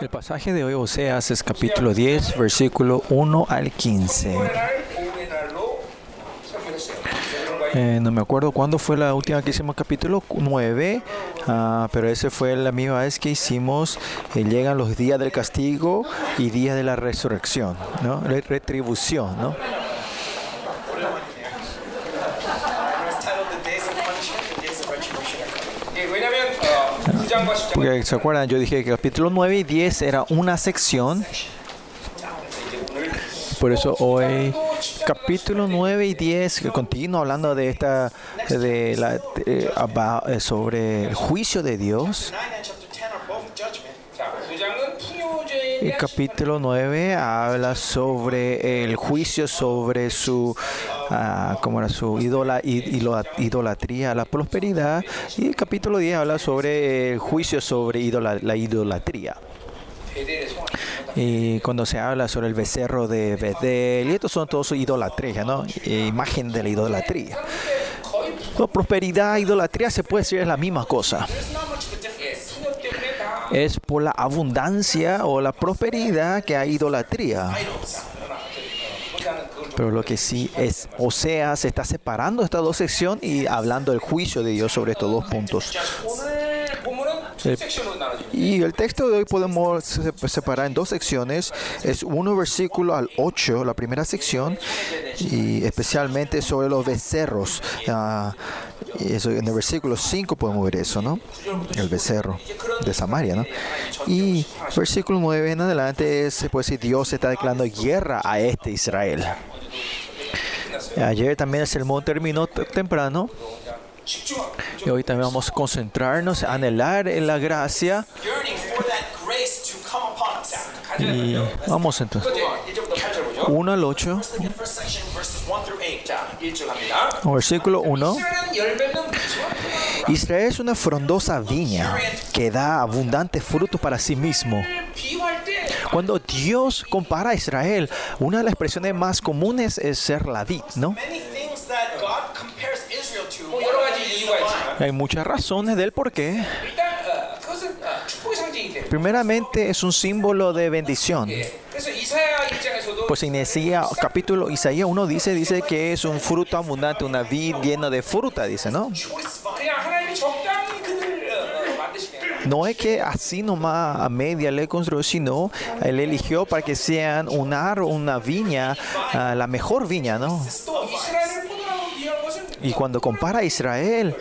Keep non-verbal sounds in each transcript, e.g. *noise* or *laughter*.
El pasaje de hoy, Oseas, es capítulo 10, versículo 1 al 15. Eh, no me acuerdo cuándo fue la última que hicimos capítulo 9, ah, pero ese fue la misma vez que hicimos, eh, llegan los días del castigo y días de la resurrección, ¿no? retribución. ¿no? Porque se acuerdan, yo dije que capítulo 9 y 10 era una sección. Por eso hoy capítulo 9 y 10 que continúo hablando de esta de la de, eh, sobre el juicio de Dios. El capítulo 9 habla sobre el juicio sobre su ah, como era su idola, idolatría, la prosperidad. Y el capítulo 10 habla sobre el juicio sobre idola, la idolatría. Y cuando se habla sobre el becerro de Bedel, y estos son todos idolatría, ¿no? E imagen de la idolatría. La prosperidad, idolatría se puede decir es la misma cosa. Es por la abundancia o la prosperidad que hay idolatría. Pero lo que sí es, Oseas se está separando estas dos secciones y hablando del juicio de Dios sobre estos dos puntos. Y el texto de hoy podemos se- separar en dos secciones. Es uno versículo al 8, la primera sección, y especialmente sobre los becerros. Y eso, en el versículo 5 podemos ver eso, ¿no? El becerro de Samaria, ¿no? Y versículo 9 en adelante es, puede decir, Dios está declarando guerra a este Israel. Ayer también el sermón terminó temprano. Y hoy también vamos a concentrarnos, a anhelar en la gracia. Y vamos entonces. 1 al 8. Versículo 1. Israel es una frondosa viña que da abundante fruto para sí mismo. Cuando Dios compara a Israel, una de las expresiones más comunes es ser la vid, ¿no? Hay muchas razones del por qué. Primeramente es un símbolo de bendición. Pues en Isaías capítulo Isaías 1 dice, dice que es un fruto abundante, una vid llena de fruta, dice, ¿no? No es que así nomás a media le construyó, sino él eligió para que sean un árbol, una viña, ah, la mejor viña, ¿no? Y cuando compara a Israel,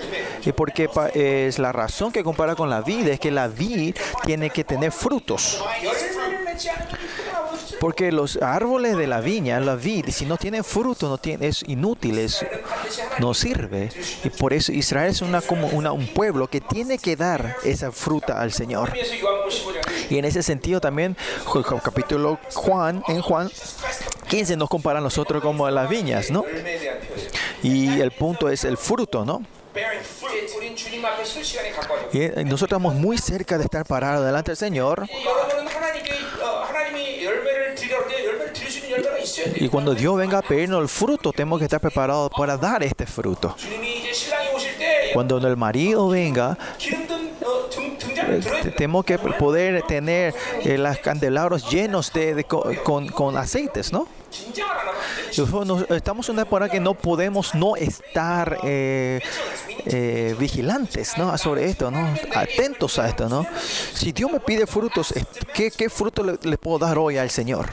y porque es la razón que compara con la vid, es que la vid tiene que tener frutos. Porque los árboles de la viña, la vid, si no tienen fruto, no tiene, es inútil, es, no sirve. Y por eso Israel es una, como un pueblo que tiene que dar esa fruta al Señor. Y en ese sentido también, capítulo Juan, en Juan 15 nos comparan nosotros como a las viñas, ¿no? Y el punto es el fruto, ¿no? Y eh, nosotros estamos muy cerca de estar parados delante del Señor. Y cuando Dios venga a pedirnos el fruto, tenemos que estar preparados para dar este fruto. Cuando el marido venga, eh, tenemos que poder tener eh, los candelabros llenos de, con, aceites, ¿no? Estamos en una temporada que no podemos no estar eh, eh, vigilantes ¿no? sobre esto, ¿no? atentos a esto. ¿no? Si Dios me pide frutos, ¿qué, qué fruto le, le puedo dar hoy al Señor?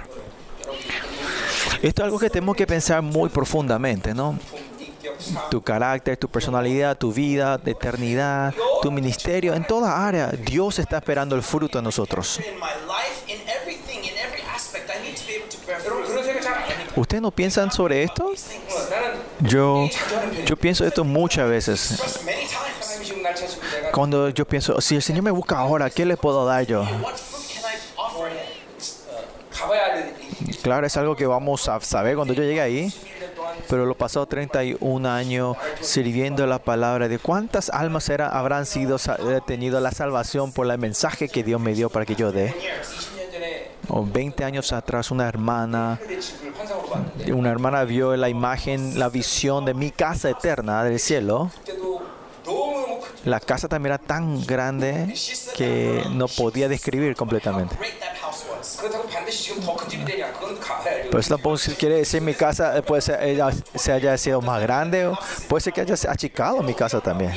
Esto es algo que tenemos que pensar muy profundamente, ¿no? Tu carácter, tu personalidad, tu vida, tu eternidad, tu ministerio, en toda área, Dios está esperando el fruto de nosotros. ¿Ustedes no piensan sobre esto? Yo, yo pienso esto muchas veces. Cuando yo pienso, si el Señor me busca ahora, ¿qué le puedo dar yo? Claro, es algo que vamos a saber cuando yo llegue ahí. Pero lo pasó 31 años sirviendo la palabra de cuántas almas era, habrán sido eh, tenido la salvación por el mensaje que Dios me dio para que yo dé o 20 años atrás una hermana, una hermana vio la imagen, la visión de mi casa eterna del cielo. La casa también era tan grande que no podía describir completamente. Pero eso tampoco quiere decir mi casa eh, puede ser, se haya sido más grande, o puede ser que haya achicado mi casa también.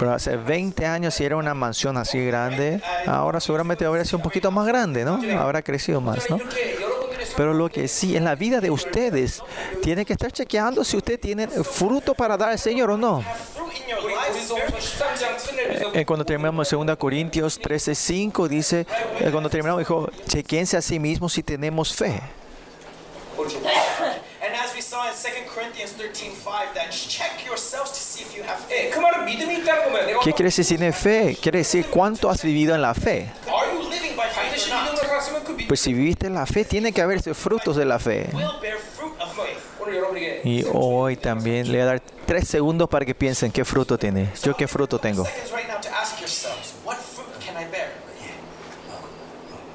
Pero hace 20 años si era una mansión así grande, ahora seguramente habría sido un poquito más grande, ¿no? Habrá crecido más, ¿no? Pero lo que sí, en la vida de ustedes, tiene que estar chequeando si usted tiene fruto para dar al Señor o no. Eh, eh cuando terminamos 2 Corintios 13:5 dice, eh, cuando terminamos dijo, chequense a sí mismos si tenemos fe And as we saw in 2 Corinthians 13:5, that check yourselves to see if you have 예, faith. 그 말은 믿음이 있다는 거면 내가 ¿Qué quiere decir si tiene fe? Quiere decir cuánto has vivido en la fe. Are you living by faith 반드시 or not? 믿음으로 살았으면 그 믿음 Pues si viviste en la fe, tiene que haber frutos de la fe. Will bear fruit of faith. 오늘 여러분에게 Y hoy también le voy a dar tres segundos para que piensen qué fruto tiene. Yo qué fruto tengo. Seconds right now to ask yourselves, what fruit can I bear?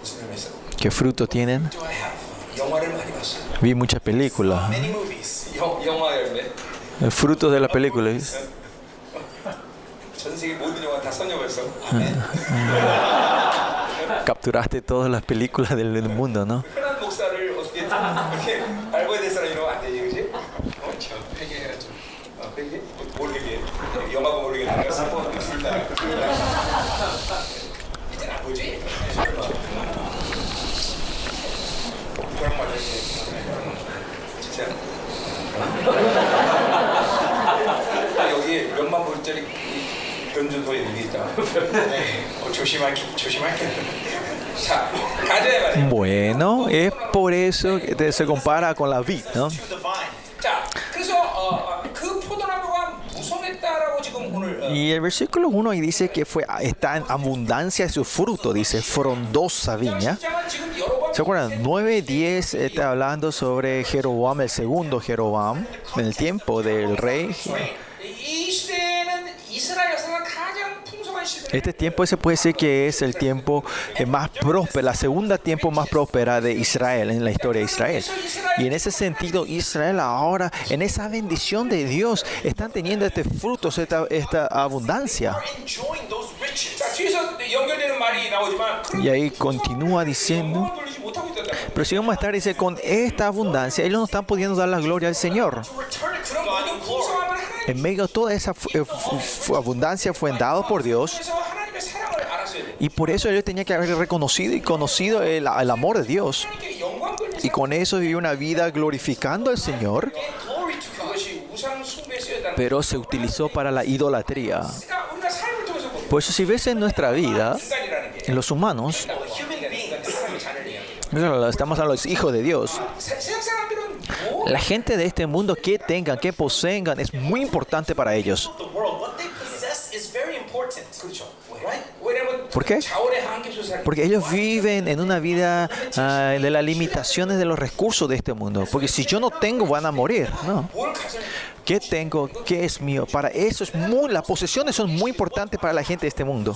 무슨 의미에서 ¿Qué fruto tienen? Vi muchas películas. Eh, frutos de las películas. *laughs* Ah, ah. Capturaste todas las películas del mundo, ¿no? 몇만 불짜리 이 변준소에 여기 있다. 네, 어, 조심할게, 조심할게. 자, 가자 말이야. Bueno, es por eso que se compara con la vid, ¿no? To the vine. 자, 그래서 어, 어, 그 포도나무가 무성했다라고 지금 오늘 어, Y el versículo 1 ahí dice que fue, está en abundancia de su fruto, dice frondosa viña. 시장은 지금 여러 번 ¿Se acuerdan? 9, 10 está hablando sobre Jeroboam, el segundo Jeroboam, en el tiempo del rey. Este tiempo se puede decir que es el tiempo eh, más próspero, la segunda tiempo más próspera de Israel, en la historia de Israel. Y en ese sentido, Israel ahora, en esa bendición de Dios, están teniendo este frutos, esta, esta abundancia. Y ahí continúa diciendo, pero si vamos a estar, dice, con esta abundancia, ellos no están pudiendo dar la gloria al Señor. En medio de toda esa eh, abundancia fue dado por Dios. Y por eso ellos tenían que haber reconocido y conocido el, el amor de Dios. Y con eso vivió una vida glorificando al Señor. Pero se utilizó para la idolatría. Por eso si ves en nuestra vida, en los humanos, estamos a los hijos de Dios. La gente de este mundo que tengan, que poseen, es muy importante para ellos. ¿Por qué? Porque ellos viven en una vida uh, de las limitaciones de los recursos de este mundo. Porque si yo no tengo, van a morir. No. ¿Qué tengo? ¿Qué es mío? Para eso es muy, las posesiones son muy importantes para la gente de este mundo.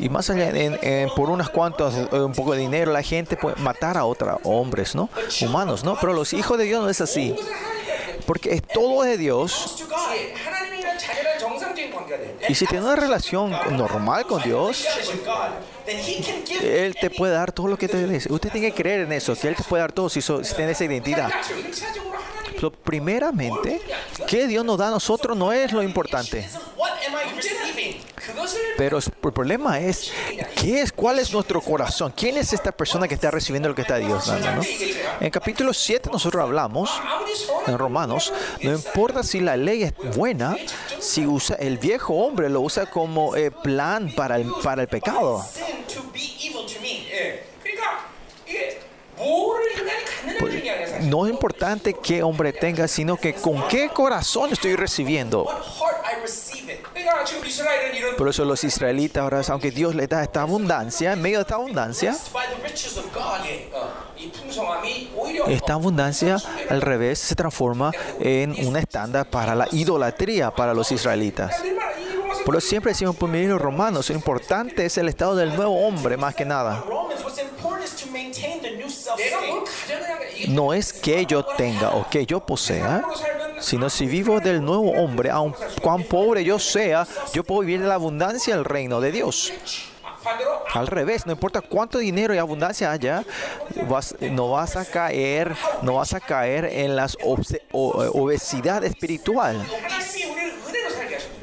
Y más allá, en, por unas cuantas, eh, un poco de dinero, la gente puede matar a otros hombres, ¿no? Humanos, ¿no? Pero los hijos de Dios no es así. Porque es todo de Dios. Y si tienes una relación normal con Dios, Él te puede dar todo lo que te des. Usted tiene que creer en eso, que Él te puede dar todo si, so, si tiene esa identidad. Lo primeramente que Dios nos da a nosotros no es lo importante. Pero el problema es, ¿qué es, ¿cuál es nuestro corazón? ¿Quién es esta persona que está recibiendo lo que está Dios dando? En capítulo 7 nosotros hablamos, en Romanos, no importa si la ley es buena, si usa el viejo hombre lo usa como eh, plan para el, para el pecado. Pues, no es importante qué hombre tenga, sino que con qué corazón estoy recibiendo. Por eso los israelitas ahora, aunque Dios les da esta abundancia, en medio de esta abundancia, esta abundancia al revés se transforma en un estándar para la idolatría para los israelitas. Por eso siempre decimos pues, por los romanos, lo importante es el estado del nuevo hombre más que nada. No es que yo tenga o que yo posea, sino si vivo del nuevo hombre, aun cuán pobre yo sea, yo puedo vivir de la abundancia del reino de Dios. Al revés, no importa cuánto dinero y abundancia haya, no vas a caer, no vas a caer en la obesidad espiritual.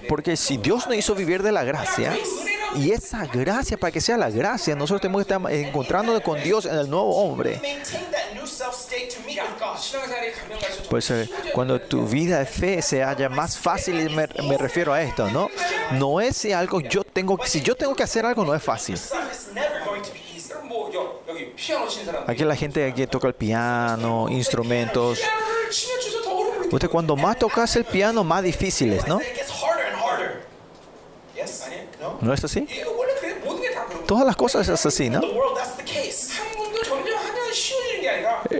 Porque si Dios no hizo vivir de la gracia, y esa gracia, para que sea la gracia, nosotros tenemos que estar encontrándonos con Dios en el nuevo hombre. Pues eh, cuando tu vida de fe se haya más fácil, me, me refiero a esto, ¿no? No es algo yo tengo, si yo tengo que hacer algo, no es fácil. Aquí la gente que toca el piano, instrumentos. Usted cuando más tocas el piano, más difíciles, ¿no? ¿No es así? Todas las cosas es así, ¿no?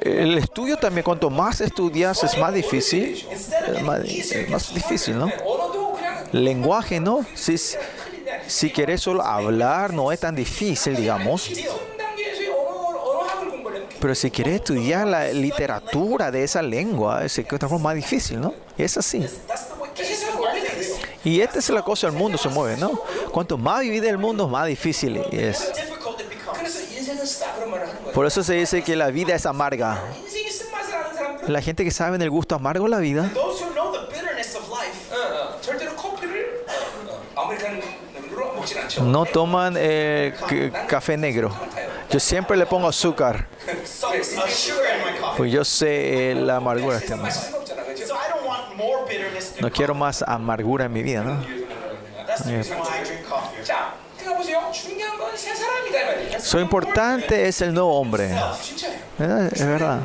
El estudio también, cuanto más estudias es más difícil, más, más difícil, ¿no? Lenguaje, ¿no? Si, si quieres solo hablar, no es tan difícil, digamos. Pero si quieres estudiar la literatura de esa lengua, es más difícil, ¿no? Es así. Y esta es la cosa, el mundo se mueve, ¿no? Cuanto más vivís del mundo, más difícil es. Por eso se dice que la vida es amarga. La gente que sabe el gusto amargo de la vida. No toman eh, café negro. Yo siempre le pongo azúcar. Pues yo sé eh, la amargura. Este no quiero más amargura en mi vida, ¿no? Importante es el nuevo hombre. Es verdad.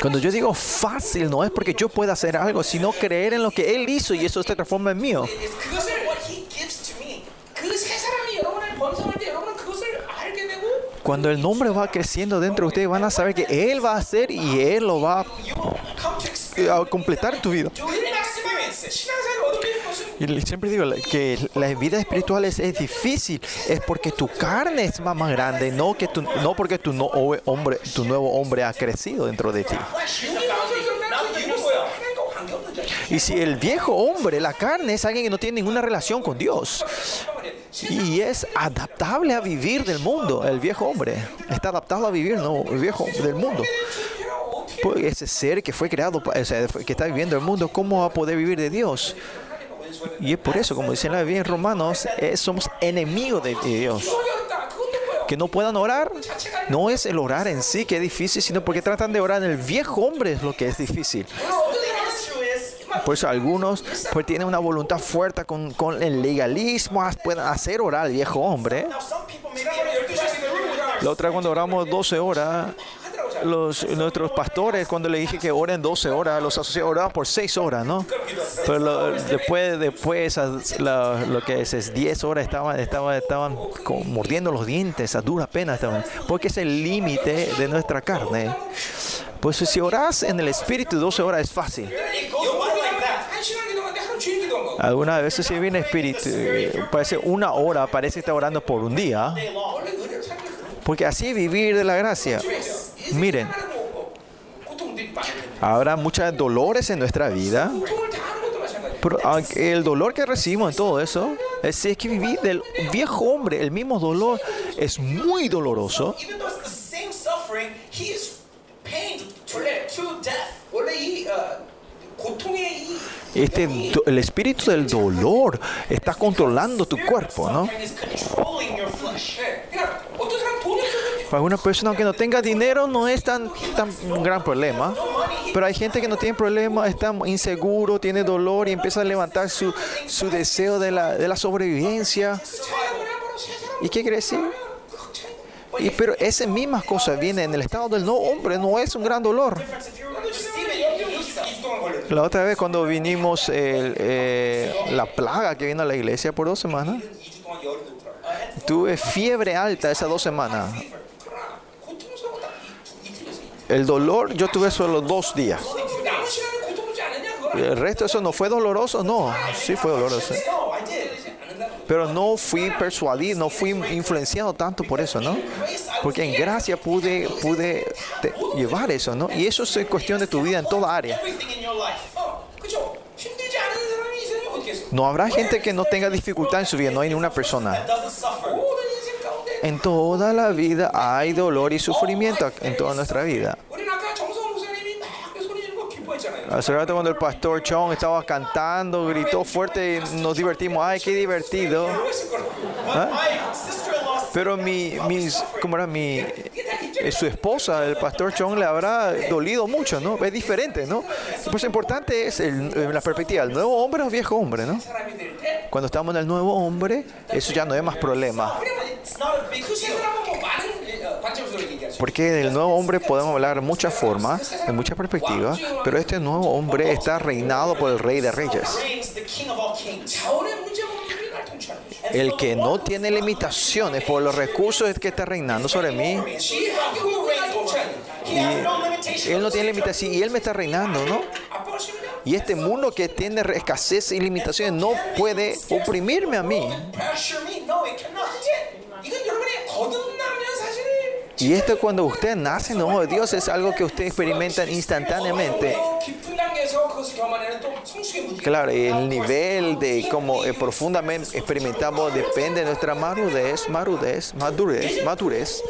Cuando yo digo fácil, no es porque yo pueda hacer algo, sino creer en lo que Él hizo y eso se transforma en mío. Cuando el nombre va creciendo dentro de ustedes, van a saber que Él va a hacer y Él lo va a completar en tu vida. Y siempre digo que la vida espiritual es, es, difícil, es porque tu carne es más, más grande, no, que tu, no porque tu, no, hombre, tu nuevo hombre ha crecido dentro de ti. Y si el viejo hombre, la carne, es alguien que no tiene ninguna relación con Dios, y es adaptable a vivir del mundo. El viejo hombre está adaptado a vivir ¿no? el viejo del mundo. Pues ese ser que fue creado, o sea, que está viviendo el mundo, ¿cómo va a poder vivir de Dios? Y es por eso, como dicen la Biblia en Romanos, eh, somos enemigos de, Dios. Que no puedan orar, no es el orar en sí que es difícil, sino porque tratan de orar en el viejo hombre es lo que es difícil. Por eso algunos pues tienen una voluntad fuerte con, con el legalismo, pueden hacer orar al viejo hombre. La otra cuando oramos 12 horas, los, nuestros pastores, cuando le dije que oren 12 horas, los asociados oraban por 6 horas, ¿no? Pero lo, después, después la, lo que es, es, 10 horas estaban, estaban, estaban mordiendo los dientes, a dura pena estaban, porque es el límite de nuestra carne. Pues si oras en el Espíritu 12 horas es fácil. Algunas veces si viene espíritu, parece una hora, parece que está orando por un día. Porque así vivir de la gracia. Miren, habrá muchos dolores en nuestra vida. Pero el dolor que recibimos en todo eso, es que vivir del viejo hombre, el mismo dolor, es muy doloroso. Este, el espíritu del dolor está controlando tu cuerpo, ¿no? Para una persona que no tenga dinero no es tan, tan un gran problema. Pero hay gente que no tiene problema, está inseguro, tiene dolor y empieza a levantar su, su deseo de la, de la sobrevivencia. ¿Y qué quiere decir? Y, pero esas mismas cosas vienen en el estado del no hombre, no es un gran dolor. La otra vez cuando vinimos el, eh, la plaga que vino a la iglesia por dos semanas, tuve fiebre alta esas dos semanas. El dolor yo tuve solo dos días. El resto eso no fue doloroso, no, sí fue doloroso. Pero no fui persuadido, no fui influenciado tanto por eso, ¿no? Porque en gracia pude, pude llevar eso, ¿no? Y eso es cuestión de tu vida en toda área. No habrá gente que no tenga dificultad en su vida, no hay ninguna persona. En toda la vida hay dolor y sufrimiento en toda nuestra vida. Hace rato cuando el pastor Chong estaba cantando, gritó fuerte, nos divertimos. ¡Ay, qué divertido! ¿Ah? Pero mi, mis, ¿cómo era? Mi, eh, su esposa, el pastor Chong, le habrá dolido mucho, ¿no? Es diferente, ¿no? Pues lo importante es el, la perspectiva, el nuevo hombre o viejo hombre, ¿no? Cuando estamos en el nuevo hombre, eso ya no es más problema. Porque del nuevo hombre podemos hablar muchas formas, de muchas perspectivas, pero este nuevo hombre está reinado por el Rey de Reyes. El que no tiene limitaciones por los recursos que está reinando sobre mí. Y él no tiene limitaciones y él me está reinando, ¿no? Y este mundo que tiene escasez y limitaciones no puede oprimirme a mí. Y esto cuando usted nace en ojo de Dios es algo que usted experimenta instantáneamente. Claro, el nivel de cómo eh, profundamente experimentamos depende de nuestra madurez, madurez, madurez, madurez.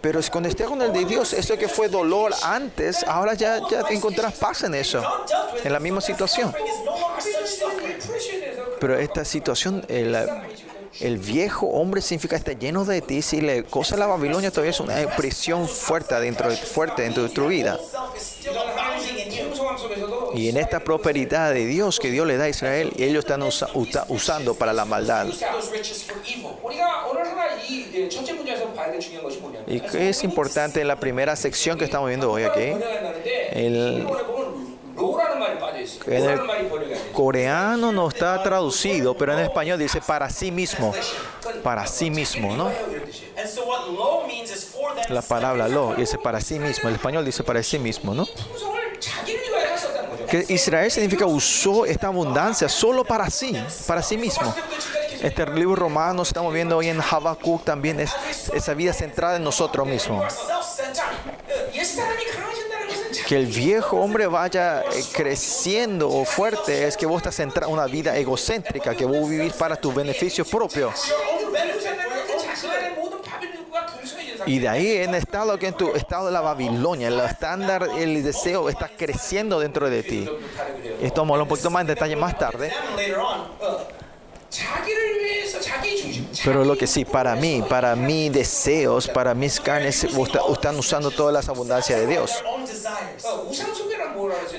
Pero cuando estés con el de Dios, eso que fue dolor antes, ahora ya, ya encontrás paz en eso, en la misma situación. Pero esta situación, el viejo hombre significa está lleno de ti. Si le cosa la Babilonia todavía es una presión fuerte dentro, fuerte dentro de tu vida. Y en esta prosperidad de Dios que Dios le da a Israel, ellos están usa, usa, usando para la maldad. Y que es importante en la primera sección que estamos viendo hoy aquí. El, en el, coreano no está traducido, pero en español dice para sí mismo. Para sí mismo, ¿no? La palabra lo dice para sí mismo. El español dice para sí mismo, ¿no? Que Israel significa usó esta abundancia solo para sí, para sí mismo. Este libro romano estamos viendo hoy en Habacuc también es esa vida centrada en nosotros mismos que el viejo hombre vaya eh, creciendo fuerte es que vos estás entrando una vida egocéntrica, que vos vivís para tu beneficio propio. Y de ahí en estado que en tu estado de la Babilonia, el estándar, el deseo está creciendo dentro de ti. Esto vamos a un poquito más en detalle más tarde. Pero lo que sí, para mí, para mis deseos, para mis carnes, están usando todas las abundancias de Dios.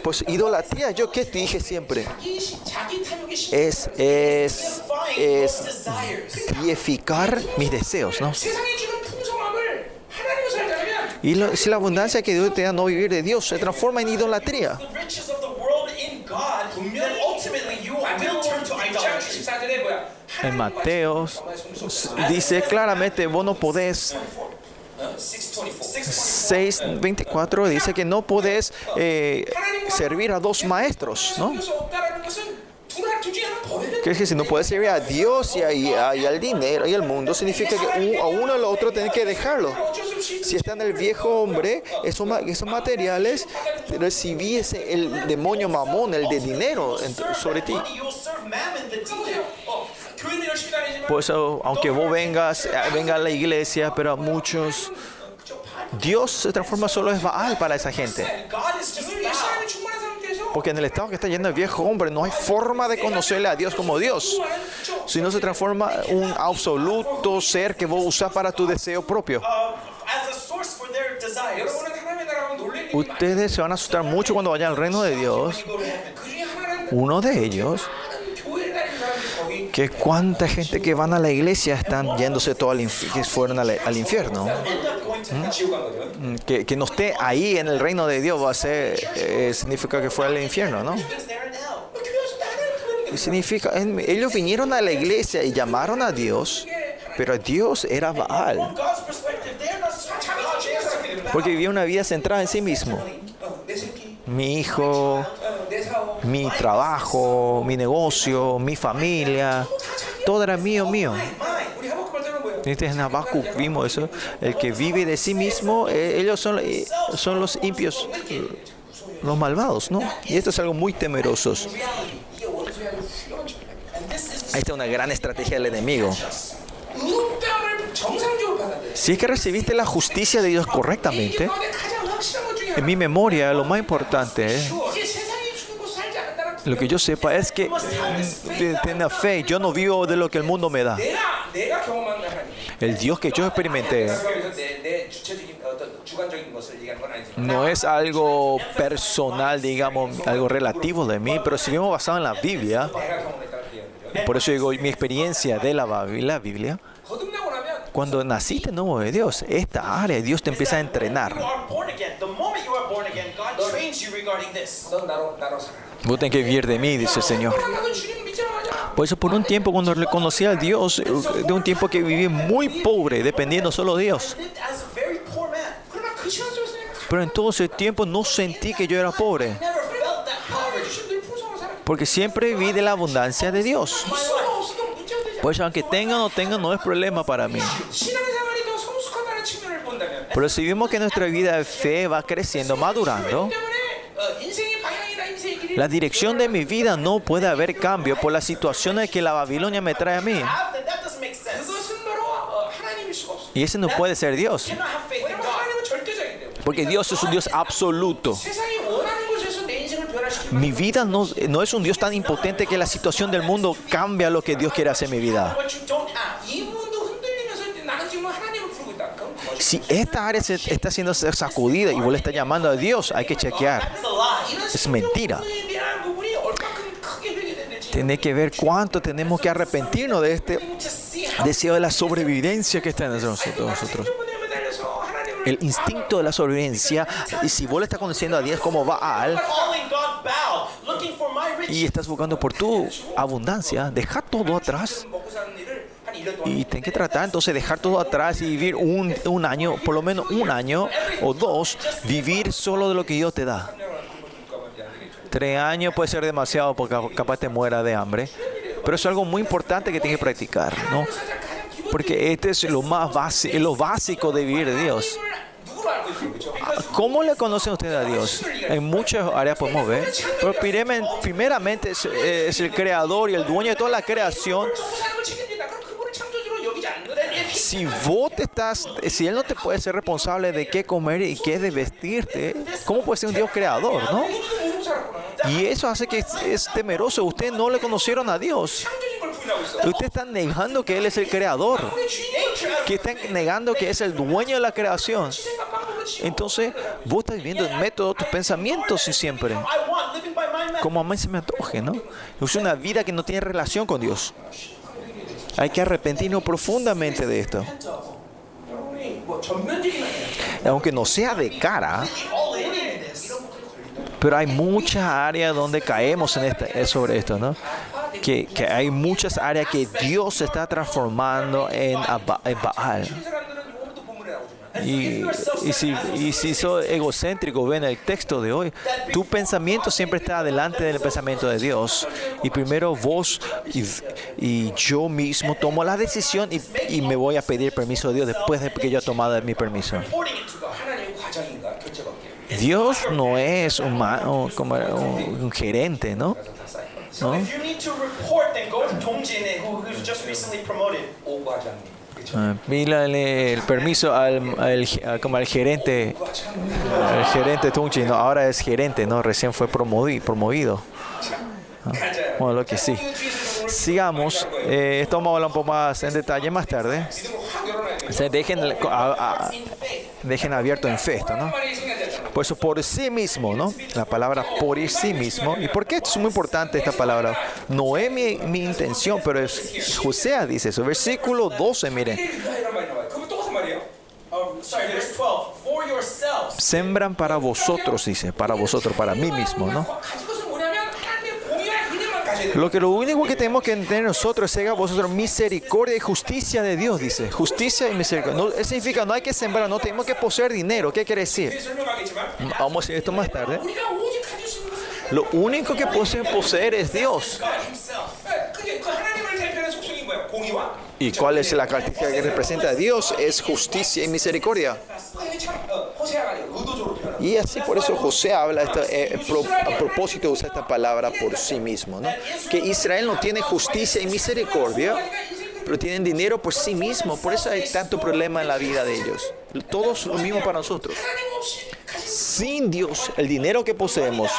Pues idolatría, yo que te dije siempre, es, es, es dieficar mis deseos, ¿no? Y si la abundancia que Dios te da no vivir de Dios se transforma en idolatría en Mateos dice claramente, vos no podés 6.24 dice que no puedes eh, servir a dos maestros, ¿no? Que es que si no puedes servir a Dios y, a, al dinero y al mundo, significa que un, a uno al otro tenés que dejarlo. Si está en el viejo hombre, esos, esos materiales recibiese el demonio mamón, el de dinero, sobre ti. Por eso, aunque vos vengas, eh, venga a la iglesia, pero a muchos, Dios se transforma solo en Baal para esa gente. Porque en el estado que está yendo el viejo hombre no hay forma de conocerle a Dios como Dios. Si no se transforma un absoluto ser que vos usás para tu deseo propio. Ustedes se van a asustar mucho cuando vayan al reino de Dios. Uno de ellos que cuánta gente que van a la iglesia están yéndose todo al, que fueron al, al infierno. ¿Mm? Que, que, no esté ahí en el reino de Dios va a ser, eh, significa que fue al infierno, ¿no? Y significa, en, ellos vinieron a la iglesia y llamaron a Dios, pero Dios era Baal. Porque vivía una vida centrada en sí mismo. Mi hijo, mi trabajo, mi negocio, mi familia, todo era mío, mío. Este Habacuc vimos eso, el que vive de sí mismo, eh, ellos son, eh, son los impios, eh, los malvados, ¿no? Y esto es algo muy temeroso. Esta es una gran estrategia del enemigo. Si es que recibiste la justicia de Dios correctamente, en mi memoria lo más importante es lo que yo sepa es que tenga fe. Yo no vivo de lo que el mundo me da. El Dios que yo experimenté no es algo personal, digamos, algo relativo de mí, pero si vemos basado en la Biblia, por eso digo mi experiencia de la, la Biblia, cuando naciste en nombre de Dios, esta área Dios te empieza a entrenar. Vos tenés que vivir de mí, dice el Señor. Por eso por un tiempo cuando le conocí a Dios, de un tiempo que viví muy pobre, dependiendo solo de Dios. Pero en todo ese tiempo no sentí que yo era pobre. Porque siempre viví de la abundancia de Dios. Pues aunque tenga o no tenga, no es problema para mí. Pero si vemos que nuestra vida de fe va creciendo, madurando, la dirección de mi vida no puede haber cambio por las situaciones que la Babilonia me trae a mí. Y ese no puede ser Dios. Porque Dios es un Dios absoluto. Mi vida no, no es un Dios tan impotente que la situación del mundo cambia lo que Dios quiere hacer en mi vida si esta área se está siendo sacudida y vos le estás llamando a Dios, hay que chequear. Es mentira. Tiene que ver cuánto tenemos que arrepentirnos de este deseo de la sobrevivencia que está en nosotros. El instinto de la sobrevivencia. Y si vos le estás conociendo a Dios como Baal y estás buscando por tu abundancia, deja todo atrás y tienen que tratar entonces dejar todo atrás y vivir un, un año, por lo menos un año o dos, vivir solo de lo que Dios te da. Tres años puede ser demasiado porque capaz te muera de hambre. Pero es algo muy importante que tienes que practicar, ¿no? Porque este es lo más base, lo básico de vivir de Dios. ¿Cómo le conocen ustedes a Dios? En muchas áreas podemos ver. Pero primeramente es el creador y el dueño de toda la creación si vos te estás, si Él no te puede ser responsable de qué comer y qué de vestirte, ¿cómo puede ser un Dios creador, no? Y eso hace que es, es temeroso. Ustedes no le conocieron a Dios. Ustedes están negando que Él es el creador. Que están negando que es el dueño de la creación. Entonces, vos estás viviendo el método de tus pensamientos y siempre. Como a mí se me antoje, ¿no? Es una vida que no tiene relación con Dios. Hay que arrepentirnos profundamente de esto. Aunque no sea de cara, pero hay muchas áreas donde caemos en esta, eh, sobre esto, ¿no? Que, hay muchas áreas que Dios está transformando en Baal. Y, y, si, y si sos egocéntrico, ven el texto de hoy, tu pensamiento siempre está delante del pensamiento de Dios. Y primero vos y, y yo mismo tomo la decisión y, y, me voy a pedir permiso de Dios después de que yo he tomado mi permiso. Dios no es un, un, un, un gerente, ¿no? ¿no? Ah, pídale el permiso al, al, al, como al gerente, el gerente Tungchi, no, ahora es gerente, no, recién fue promovido. promovido. Bueno, lo que sí. Sigamos, eh, esto vamos a hablar un poco más en detalle más tarde. O sea, dejen, a, a, dejen abierto en fe esto, ¿no? Por eso por sí mismo, ¿no? La palabra por sí mismo. ¿Y por qué es muy importante esta palabra? No es mi, intención, pero es, José dice eso. Versículo 12, miren. Sembran para vosotros, dice, para vosotros, para mí mismo, ¿no? Lo que lo único que tenemos que entender nosotros es que vosotros misericordia y justicia de Dios, dice. Justicia y misericordia. No, eso significa no hay que sembrar, no tenemos que poseer dinero. ¿Qué quiere decir? Vamos a decir esto más tarde. Lo único que poseer es Dios. ¿Y cuál es la característica que representa a Dios? Es justicia y misericordia. Y así por eso José habla eh, a propósito usa esta palabra por sí mismo, ¿no? Que Israel no tiene justicia y misericordia, pero tienen dinero por sí mismo. Por eso hay tanto problema en la vida de ellos. Todos lo mismo para nosotros. Sin Dios, el dinero que poseemos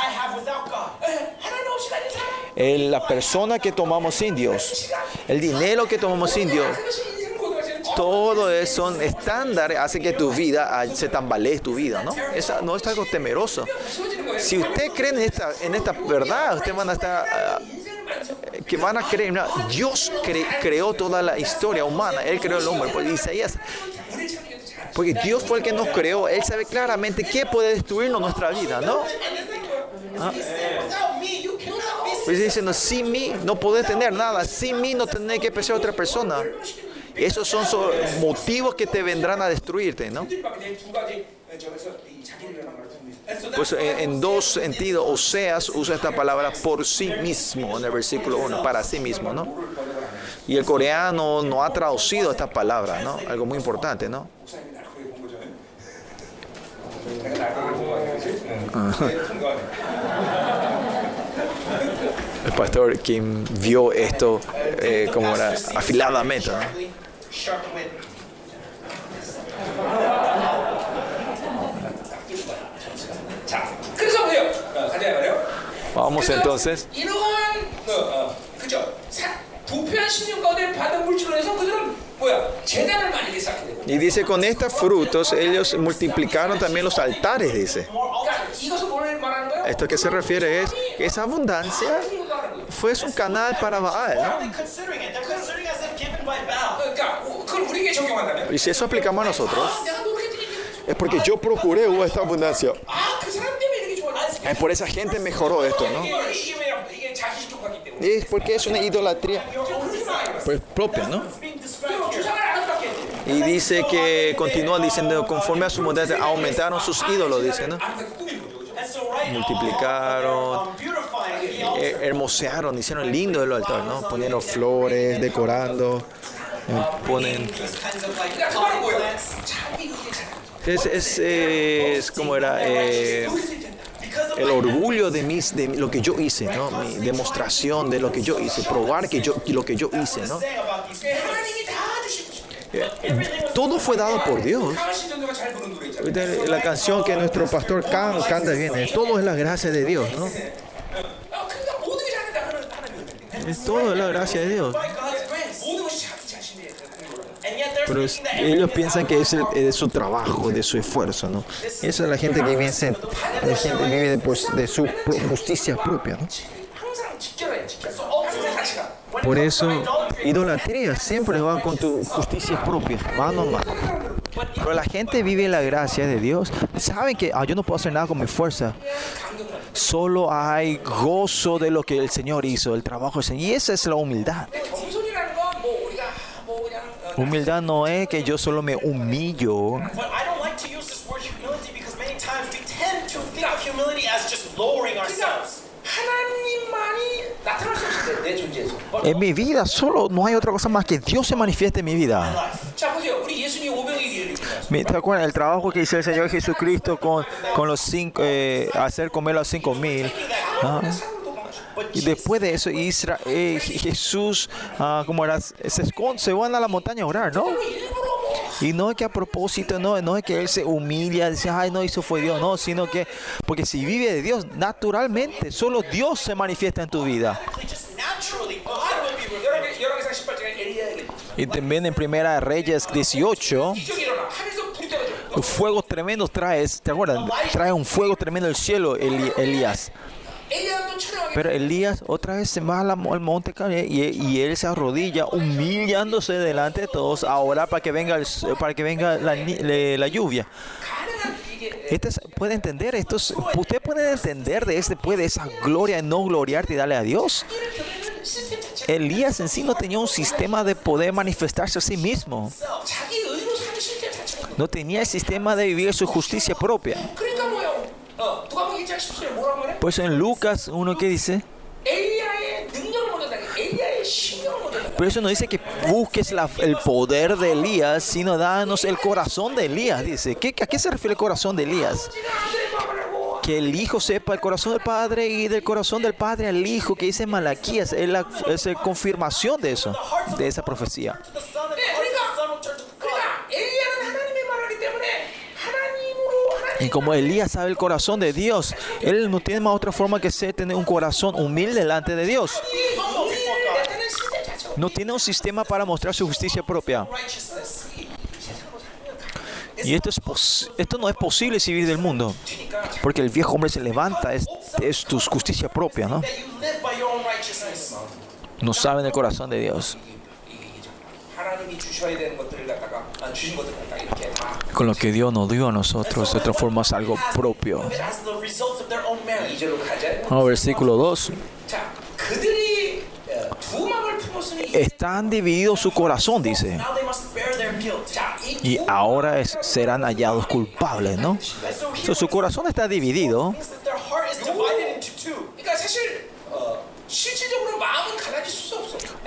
la persona que tomamos indios, el dinero que tomamos indios, todo eso son estándares, hace que tu vida ah, se tambalee tu vida, ¿no? No es algo temeroso. Si usted cree en esta, en esta verdad, usted van a estar ah, que van a creer, Dios creó toda la historia humana, Él creó el hombre, pues Isaías porque Dios fue el que nos creó, Él sabe claramente qué puede destruirnos nuestra vida, ¿no? Be Pues diciendo, sin mí no podés tener nada, sin mí no tenés que pensar otra persona. Esos son so- motivos que te vendrán a destruirte, ¿no? Pues eh, en, dos sentidos, Oseas usa esta palabra por sí mismo en el versículo 1, para sí mismo, ¿no? Y el coreano no ha traducido esta palabra, ¿no? Algo muy importante, ¿no? El pastor quien vio esto eh, como era afiladamente, ¿no? sharply, sharp wit. 자, 그래서 보세요. 어, 가자 말이요. Vamos entonces. 이러한 어, 어, 그죠? 사, 부패한 신념 가운데 받은 물질로 해서 그들은 뭐야? 재단을 만들게 쌓게 되고. Y dice, con estos frutos ellos multiplicaron también los altares, dice. 그러니까 이것은 뭘 말하는 거야? Esto que se refiere es que esa abundancia 하나님을 말하는 거야. fue un canal para Baal, What ¿no? are they considering it? They're considering as if given by Baal. 그러니까 그걸 우리에게 적용한다면 Y si eso aplicamos a nosotros, 아, 내가 노력했더니 es porque yo procuré esta abundancia. Es por esa gente mejoró esto, ¿no? Es porque es una idolatría pues, propia, ¿no? Y dice que, continúa diciendo, conforme a su modestia, aumentaron sus ídolos, dice, ¿no? Multiplicaron, eh, hermosearon, hicieron lindo el altar, ¿no? Poniendo flores, decorando, eh, ponen... Es, es, como era eh, el orgullo de, mis, de lo que yo hice, ¿no? Mi demostración de lo que yo hice, probar que yo, lo que yo hice, ¿no? Eh, todo fue dado por Dios. La canción que nuestro pastor can, canta viene, eh, todo es la gracia de Dios, ¿no? Es la gracia de Dios pero es, ellos piensan que es, el, es, su trabajo, de su esfuerzo, ¿no? Esa es la gente que vive, la gente vive de, pues, de su justicia propia, ¿no? Por eso, idolatría siempre va con tu justicia propia, va normal. Pero la gente vive la gracia de Dios. Saben que ah, yo no puedo hacer nada con mi fuerza. Solo hay gozo de lo que el Señor hizo, el trabajo del Señor. Y esa es la humildad. Humildad no es que yo solo me humillo. En mi vida solo no hay otra cosa más que Dios se manifieste en mi vida. ¿Te acuerdas el trabajo que hizo el Señor Jesucristo con, con los cinco, eh, hacer comer a los cinco mil? ¿Ah? Y después de eso, Israel, eh, Jesús, ah, como era, se, esconde, se van a la montaña a orar, ¿no? Y no es que a propósito, no, no es que él se humilla, dice, ay, no, eso fue Dios, no, sino que, porque si vive de Dios, naturalmente, solo Dios se manifiesta en tu vida. Y también en Primera Reyes 18, fuego tremendo trae, ¿te acuerdas? Trae un fuego tremendo el cielo, Elías. Pero Elías otra vez se va al, monte y, y, él se arrodilla humillándose delante de todos ahora para que venga, el, para que venga la, lluvia. Este puede entender esto. Usted puede entender de este, puede esa gloria no gloriarte y darle a Dios. Elías en sí no tenía un sistema de poder manifestarse a sí mismo. No tenía el sistema de vivir su justicia propia. Pues en Lucas 1 que dice, pero eso no dice que busques la, el poder de Elías, sino danos el corazón de Elías, dice. ¿Qué, ¿A qué se refiere el corazón de Elías? Que el hijo sepa el corazón del padre y del corazón del padre al hijo, que dice Malaquías, es la es confirmación de eso, de esa profecía. Y como Elías sabe el corazón de Dios, él no tiene más otra forma que ser tener un corazón humilde delante de Dios. No tiene un sistema para mostrar su justicia propia. Y esto, es esto no es posible si vive del mundo. Porque el viejo hombre se levanta, es, es tu justicia propia, ¿no? No saben el corazón de Dios. Con lo que Dios nos dio a nosotros se transforma en algo propio. Versículo 2. Están divididos su corazón, dice. Y ahora es, serán hallados culpables, ¿no? So, su corazón está dividido.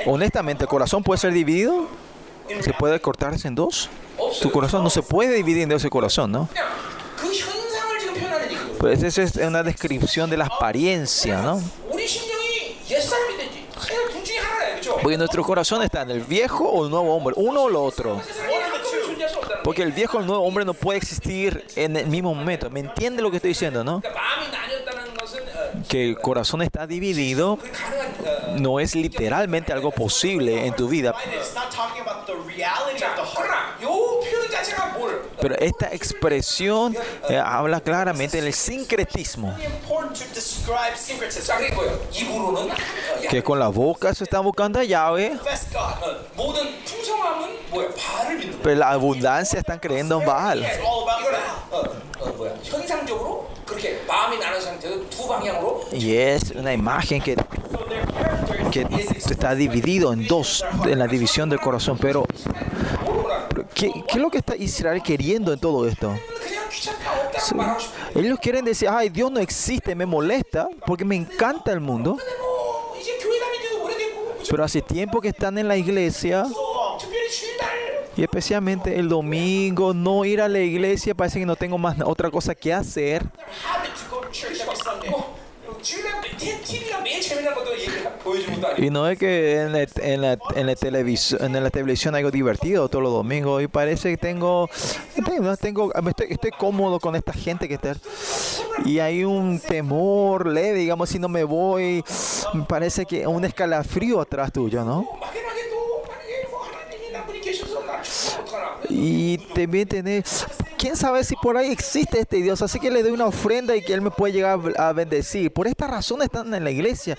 Honestamente, ¿el corazón puede ser dividido? se puede cortarse en dos. Tu corazón no se puede dividir en dos el corazón, ¿no? Pues esa es una descripción de la apariencia, ¿no? Porque nuestro corazón está en el viejo o el nuevo hombre, uno o lo otro. Porque el viejo o el nuevo hombre no puede existir en el mismo momento. ¿Me entiende lo que estoy diciendo, no? Que el corazón está dividido no es literalmente algo posible en tu vida. Pero esta expresión eh, habla claramente del sincretismo. Que con la boca se está buscando a Yahweh. Pero la abundancia están creyendo en Baal. Y es una imagen que que está dividido en dos, en la división del corazón. Pero, ¿qué, qué es lo que está Israel queriendo en todo esto? Ellos quieren decir, ay, Dios no existe, me molesta, porque me encanta el mundo. Pero hace tiempo que están en la iglesia. Y especialmente el domingo, no ir a la iglesia, parece que no tengo más otra cosa que hacer. Y no es que en la, en la, en la televisión, en la televisión algo divertido todos los domingos y parece que tengo, tengo, tengo- estoy, estoy cómodo con esta gente que está y hay un temor leve, digamos, si no me voy, parece que un escalafrío atrás tuyo, ¿no? y también tener, eh, quién sabe si por ahí existe este Dios, así que le doy una ofrenda y que Él me puede llegar a bendecir. Por esta razón están en la iglesia.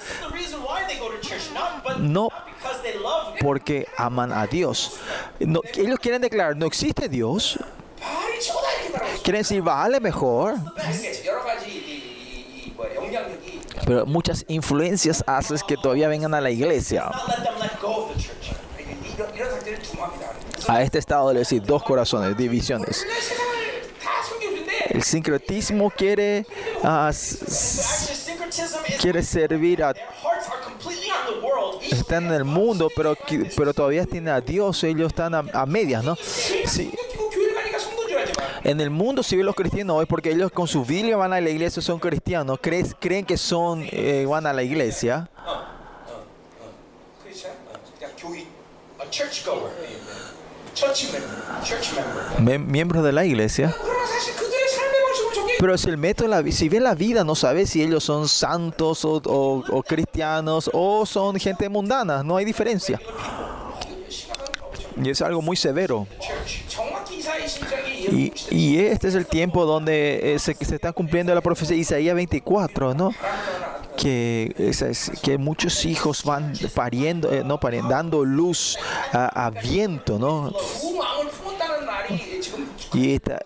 No porque aman a Dios. No, ellos quieren declarar, no existe Dios. Quieren decir, vale mejor. Pero muchas influencias haces que todavía vengan a la iglesia. A este estado le decís dos corazones, divisiones. El sincretismo quiere, uh, quiere servir a están en el mundo, pero, pero todavía tienen a Dios, ellos están a, a medias, ¿no? Sí. En el mundo se ven los cristianos hoy porque ellos con su Biblia van a la iglesia, son cristianos, creen, creen que son, eh, van a la iglesia miembros de la iglesia. Pero si, el método la, si ven la vida, no sabe si ellos son santos o, cristianos o son gente mundana. No hay diferencia. Y es algo muy severo. Y, este es el tiempo donde eh, se, se, está cumpliendo la profecía Isaías 24, ¿no? que, es, que muchos hijos van pariendo, eh, no pariendo, dando luz a, viento, ¿no? Y esta,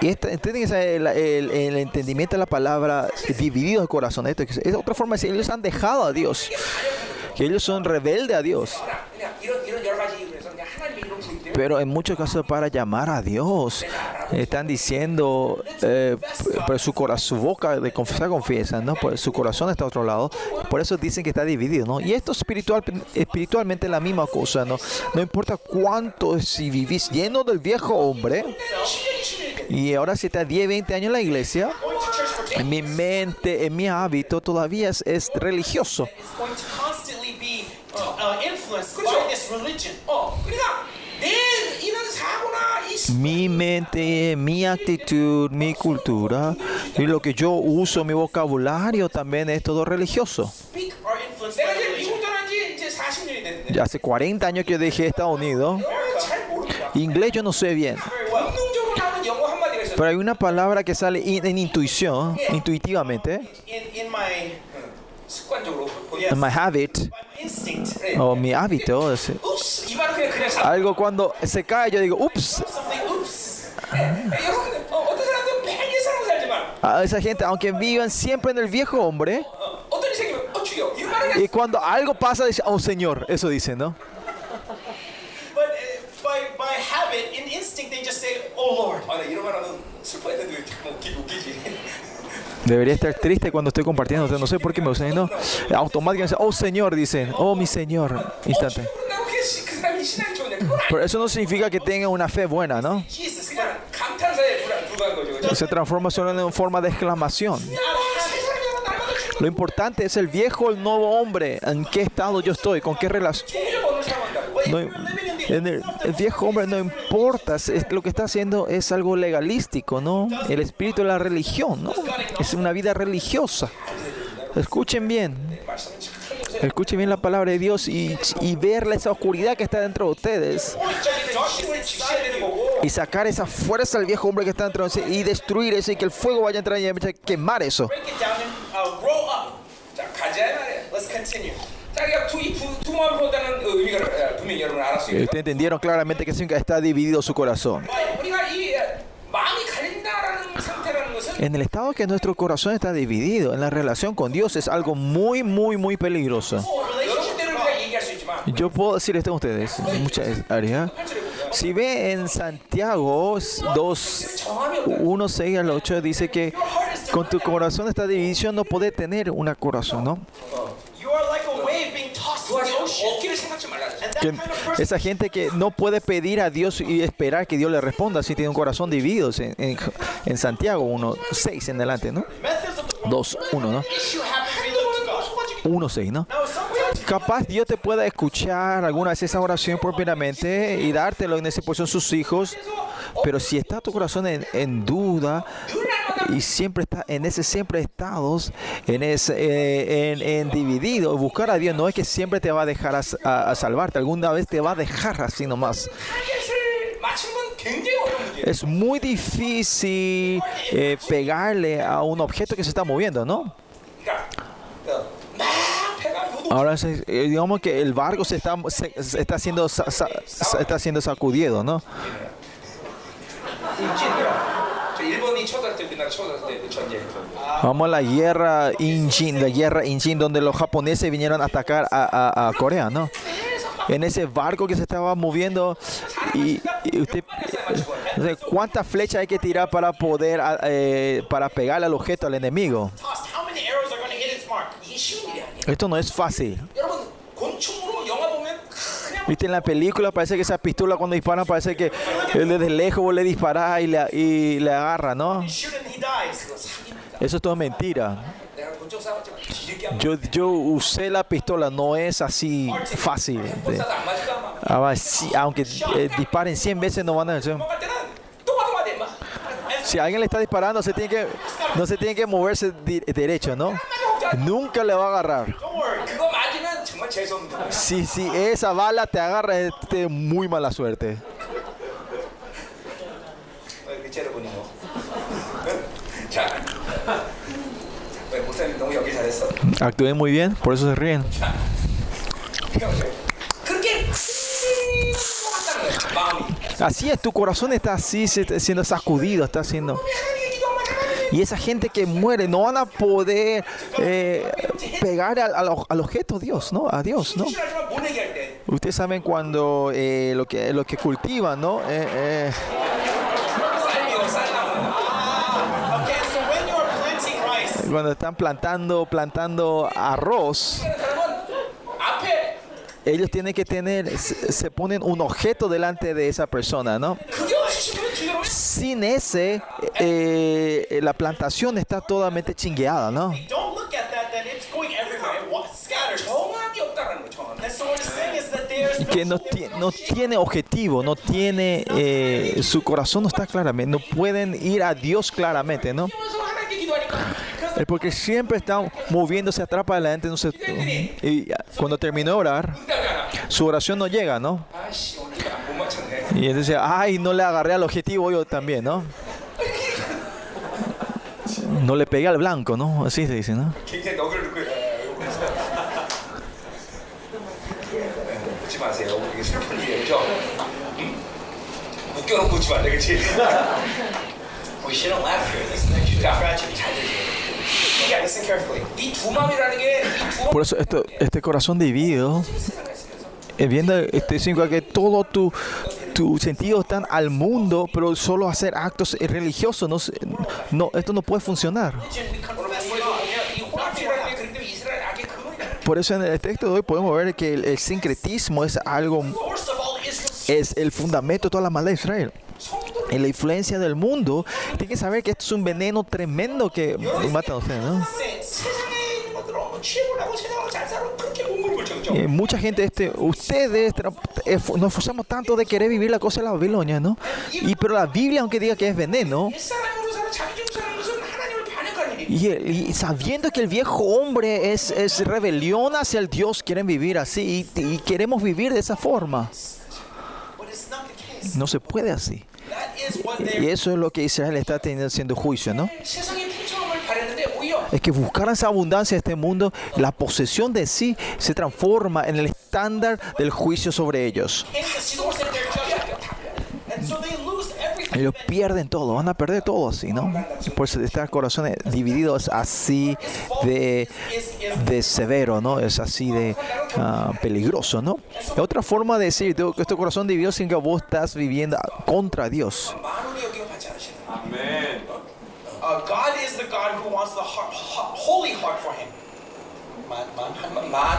y esta, el, el, entendimiento de la palabra dividido el corazón. Esto, es otra forma de decir, ellos han dejado a Dios. Que ellos son rebeldes a Dios. Pero en muchos casos para llamar a Dios. Están diciendo, eh, su, cora- su boca de confesar confiesa, ¿no? Pues su corazón está a otro lado. Por eso dicen que está dividido, ¿no? Y esto espiritual, espiritualmente es la misma cosa, ¿no? No importa cuánto, si vivís lleno del viejo hombre, y ahora si estás 10, 20 años en la iglesia, Going to church for 10 en mi mente, en mi hábito, todavía es, es religioso mi mente, mi actitud, mi cultura y lo que yo uso, mi vocabulario también es todo religioso. Ya hace 40 años que dejé Estados Unidos. Inglés yo no sé bien. Pero hay una palabra que sale en intuición, intuitivamente my habit o mi hábito algo cuando se cae yo digo ups a esa gente aunque vivan siempre en el viejo hombre y cuando algo pasa dice oh señor eso dice no Debería estar triste cuando estoy compartiendo. No sé por qué me gusta. No, automáticamente, oh Señor, dicen. Oh mi Señor. Instante. Pero eso no significa que tenga una fe buena, ¿no? Se transforma solo en forma de exclamación. Lo importante es el viejo, el nuevo hombre. ¿En qué estado yo estoy? ¿Con qué relación? No, el, viejo hombre no importa, lo que está haciendo es algo legalístico, ¿no? El espíritu de la religión, ¿no? Es una vida religiosa. Escuchen bien. Escuchen bien la palabra de Dios y, y ver esa oscuridad que está dentro de ustedes. Y sacar esa fuerza al viejo hombre que está dentro de ustedes y destruir eso y que el fuego vaya a entrar y a quemar eso. Ustedes entendieron claramente que está dividido su corazón. En el estado que nuestro corazón está dividido, en la relación con Dios, es algo muy, muy, muy peligroso. Yo puedo decir esto a ustedes, muchas áreas. Si ve en Santiago 2, 1, 6 al 8, dice que con tu corazón esta división no puede tener un corazón, ¿no? Que of person esa gente que no puede pedir a Dios y esperar que Dios le responda si tiene un corazón dividido en, en- en Santiago 1, 6 en adelante, ¿no? methods of the 2, 1, ¿no? issue happens when you look to God. 1, 6, ¿no? Capaz Dios te pueda escuchar alguna vez esa oración propiamente y dártelo en esa posición sus hijos, pero si está tu corazón en, en duda y siempre está en ese siempre estados, en ese eh, en, en, dividido, buscar a Dios no es que siempre te va a dejar a, a, a salvarte, alguna vez te va a dejar así nomás es muy difícil eh, pegarle a un objeto que se está moviendo, ¿no? Ahora eh, digamos que el barco se está, se, se está, siendo, sa, sa, está siendo sacudido, ¿no? Vamos a la guerra Injin, la guerra Injin, donde los japoneses vinieron a atacar a, a, a Corea, ¿no? en ese barco que se estaba moviendo y, y usted cuántas flechas hay que tirar para poder eh, para pegarle al objeto al enemigo esto no es fácil. Viste en la película, parece que esa pistola cuando disparan, parece que desde lejos vos le disparás y le, y le agarra, ¿no? Eso es todo mentira. Yo, yo usé la pistola, no es así fácil. Ah, aunque eh, disparen 100 veces, no van a hacer. Si alguien le está disparando, se tiene que, no se tiene que moverse derecho, ¿no? Nunca le va a agarrar. Si, si esa bala te agarra, es muy mala suerte. Actué muy bien, por eso se ríen. Así es, tu corazón está así siendo sacudido, está siendo... Y esa gente que muere no van a poder eh, pegar al, objeto Dios, ¿no? A Dios, ¿no? Ustedes saben cuando eh, lo, que, lo que cultivan, ¿no? Eh, eh. Cuando están plantando, plantando arroz, ellos tienen que tener, se ponen un objeto delante de esa persona, ¿no? Sin ese, eh, la plantación está totalmente chingueada, ¿no? que no, no, tiene objetivo, no tiene, eh, su corazón no está claramente, no pueden ir a Dios claramente, ¿no? es porque siempre están moviéndose atrás para adelante. No sé, y cuando terminó de orar, su oración no llega, ¿no? Y entonces, ay, no le agarré al objetivo yo también, ¿no? No le pegué al blanco, ¿no? Así se dice, ¿no? Por eso este, este corazón dividido, eh, viendo este significa que todo tu tus sentidos están al mundo, pero solo hacer actos religiosos, no, no, esto no puede funcionar. Por eso en el texto de hoy podemos ver que el, el sincretismo es algo, es el fundamento de toda la maldad de Israel en la influencia del mundo, tienen que saber que esto es un veneno tremendo que mata a ustedes, ¿no? Mucha gente, este, ustedes eh, nos esforzamos tanto de querer vivir la cosa de la Babilonia, ¿no? Y pero la Biblia, aunque diga que es veneno, y, y, sabiendo que el viejo hombre es, es, rebelión hacia el Dios, quieren vivir así y, y queremos vivir de esa forma. No se puede así. Y eso es lo que Israel está teniendo, siendo juicio, ¿no? Es que buscar esa abundancia de este mundo, la posesión de sí se transforma en el estándar del juicio sobre ellos. Ellos pierden todo, van a perder todo así, ¿no? Por eso estar corazones divididos así de, de severo, ¿no? Es así de ah, peligroso, ¿no? Otra forma de decir tengo que este corazón dividido sin que vos estás viviendo contra Dios. 만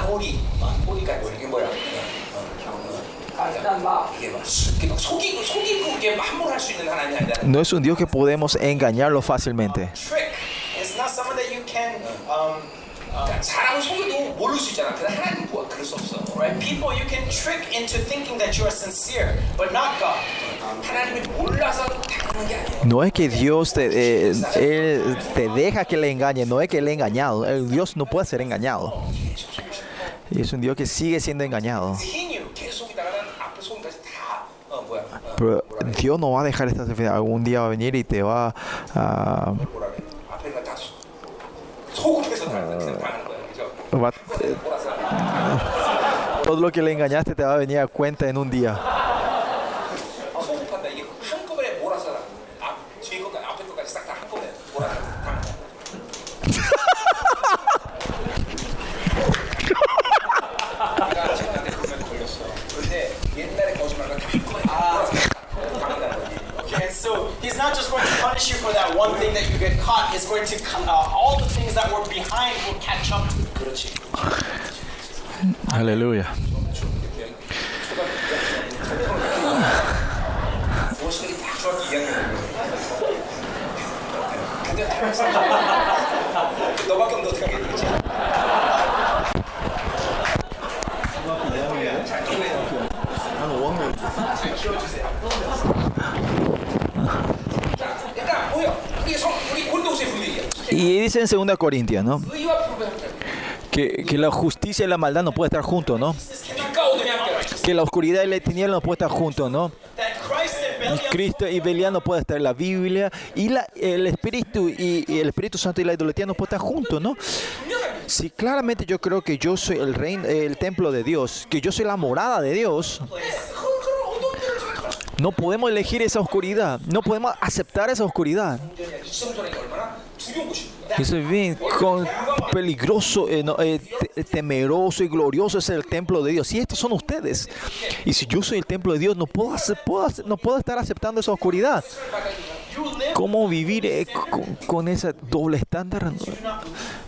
no es un Dios que podemos engañarlo fácilmente. No es que Dios te, eh, él te deja que le engañe, no es que le he engañado. El Dios no puede ser engañado. Es un Dios que sigue siendo engañado. Pero Dios no va a dejar esta enfermedad. Algún día va a venir y te va a. Eh, todo lo que le engañaste te va a venir a cuenta en un día. Not just going to punish you for that one thing that you get caught. It's going to uh, all the things that were behind will catch up. to you. 그 *laughs* Y dice en 2 Corintias, ¿no? Que, que, la justicia y la maldad no pueden estar juntos, ¿no? Que la oscuridad y la tiniebla no pueden estar juntos, ¿no? Cristo y Belial no pueden estar en la Biblia y la, el Espíritu y, y, el Espíritu Santo y la idolatría no pueden estar juntos, ¿no? Si claramente yo creo que yo soy el reino, el templo de Dios, que yo soy la morada de Dios. No podemos elegir esa oscuridad, no podemos aceptar esa oscuridad. Eso es bien con peligroso, eh, no, eh, eh, temeroso y glorioso es el templo de Dios. Y estos son ustedes. Y si yo soy el templo de Dios, no puedo, hacer, puedo hacer, no puedo estar aceptando esa oscuridad. ¿Cómo vivir eh, con, con, ese doble estándar?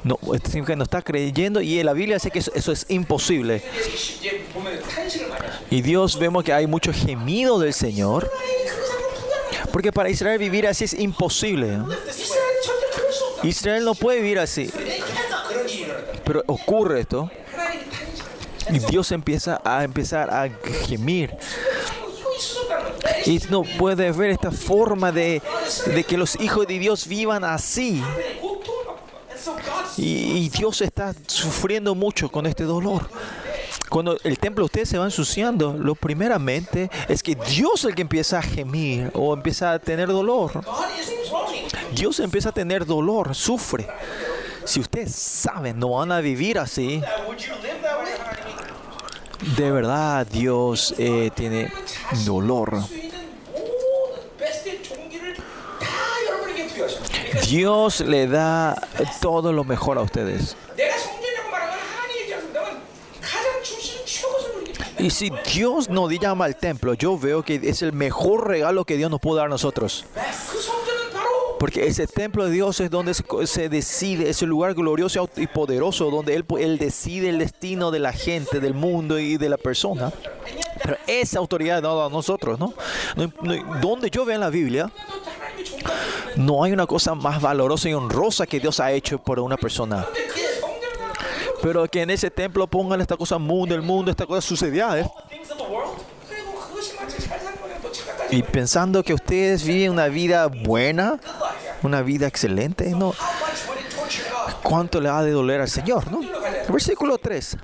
No, esto significa no está creyendo y la Biblia dice que eso, es imposible. Y Dios vemos que hay mucho gemido del Señor. Porque para Israel vivir así es imposible. Israel no puede vivir así. Pero ocurre esto. Y Dios empieza a empezar a gemir. Y no puedes ver esta forma de, de que los hijos de Dios vivan así. Y, Dios está sufriendo mucho con este dolor. Cuando el templo ustedes se va ensuciando, lo primeramente es que Dios es el que empieza a gemir o empieza a tener dolor. Dios empieza a tener dolor, sufre. Si ustedes saben, no van a vivir así de verdad Dios eh, tiene dolor. Dios le da todo lo mejor a ustedes. Y si Dios no llama al templo, yo veo que es el mejor regalo que Dios nos puede dar a nosotros. Porque ese templo de Dios es donde se decide, es el lugar glorioso y poderoso donde Él, él decide el destino de la gente, del mundo y de la persona. Pero esa autoridad es dada a nosotros, ¿no? Donde yo veo en la Biblia, no hay una cosa más valorosa y honrosa que Dios ha hecho por una persona. Pero que en ese templo pongan esta cosa mundo, el mundo, esta cosa sucedía, ¿eh? y pensando que ustedes viven una vida buena, una vida excelente, ¿no? ¿Cuánto le ha de doler al Señor, no? Versículo 3.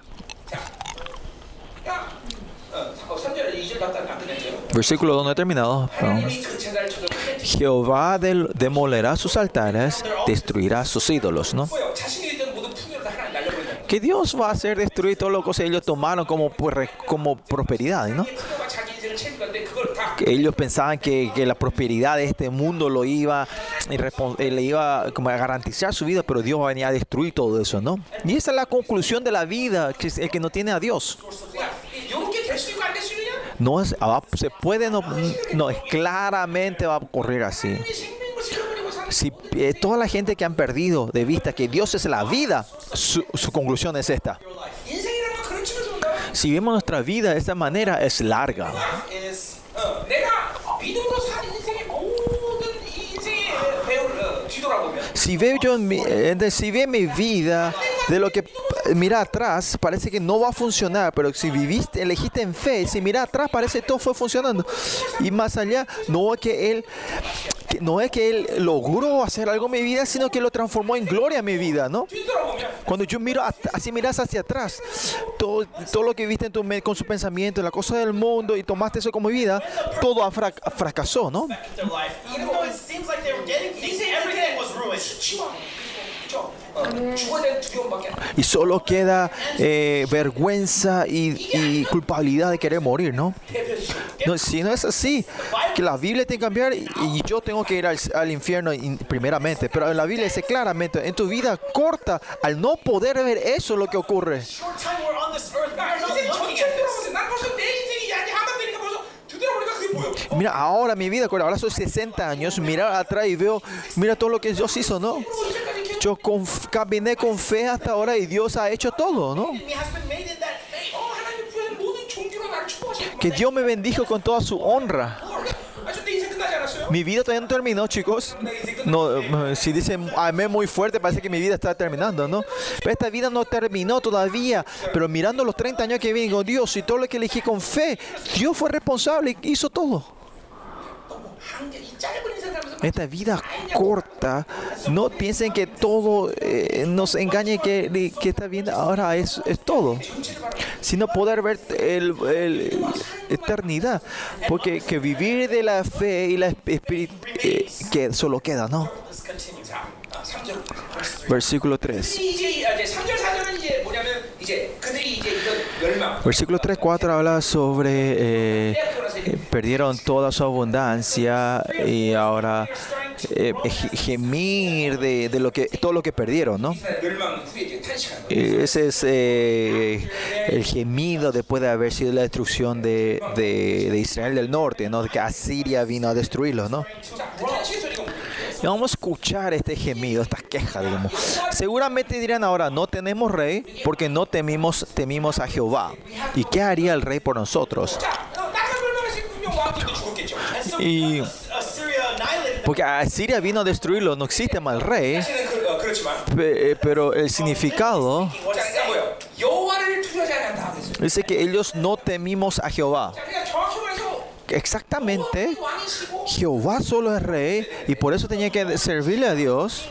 Versículo 2 no he terminado. Jehová demolerá sus altares, destruirá sus ídolos, ¿no? Que Dios va a hacer destruir todo lo que ellos tomaron como, pues, como prosperidad, ¿no? ellos pensaban que, que, la prosperidad de este mundo lo iba, le iba como a garantizar su vida, pero Dios venía a destruir todo eso, ¿no? Y esa es la conclusión de la vida, que el que no tiene a Dios. No es, se puede, no, no es claramente va a ocurrir así. Si eh, toda la gente que han perdido de vista que Dios es la vida, su, su conclusión es esta. Si vemos nuestra vida de esta manera, es larga. Si, veo yo en mi, eh, si ve mi vida, de lo que mira atrás, parece que no va a funcionar, pero si viviste, elegiste en fe, si mira atrás, parece que todo fue funcionando. Y más allá, no es que Él no es que Él logró hacer algo en mi vida, sino que lo transformó en gloria en mi vida, ¿no? Cuando yo miro, así miras hacia atrás, todo, todo lo que viste en tu mente, con su pensamiento, la cosa del mundo, y tomaste eso como vida, todo fracasó, ¿no? Y solo queda eh, vergüenza y, y, culpabilidad de querer morir, ¿no? ¿no? Si no es así, que la Biblia tiene que cambiar y, yo tengo que ir al, al infierno in, primeramente. Pero en la Biblia dice claramente, en tu vida corta, al no poder ver eso lo que ocurre. Mira, ahora mi vida, ahora soy 60 años, mira atrás y veo, mira todo lo que Dios hizo, ¿no? Yo con, caminé con fe hasta ahora y Dios ha hecho todo, ¿no? Que Dios me bendijo con toda su honra. Mi vida todavía no terminó, chicos. No, si dicen amé muy fuerte, parece que mi vida está terminando, ¿no? Pero esta vida no terminó todavía. Pero mirando los 30 años que viven con Dios y todo lo que elegí con fe, Dios fue responsable y hizo todo. Esta vida corta, no piensen que todo eh, nos engañe que, que está bien, ahora es, es todo. Sino poder ver el, eternidad. Porque que vivir de la fe y la espíritu que solo queda, ¿no? Versículo 3. Versículo 3, 4 habla sobre eh, eh, perdieron toda su abundancia y ahora eh, gemir de, lo que todo lo que perdieron, ¿no? Ese es el gemido después de haber sido la destrucción de, de Israel del norte, ¿no? Que Asiria vino a destruirlos, ¿no? Y vamos a escuchar este gemido, estas quejas, digamos. Seguramente dirán ahora, no tenemos rey porque no temimos, temimos a Jehová. ¿Y qué haría el rey por nosotros? Y porque Asiria vino a destruirlo, no existe mal rey. Eh, pero el significado dice que ellos no temimos a Jehová exactamente Jehová solo es rey y por eso tenía que servirle a Dios.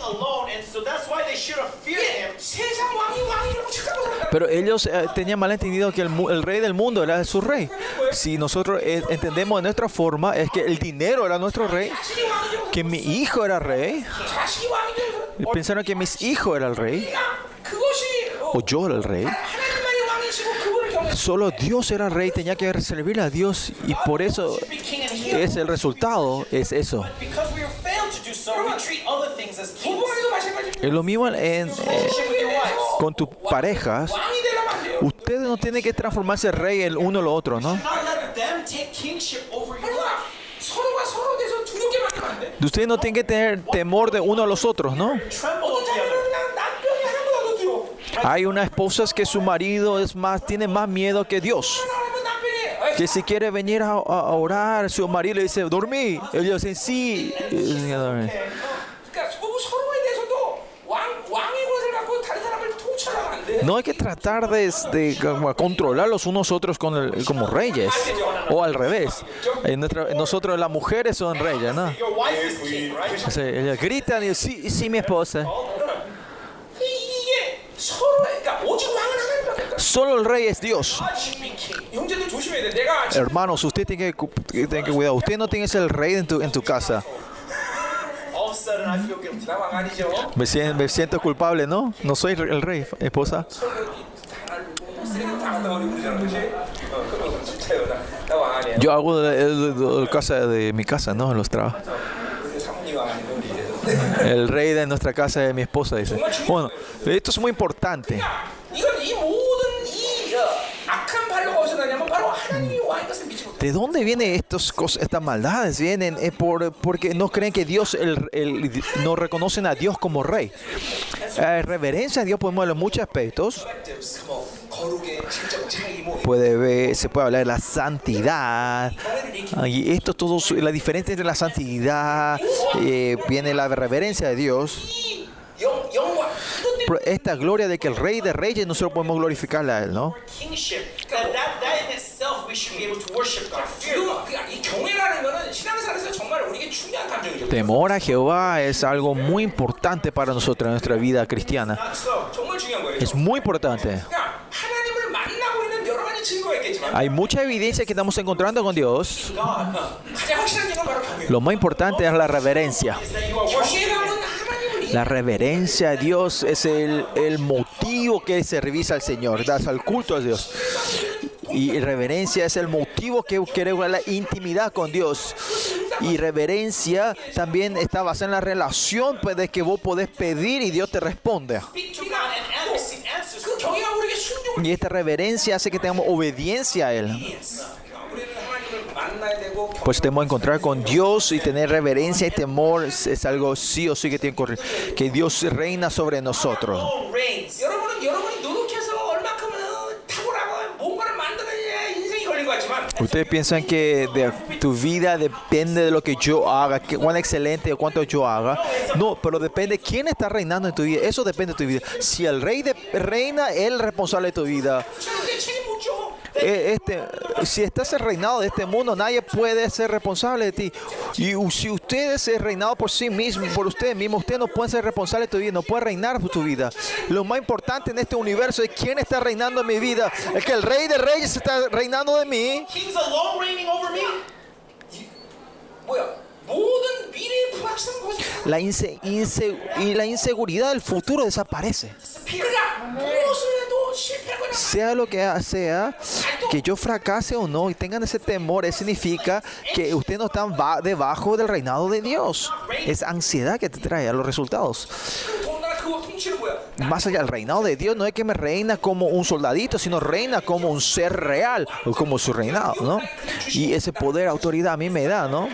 Pero ellos eh, tenían mal entendido que el, rey del mundo era su rey. Si nosotros eh, entendemos de nuestra forma, es que el dinero era nuestro rey, que mi hijo era rey. Pensaron que mis hijos era el rey, o yo era el rey. Solo Dios era rey, tenía que servir a Dios y por eso es el resultado, es eso. Es lo mismo en, eh, con tus parejas. Ustedes no tienen que transformarse rey el uno o otro, ¿no? Ustedes no tienen que tener temor de uno a los otros, ¿no? Hay unas esposas que su marido es más, tiene más miedo que Dios. Que si quiere venir a, a orar, su marido le dice, dormí. Ellos dicen, sí. No hay que tratar de, de, de controlar unos otros con el, como reyes, o al revés. En nuestra, nosotros las mujeres son reyes, ¿no? O sea, ellas gritan y sí, sí, mi esposa. Solo el rey es Dios. Hermanos, usted tiene que, tiene que cuidar. Usted no tiene ser el rey en tu, en tu casa. Me siento, me siento culpable, ¿no? No soy el rey, esposa. Yo hago el, el, el casa de mi casa, ¿no? En Los trabajos. *laughs* El rey de nuestra casa es mi esposa, dice. Bueno, esto es muy importante. ¿De dónde vienen estas cosas, estas maldades? Vienen eh, por, porque no creen que Dios, el, el, no reconocen a Dios como rey. Eh, reverencia a Dios podemos ver en muchos aspectos. Puede ver, se puede hablar de la santidad. Y esto todo, la diferencia entre la santidad, eh, viene la reverencia de Dios. Esta gloria de que el Rey de Reyes nosotros podemos glorificarla a Él, ¿no? Temor a Jehová es algo muy importante para nosotros en nuestra vida cristiana. Es muy importante. Hay mucha evidencia que estamos encontrando con Dios. Lo más importante es la reverencia. La reverencia a Dios es el, el motivo que se revisa al Señor, das al culto a Dios. Y reverencia es el motivo que queremos la intimidad con Dios. Y reverencia también está basada en la relación pues, de que vos podés pedir y Dios te responde. Y esta reverencia hace que tengamos obediencia a Él. Pues tenemos que encontrar con Dios y tener reverencia y temor es algo sí o sí que tiene que ocurrir. Que Dios reina sobre nosotros. Ustedes piensan que tu vida depende de lo que yo haga, que cuán excelente o cuánto yo haga. No, pero depende quién está reinando en tu vida. Eso depende de tu vida. Si el rey de- reina, él es responsable de tu vida eh, este, si estás el reinado de este mundo, nadie puede ser responsable de ti. Y si usted es reinado por sí mismo, por usted mismo, usted no puede ser responsable de tu vida, no puede reinar por tu vida. Lo más importante en este universo es quién está reinando en mi vida. Es que el rey de reyes está reinando de mí. La, inseguridad del futuro desaparece. Sea lo que sea, que yo fracase o no y tengan ese temor, significa que ustedes no están debajo del reinado de Dios. Es ansiedad que te trae a los resultados. Más allá, el reinado de Dios no es que me reina como un soldadito, sino reina como un ser real, como su reinado, ¿no? Y ese poder, autoridad a mí me da, ¿no?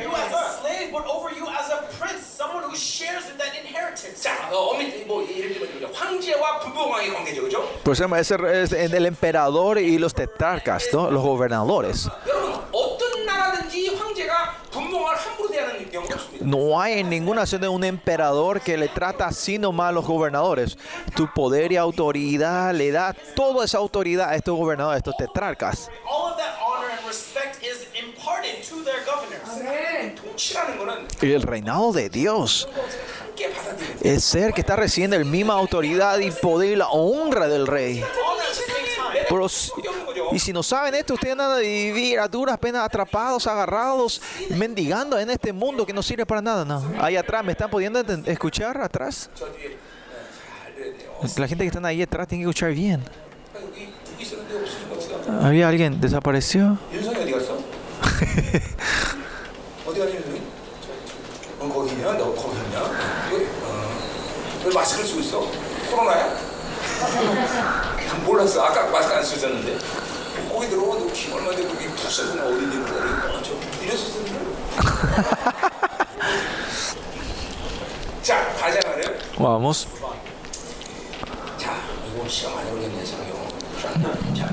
Por ejemplo, es, es el emperador y los tetrarcas, ¿no? los gobernadores. No hay en ninguna nación de un emperador que le trata así nomás a los gobernadores. Tu poder y autoridad le da toda esa autoridad a estos gobernadores, a estos tetrarcas. Y el reinado de Dios es ser que está recibiendo la misma autoridad y poder y la honra del rey. Y si no saben esto, ustedes van a vivir a duras penas atrapados, agarrados, mendigando en este mundo que no sirve para nada. No. Ahí atrás, ¿me están pudiendo escuchar atrás? La gente que está ahí atrás tiene que escuchar bien. Había alguien, desapareció. *laughs* 왜 마스크를 쓰고 있어? 코로나야? 몰랐어. 아까 마스크 안 쓰고 있었는데. 거기 너키 얼마 되고 거기 부스나 어디 있는 거야? 저 이랬었는데. 자, 가자 말이야. Vamos. 자, 이거 시간 많이 걸렸네, 성경. 자,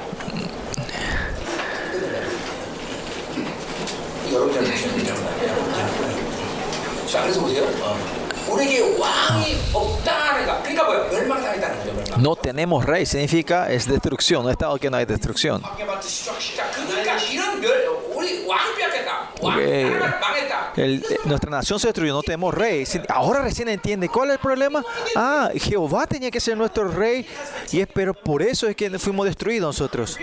여러분 잘 보시면 자, 그래서 보세요. 어. No tenemos rey significa es destrucción, un estado que no hay destrucción. Eh, nuestra nación se destruyó, no tenemos rey. Ahora recién entiende cuál es el problema. Ah, Jehová tenía que ser nuestro rey, y es, pero por eso es que fuimos destruidos nosotros.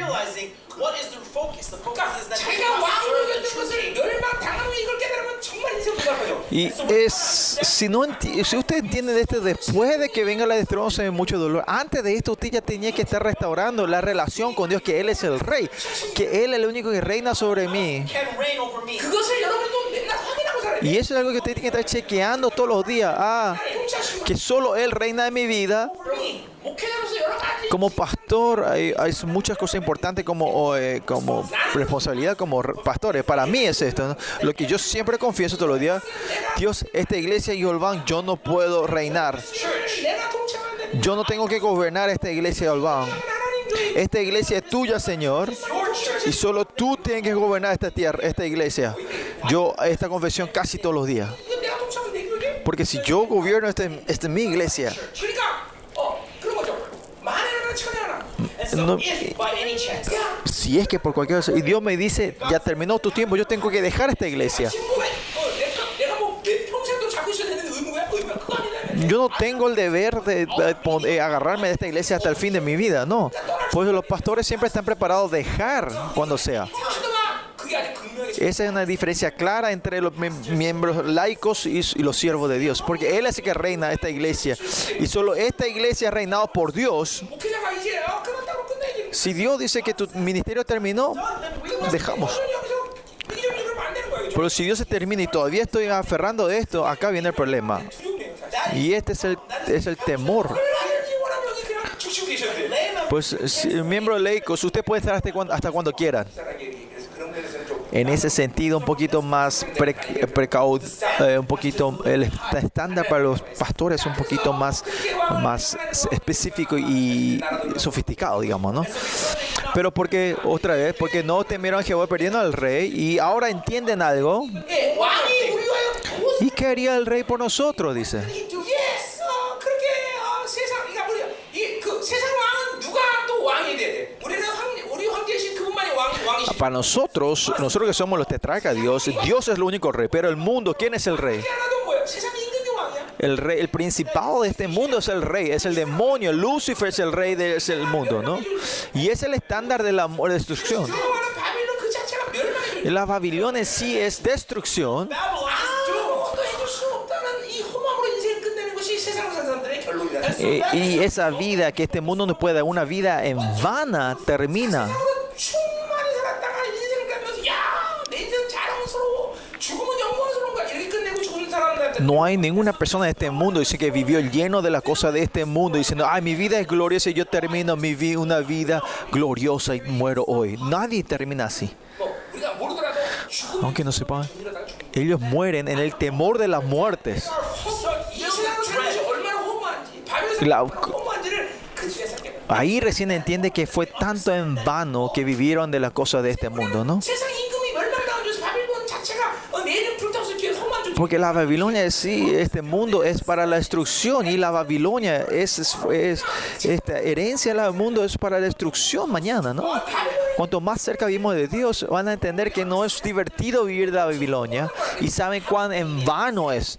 Y es, si no si usted entiende de después de que venga la se ve mucho dolor. Antes de esto, usted ya tenía que estar restaurando la relación con Dios, que Él es el rey, que Él es el único que reina sobre mí. Y eso es algo que usted tiene que estar chequeando todos los días. Ah, que solo Él reina de mi vida. Como pastor hay, hay muchas cosas importantes como, eh, como responsabilidad como pastores. Para mí es esto. Lo que yo siempre confieso todos los días. Dios, esta iglesia y Olván, yo no puedo reinar. Yo no tengo que gobernar esta iglesia de Olván. Esta iglesia es tuya, Señor. Y solo tú tienes que gobernar esta tierra, esta iglesia. Yo esta confesión casi todos los días. Porque si yo gobierno esta, esta mi iglesia, si es que por cualquier cosa, y Dios me dice, ya terminó tu tiempo, yo tengo que dejar esta iglesia. yo no tengo el deber de, eh, agarrarme de esta iglesia hasta el fin de mi vida, no. Pues los pastores siempre están preparados a dejar cuando sea. Esa es una diferencia clara entre los miembros laicos y, los siervos de Dios, porque Él es el que reina esta iglesia y solo esta iglesia es reinada por Dios. Si Dios dice que tu ministerio terminó, dejamos. Pero si Dios se termina y todavía estoy aferrando de esto, acá viene el problema. Y este es el, es el temor. Pues miembro laico, usted puede estar hasta cuando, hasta cuando quiera. En ese sentido, un poquito más pre, precaud, eh, un poquito el estándar para los pastores un poquito más, más específico y sofisticado, digamos, ¿no? Pero porque, otra vez, porque no temieron a Jehová perdiendo al rey y ahora entienden algo ¿Y qué haría el rey por nosotros? Dice. Para nosotros, nosotros que somos los tetracas, Dios, Dios es el único rey, pero el mundo, ¿quién es el rey? El rey, el principal de este mundo es el rey, es el demonio, Lucifer es el rey del de, mundo, ¿no? Y es el estándar de la destrucción. La Babilonia sí es destrucción. Eh, y esa vida que este mundo nos puede dar, una vida en vana, termina. No hay ninguna persona en este mundo dice que vivió lleno de las cosas de este mundo diciendo, ay, mi vida es gloriosa y yo termino mi vida una vida gloriosa y muero hoy. Nadie termina así. Aunque no sepan, ellos mueren en el temor de las muertes. Ahí recién entiende que fue tanto en vano que vivieron de las cosas de este mundo, ¿no? Porque la Babilonia sí, este mundo es para la destrucción y la Babilonia es, es esta herencia del mundo es para la destrucción mañana, ¿no? Cuanto más cerca vivimos de Dios, van a entender que no es divertido vivir de Babilonia y saben cuán en vano es.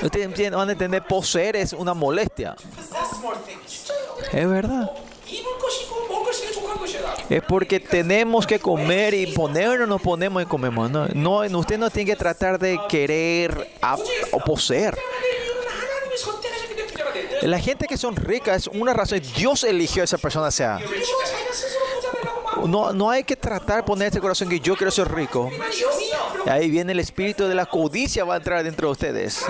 Ustedes van a entender, poseer es una molestia. Es verdad. Es porque tenemos que comer y ponernos, nos ponemos y comemos. No, usted no tiene que tratar de querer o poseer. La gente que son ricas es una razón. Dios eligió a esa persona sea no, no hay que tratar poner este corazón que yo quiero ser rico. Ahí viene el espíritu de la codicia va a entrar dentro de ustedes.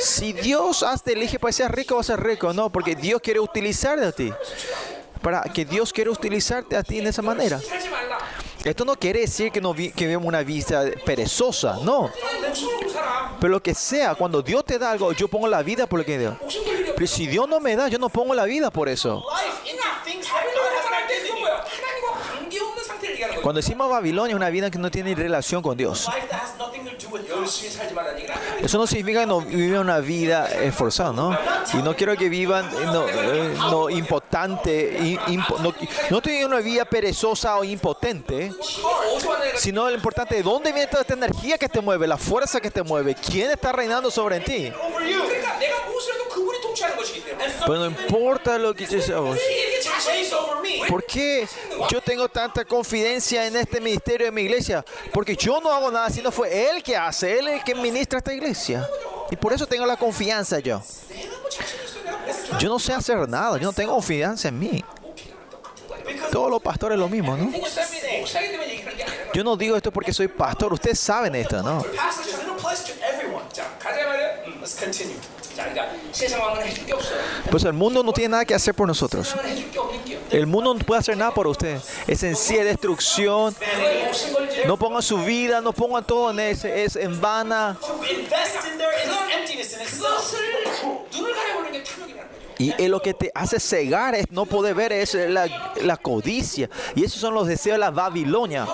Si Dios te elige para ser rico, vas a ser rico, no, porque Dios quiere utilizarte a ti. Para que Dios quiere utilizarte a ti en esa manera. Esto no quiere decir que, no vi, que vemos una vista perezosa, no. Pero lo que sea, cuando Dios te da algo, yo pongo la vida por lo que Dios. Pero si Dios no me da, yo no pongo la vida por eso. Cuando decimos Babilonia, es una vida que no tiene relación con Dios. Eso no significa que no vivan una vida esforzada, ¿no? Y no quiero que vivan eh, eh, no, no no, no tienen una vida perezosa o impotente, sino lo importante de dónde viene toda esta energía que te mueve, la fuerza que te mueve, quién está reinando sobre ti. Pero no importa lo que yo ¿Por qué yo tengo tanta confidencia en este ministerio de mi iglesia? Porque yo no hago nada, sino fue Él que hace, Él el que ministra esta iglesia. Y por eso tengo la confianza yo. Yo no sé hacer nada, yo no tengo confianza en mí. Todos los pastores lo mismo, ¿no? Yo no digo esto porque soy pastor, ustedes saben esto, ¿no? Pues el mundo no tiene nada que hacer por nosotros. El mundo no puede hacer nada por usted. Esencia de destrucción. No pongan su vida, no pongan todo en ese, es en vana. Y lo que te hace cegar es no poder ver es la, la codicia. Y esos son los deseos de la Babilonia.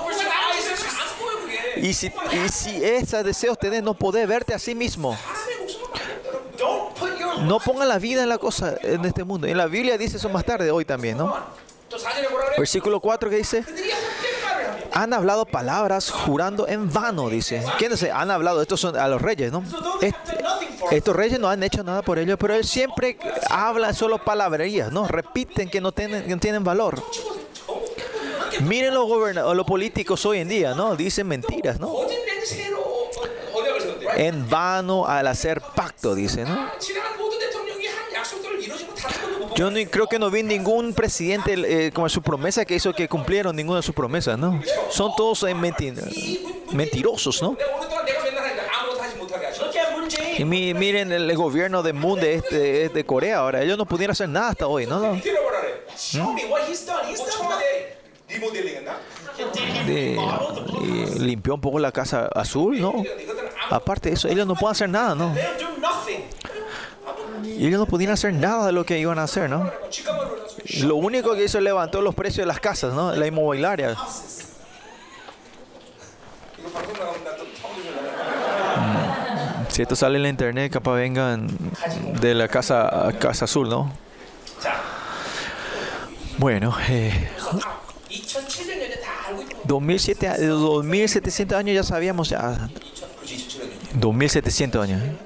Y si, y si esos deseos tenés, no podés verte a sí mismo. No pongan la vida en la cosa, en este mundo. En la Biblia dice eso más tarde, hoy también, ¿no? Versículo 4 que dice, han hablado palabras jurando en vano, dice. ¿Quiénes han hablado? Estos son a los reyes, ¿no? Estos reyes no han hecho nada por ellos, pero él siempre habla solo palabrerías, ¿no? Repiten que no tienen, no tienen valor. Miren los, los políticos hoy en día, ¿no? Dicen mentiras, ¿no? en vano al hacer pacto, dice, ¿no? Yo no, creo que no vi ningún presidente eh, como su promesa que hizo que cumplieron ninguna de sus promesas, ¿no? Son todos eh, menti mentirosos, ¿no? Y mi, miren el gobierno de Moon de, este, de, Corea ahora, ellos no pudieron hacer nada hasta hoy, ¿no? ¿No? ¿Mm? Eh, limpió un poco la casa azul, ¿no? Aparte de eso, ellos no pueden hacer nada, ¿no? Y ellos no podían hacer nada de lo que iban a hacer, ¿no? Lo único que hizo es levantó los precios de las casas, ¿no? La inmobiliaria. Mm. Si esto sale en la internet, capaz vengan de la casa, casa azul, ¿no? Bueno, eh, 2007, 2.700 años ya sabíamos ya. 2.700 años. ¿eh?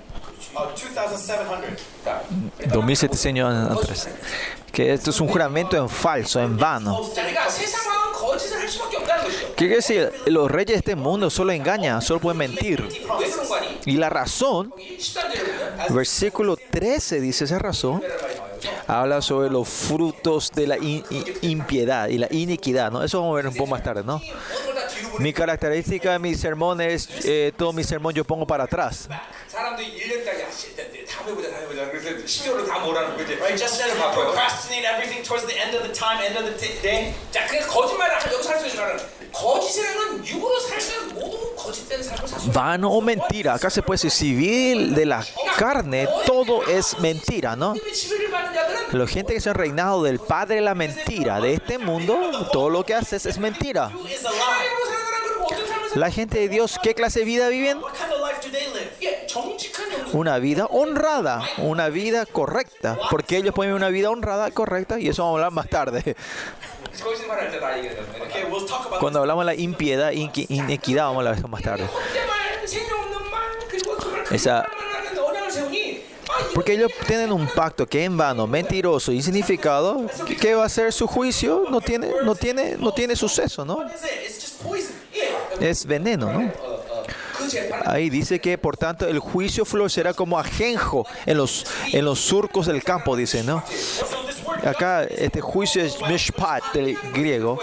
2.700 años atrás. Que esto es un juramento en falso, en vano. Quiere decir, los reyes de este mundo solo engañan, solo pueden mentir. Y la razón, versículo 13 dice esa razón habla sobre los frutos de la impiedad y la iniquidad, ¿no? Eso vamos a ver un poco más tarde, ¿no? Mi característica de mi sermón es, eh, todo mi sermón yo pongo para atrás. 사람들이 1년 따기 아, 씨, 일단 다음 해보자, 다음 해보자. 그래서 12월로 다 몰아놓고 이제 Right? Just as we 바꿔요. procrastinate everything towards the end of the time, end of the t- day. 자, 그냥 거짓말을 하- 여기서 할수 있는 말은 거짓이라는 육으로 살면 모두 거짓된 삶을 살 수. 있어요. Vano o mentira. Acá se puede decir civil de la carne, todo es mentira, ¿no? 하나님의 지배를 받는 자들은 La gente que se ha reinado del padre de la mentira de este mundo, todo lo que haces es mentira. Who is a lie? 하나님으로 사는 사람 그리고 어떤 삶을 살 La gente de Dios, ¿qué clase de vida viven? una vida honrada, una vida correcta, porque ellos pueden vivir una vida honrada, correcta, y eso vamos a hablar más tarde. Cuando hablamos de la impiedad, inequidad, vamos a hablar eso más tarde. Esa, porque ellos tienen un pacto que en vano, mentiroso, insignificado, que, va a ser su juicio, no tiene, no tiene, no tiene suceso, ¿no? Es veneno, ¿no? Ahí dice que, por tanto, el juicio florecerá como ajenjo en los, en los surcos del campo, dice, ¿no? Acá este juicio es mishpat del griego,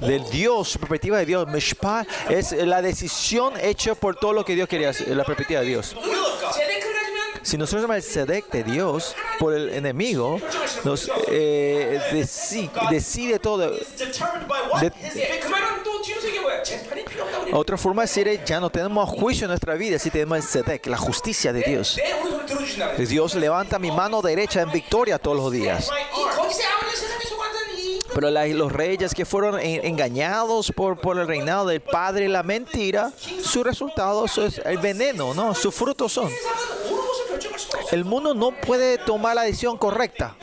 del Dios, perspectiva de Dios. Mishpat es la decisión hecha por todo lo que Dios quería, la perspectiva de Dios. Si nosotros somos el Sedec de Dios por el enemigo, nos eh, decide, decide todo. De, otra forma de decir es, ya no tenemos juicio en nuestra vida si tenemos el Sedec, la justicia de Dios. Dios levanta mi mano derecha en victoria todos los días. Pero la, los reyes que fueron en, engañados por, por el reinado del padre y la mentira, su resultado es el veneno, ¿no? Sus frutos son. El mundo no puede tomar la decisión correcta.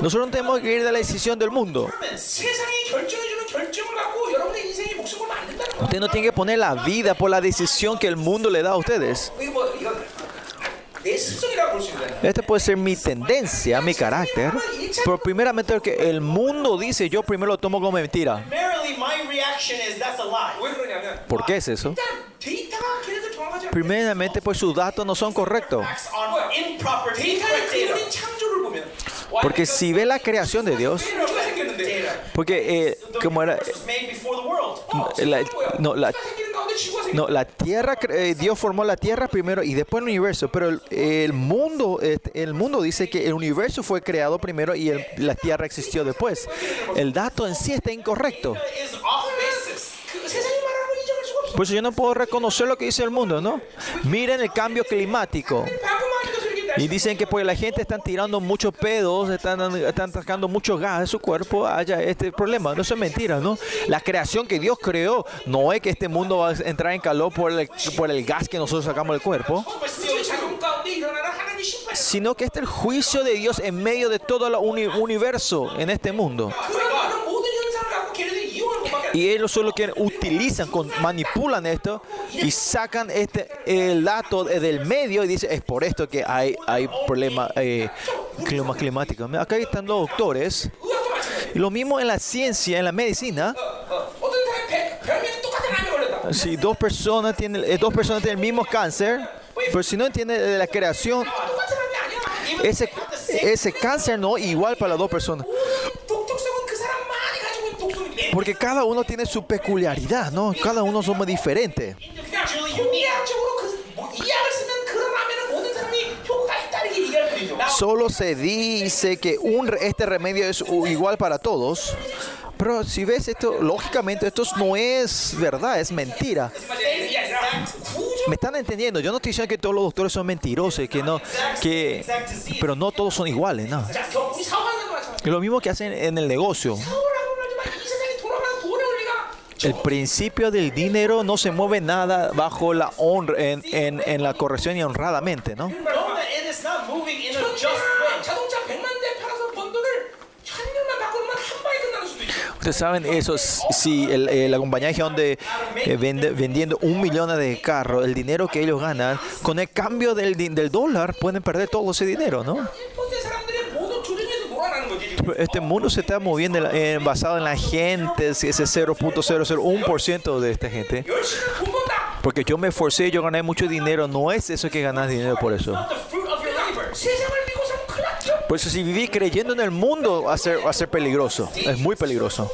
Nosotros no tenemos que ir de la decisión del mundo. Usted no tiene que poner la vida por la decisión que el mundo le da a ustedes. Esta puede ser mi tendencia, mi carácter. Pero primeramente el que el mundo dice, yo primero lo tomo como mentira. ¿Por qué es eso? Primeramente, pues sus datos no son correctos. Porque si ve la creación de Dios, porque eh, como era, eh, la, no, la, no, la tierra, eh, Dios formó la tierra primero y después el universo, pero el, el mundo, este, el mundo dice que el universo fue creado primero y el, la tierra existió después. El dato en sí está incorrecto. Por eso yo no puedo reconocer lo que dice el mundo, ¿no? Miren el cambio climático. Y dicen que pues la gente está tirando muchos pedos, están, están sacando mucho gas de su cuerpo, haya este problema. No es mentira, ¿no? La creación que Dios creó no es que este mundo va a entrar en calor por el, por el gas que nosotros sacamos del cuerpo, sino que este es el juicio de Dios en medio de todo el universo en este mundo. Y ellos solo que utilizan, manipulan esto y sacan este, el dato del medio y dicen, es por esto que hay, hay problemas eh, climáticos. Acá están los doctores. Lo mismo en la ciencia, en la medicina. Si dos personas tienen, eh, dos personas tienen el mismo cáncer, pero si no entienden la creación, ese, ese cáncer no igual para las dos personas. Porque cada uno tiene su peculiaridad, ¿no? Cada uno somos diferentes. Solo se dice que un, este remedio es igual para todos. Pero si ves esto, lógicamente esto no es verdad, es mentira. ¿Me están entendiendo? Yo no estoy diciendo que todos los doctores son mentirosos, que no, que, pero no todos son iguales, ¿no? Lo mismo que hacen en el negocio. El principio del dinero no se mueve nada bajo la honra, en, en, en la corrección y honradamente, ¿no? Ustedes saben eso, si el, el, la compañía donde eh, vende, vendiendo un millón de carros, el dinero que ellos ganan, con el cambio del, del dólar pueden perder todo ese dinero, ¿no? Este, este mundo se está moviendo en, en, basado en la gente, ese 0.001% de esta gente. Porque yo me esforcé, yo gané mucho dinero, no es eso que ganas dinero por eso. Por eso si vivís creyendo en el mundo va a ser, va a ser peligroso, es muy peligroso.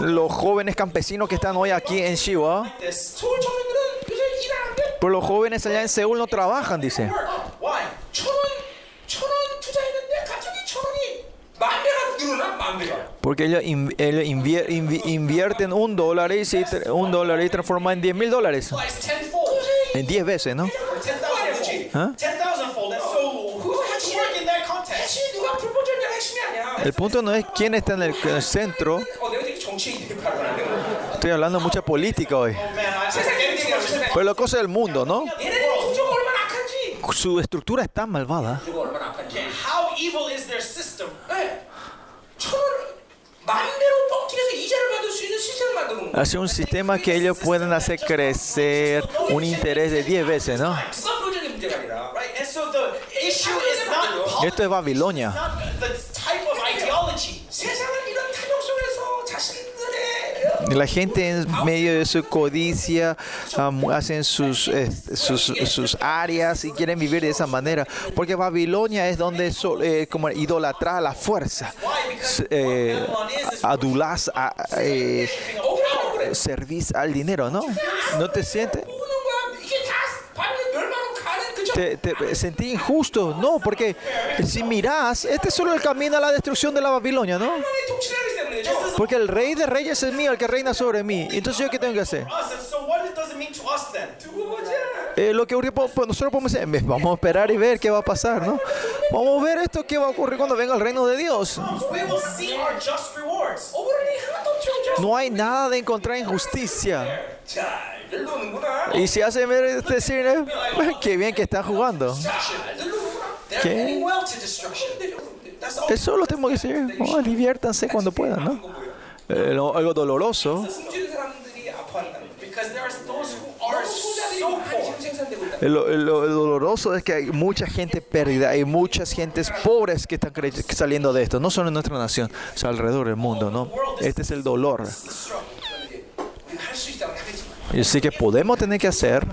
Los jóvenes campesinos que están hoy aquí en Shiva, pero los jóvenes allá en Seúl no trabajan, dice. Porque ellos, invier, invierten un dólar y, un dólar y transforman en 10 mil dólares. En 10 veces, ¿no? ¿Ah? El punto no es quién está en el, centro. Estoy hablando de mucha política hoy. Pero la cosa del mundo, ¿no? Su estructura es tan malvada hace un sistema que ellos pueden hacer crecer un interés de 10 veces, ¿no? Esto es Babilonia. La gente en medio de su codicia hacen sus, eh, sus, sus, áreas y quieren vivir de esa manera. Porque Babilonia es donde so, eh, como idolatra la fuerza. Eh, eh, servís al dinero, ¿no? ¿No te sientes? te, te sentí injusto. No, porque si mirás, este es solo el camino a la destrucción de la Babilonia, ¿no? Porque el rey de reyes es mío, el que reina sobre mí. Entonces, ¿yo qué tengo que hacer? Eh, lo que pues, nosotros podemos decir, vamos a esperar y ver qué va a pasar, ¿no? Vamos a ver esto qué va a ocurrir cuando venga el reino de Dios. No hay nada de encontrar injusticia. Y si hace decir, este *laughs* qué bien que están jugando. ¿Qué? Eso lo tengo que decir. Oh, diviértanse cuando puedan, ¿no? Eh, lo, algo doloroso. Lo, lo, lo, doloroso es que hay mucha gente pérdida, hay muchas gentes pobres que están saliendo de esto, no solo en nuestra nación, o sea, alrededor del mundo, ¿no? Este es el dolor. Yo sé que podemos tener que hacer,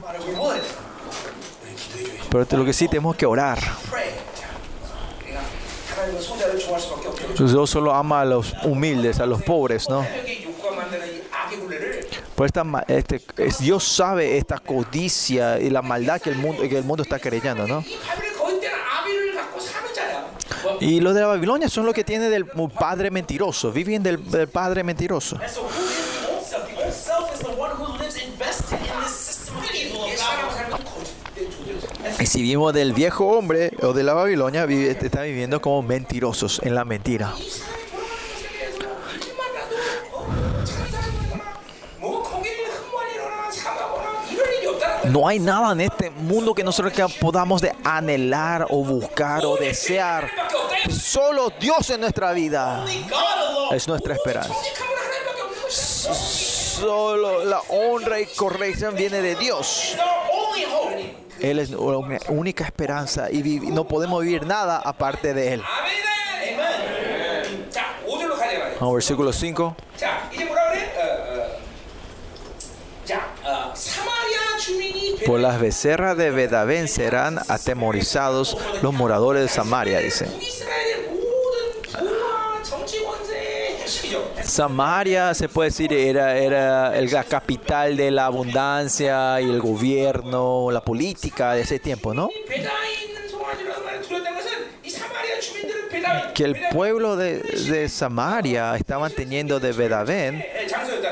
pero lo que sí tenemos que orar. Dios solo ama a los humildes, a los pobres, ¿no? Por esta, este, Dios sabe esta codicia y la maldad que el mundo, que el mundo está creyendo, ¿no? Y los de la Babilonia son los que tienen del padre mentiroso, viven del, del padre mentiroso. Y si vivimos del viejo hombre o de la Babilonia, vive, está viviendo como mentirosos en la mentira. No hay nada en este mundo que nosotros podamos de anhelar o buscar o desear. Solo Dios en nuestra vida es nuestra esperanza. Solo la honra y corrección viene de Dios. Él es la única esperanza y no podemos vivir nada aparte de Él. Vamos, versículo 5. Por las becerras de Bedavén serán atemorizados los moradores de Samaria, dice. Samaria, se puede decir, era, era la capital de la abundancia y el gobierno, la política de ese tiempo, ¿no? que el pueblo de, de Samaria estaban teniendo de Bedavén,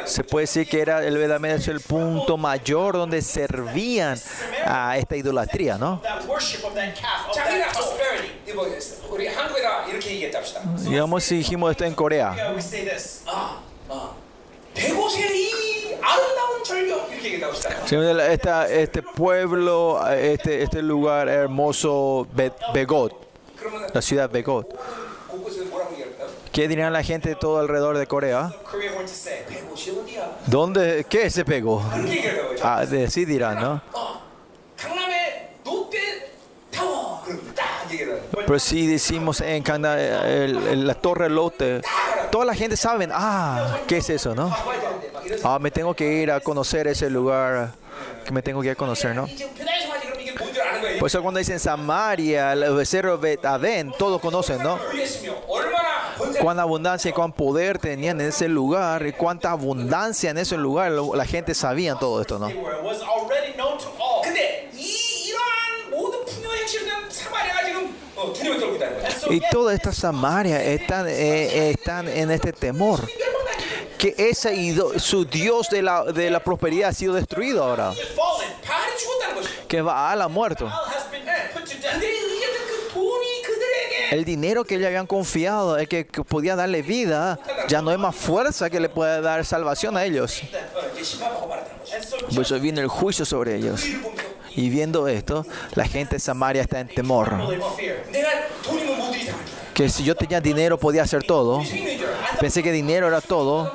se puede decir que era el Bedavén es el punto mayor donde servían a esta idolatría, ¿no? Digamos si dijimos esto en Corea. Este pueblo, este, este lugar hermoso, Begot la ciudad de Begot. ¿Qué dirán la gente de todo alrededor de Corea? ¿Dónde? ¿Qué se pegó? Ah, sí dirán, ¿no? Pero si decimos en Canadá el, la Torre Lotte, toda la gente sabe, ah, ¿qué es eso, no? Ah, me tengo que ir a conocer ese lugar que me tengo que ir a conocer, ¿no? Por eso cuando dicen Samaria, el becerro de todos conocen, ¿no? Cuán abundancia y cuán poder tenían en ese lugar, y cuánta abundancia en ese lugar, la gente sabía todo esto, ¿no? Y toda esta Samaria están, eh, están en este temor que ese ido, su Dios de la, de la prosperidad ha sido destruido ahora. Que Baal ha muerto. El dinero que le habían confiado, el que podía darle vida, ya no hay más fuerza que le pueda dar salvación a ellos. Pues viene el juicio sobre ellos. Y viendo esto, la gente de Samaria está en temor que si yo tenía dinero podía hacer todo. Pensé que dinero era todo.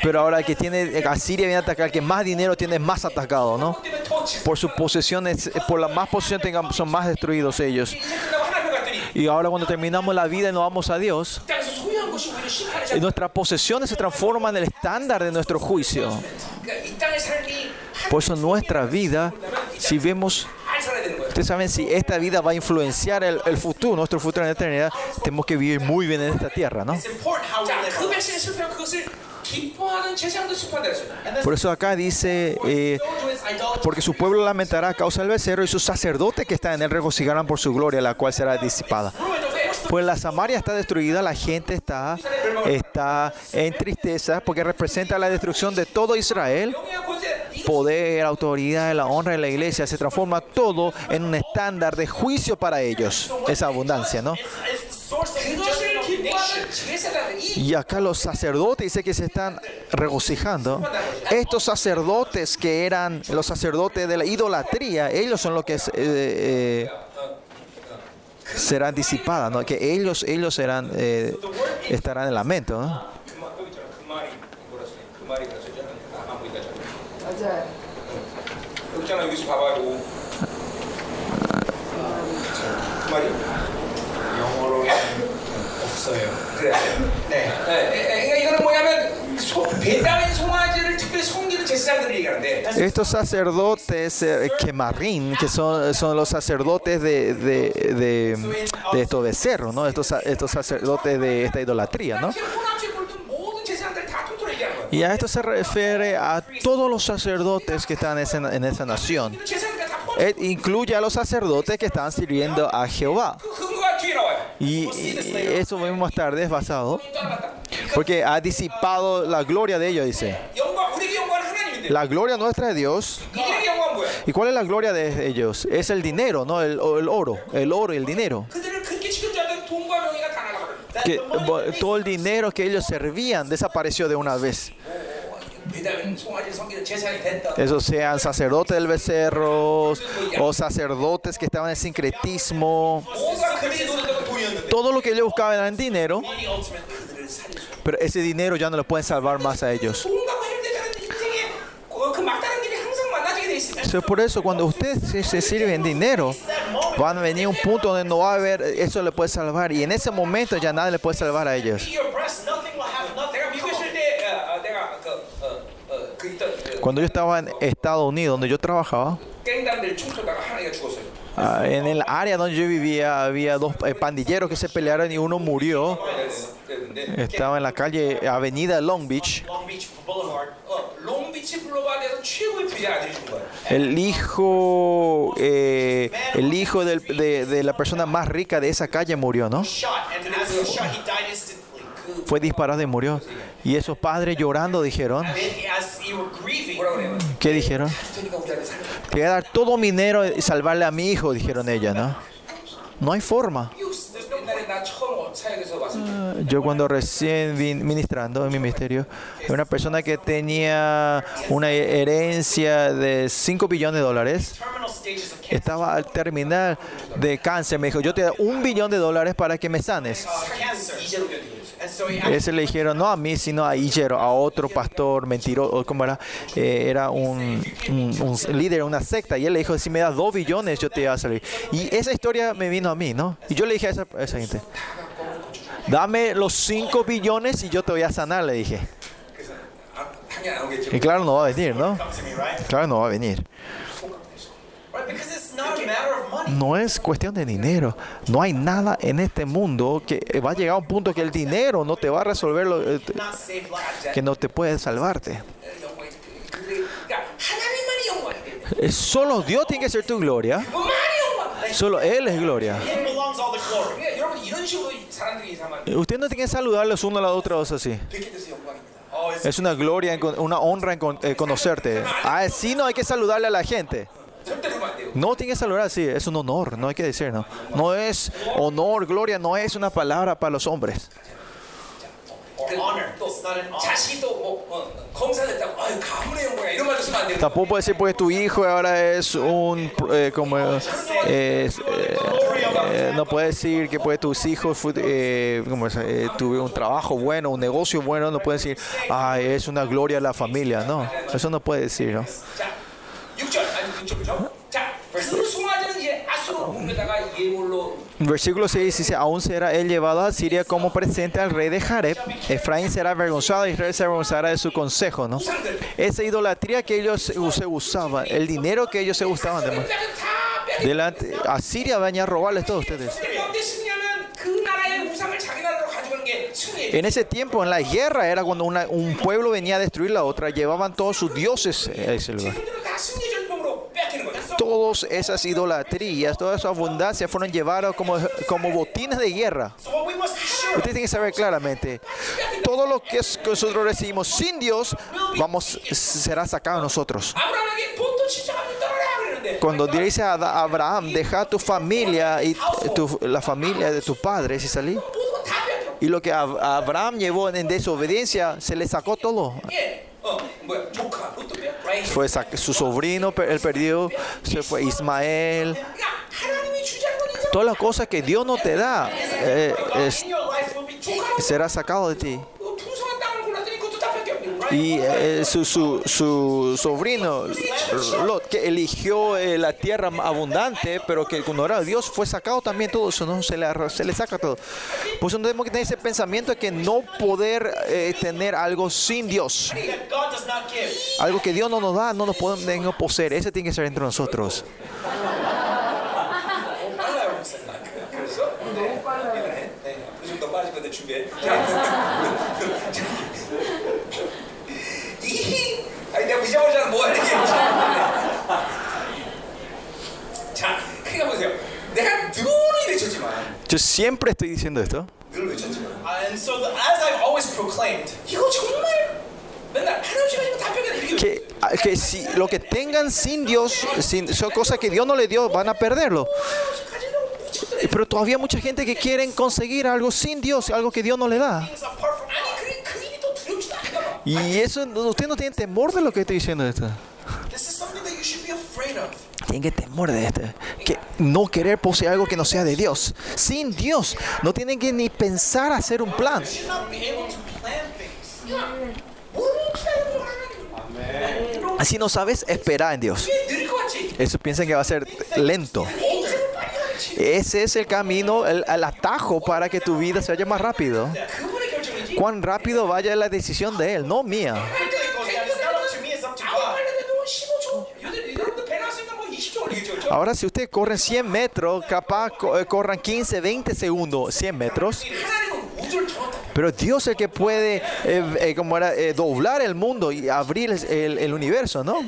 Pero ahora el que tiene, eh, a viene a atacar, el que más dinero tiene más atacado, ¿no? Por sus posesiones, eh, por la más posesión tengan, son más destruidos ellos. Y ahora cuando terminamos la vida y nos vamos a Dios, y nuestras posesiones se transforman en el estándar de nuestro juicio. Por eso nuestra vida, si vemos Ustedes saben, si esta vida va a influenciar el, futuro, nuestro futuro en la eternidad, tenemos que vivir muy bien en esta tierra, ¿no? Por eso acá dice, eh, porque su pueblo lamentará a causa del becerro y sus sacerdotes que están en él regocijarán por su gloria, la cual será disipada. Pues la Samaria está destruida, la gente está, está en tristeza porque representa la destrucción de todo Israel. Poder, autoridad, la honra de la iglesia, se transforma todo en un estándar de juicio para ellos. Esa abundancia, ¿no? Y acá los sacerdotes dice que se están regocijando. Estos sacerdotes que eran los sacerdotes de la idolatría, ellos son los que... Eh, eh, serán disipadas, ¿no? Que ellos, ellos serán, eh, estarán en lamento, ¿no? Estos sacerdotes eh, quemarín, que son, son los sacerdotes de, de, de, de estos becerros, ¿no? Estos, estos sacerdotes de esta idolatría, ¿no? Y a esto se refiere a todos los sacerdotes que están en esa nación. Incluye a los sacerdotes que están sirviendo a Jehová. Y eso vemos más tarde, es basado. Porque ha disipado la gloria de ellos, dice. La gloria nuestra de Dios. ¿Y cuál es la gloria de ellos? Es el dinero, no el, el oro. El oro y el dinero que todo el dinero que ellos servían desapareció de una vez. Esos sean sacerdotes del becerro o sacerdotes que estaban en sincretismo. Todo lo que ellos buscaban era dinero, pero ese dinero ya no lo pueden salvar más a ellos. eso es por eso cuando ustedes se, se sirven dinero, van a venir a un punto donde no va a haber, eso le puede salvar. Y en ese momento ya nada le puede salvar a ellos. Cuando yo estaba en Estados Unidos, donde yo trabajaba, ah, en el área donde yo vivía había dos eh, pandilleros que se pelearon y uno murió. Estaba en la calle Avenida Long Beach. El hijo, eh, el hijo de, la persona más rica de esa calle murió, ¿no? Fue disparado y murió. Y esos padres llorando dijeron, ¿qué dijeron? Te dar todo mi dinero y salvarle a mi hijo, dijeron ella, ¿no? No hay forma. Yo cuando recién vin ministrando en mi ministerio, una persona que tenía una herencia de 5 billones de dólares, estaba al terminar de cáncer, me dijo, yo te doy un billón de dólares para que me sanes. Ese le dijeron, no a mí, sino a Igero, a otro pastor mentiroso, ¿cómo era? Eh, era un, un, un, líder, una secta, y él le dijo, si me das dos billones, yo te voy a salir. Y esa historia me vino a mí, ¿no? Y yo le dije a a esa gente, dame los 5 billones y yo te voy a sanar, le dije. Y claro, no va a venir, ¿no? Claro, no va a venir. No es cuestión de dinero. No hay nada en este mundo que eh, va a llegar a un punto que el dinero no te va a resolver, lo, eh, que no te puede salvarte. Eh, solo Dios tiene que ser tu gloria. Solo Él es gloria. Usted no eh, tiene que saludar los unos a los otros así. Es una gloria, una honra en eh, conocerte. Ah, así no hay que saludarle a la gente. No tiene que saludar así, es un honor, no hay que decir, no. No es honor, gloria, no es una palabra para los hombres. or honor. It's not an honor. 자식이 또뭐 어, 검사됐다고 아유 가문의 영광이야 이런 말도 쓰면 안 돼요. Tampoco puede decir porque tu hijo ahora es un, eh, como, eh, es, eh, eh, no puede decir que pues tus hijos fu- eh, como es, eh, tuvieron un trabajo bueno, un negocio bueno, no puede decir, ay, es una gloria a la familia, no, eso no puede decir, ¿no? 자 6절 아니 6절 그죠? 자 불송아지 Versículo 6 dice, aún será él llevado a Siria como presente al rey de Jareb. Efraín será avergonzado, Israel se avergonzará de su consejo, ¿no? Esa idolatría que ellos se usaban, el dinero que ellos se usaban. Además. Delante, a Siria van a robarles todos ustedes. En ese tiempo, en la guerra, era cuando una, un pueblo venía a destruir la otra, llevaban todos sus dioses a ese lugar todas esas idolatrías, toda esa abundancia fueron llevadas como, como botines de guerra. Ustedes tienen que saber claramente, todo lo que nosotros recibimos sin Dios, vamos, será sacado a nosotros. Cuando dice a Abraham, deja tu familia y tu, la familia de tu padre, si salí y lo que Abraham llevó en desobediencia, se le sacó todo. Fue su sobrino, él perdió, se fue Ismael. Todas las cosas que Dios no te da eh, es, será sacado de ti. Y eh, su, su, su sobrino, Lot, que eligió eh, la tierra abundante, pero que cuando era Dios fue sacado también todo eso, ¿no? Se le, se le saca todo. Por eso tenemos que tener ese pensamiento de que no poder eh, tener algo sin Dios. Algo que Dios no nos da, no nos podemos poseer. Ese tiene que ser entre nosotros. *laughs* *laughs* 이, 아니 내가 잊어버리잖아 뭐 하는 게. 자, 그러니까 보세요. 내가 늘 외쳤지만, Yo siempre estoy diciendo esto. 늘 외쳤지만, Uh, and so, the, as I've always proclaimed, 이거 정말 맨날 하나님 시간 이거 다 뺏겨 이렇게. Que, que si lo que tengan sin Dios, sin, son cosas que Dios no le dio, van a perderlo. 가지려고 미쳤더래. Pero todavía mucha gente que quieren conseguir algo sin Dios, algo que Dios no le da. things apart from 아니 그게 그 Y eso, usted no tiene temor de lo que estoy diciendo esto. Tienen que temor de esto. Que no querer poseer algo que no sea de Dios. Sin Dios, no tienen que ni pensar hacer un plan. Así no sabes esperar en Dios. Eso piensan que va a ser lento. Ese es el camino, el, el atajo para que tu vida se vaya más rápido cuán rápido vaya la decisión de él, no mía. Ahora, si ustedes corren 100 metros, capaz eh, corran 15, 20 segundos, 100 metros. Pero Dios es el que puede eh, eh, como era, eh, doblar el mundo y abrir el, el, universo, ¿no?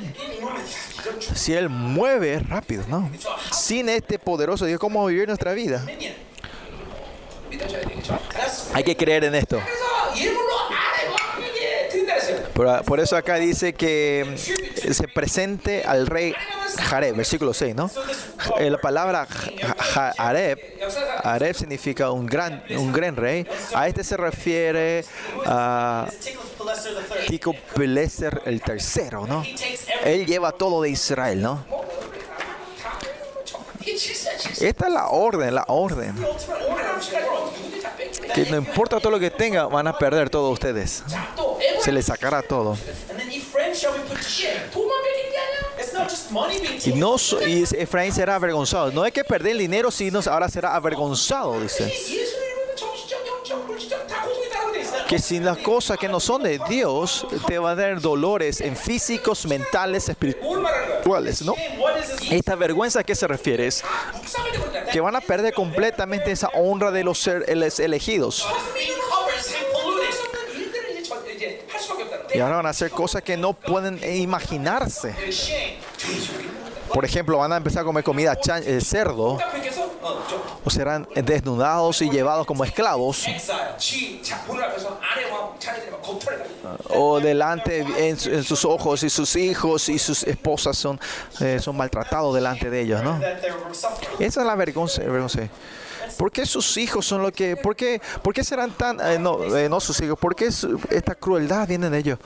Si Él mueve rápido, ¿no? Sin este poderoso Dios, ¿cómo vivir nuestra vida? Hay que creer en esto. Por, por, eso acá dice que mm, se presente al rey Jareb, versículo 6, ¿no? Eh, la palabra Jareb, Jareb significa un gran, un gran rey. A este se refiere a Tico Pileser el tercero, ¿no? Él lleva todo de Israel, ¿no? Esta es la orden, la orden. Que no importa todo lo que tenga, van a perder todos ustedes. Se les sacará todo. Y, no, y Efraín será avergonzado. No hay que perder el dinero, sino ahora será avergonzado, dice que sin las cosas que no son de Dios te va a dar dolores en físicos, mentales, espirituales, ¿no? Esta vergüenza a qué se refiere es que van a perder completamente esa honra de los seres elegidos. Y ahora van a hacer cosas que no pueden imaginarse. Por ejemplo, van a empezar a comer comida eh, cerdo o serán desnudados y llevados como esclavos o delante en, en sus ojos y sus hijos y sus esposas son, eh, son maltratados delante de ellos. ¿no? Esa es la vergüenza. vergüenza. ¿Por qué sus hijos son los que... ¿Por qué, por qué serán tan... Eh, no, eh, no sus hijos. ¿Por qué su, esta crueldad viene de ellos?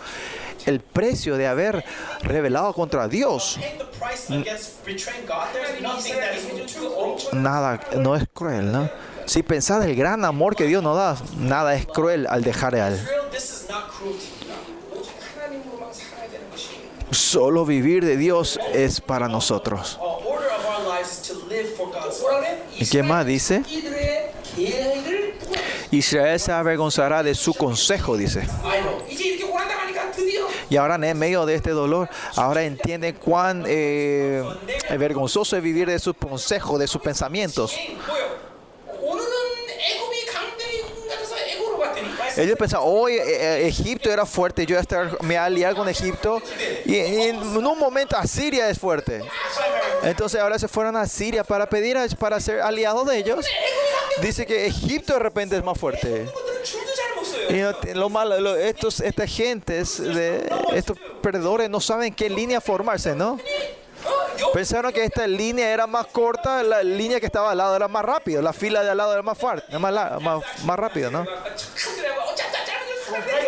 El precio de haber revelado contra Dios. Nada, no es cruel, ¿no? Si pensás el gran amor que Dios nos da, nada es cruel al dejar a Él. Solo vivir de Dios es para nosotros. ¿Y qué más dice? Israel se avergonzará de su consejo, dice. Y ahora en medio de este dolor, ahora entiende cuán eh, vergonzoso es vivir de sus consejos, de sus pensamientos. Ellos pensaban, hoy eh, eh, Egipto era fuerte, yo voy a estar, me voy con Egipto. Y, en un momento Asiria es fuerte. Entonces ahora se fueron a Siria para pedir, para ser aliados de ellos. Dice que Egipto de repente es más fuerte. Y no, lo malo, estos, estas gentes, de, estos perdedores no saben qué línea formarse, ¿no? Pensaron que esta línea era más corta, la línea que estaba al lado era más rápido, la fila de al lado era más, far, más, más, más rápido, ¿no?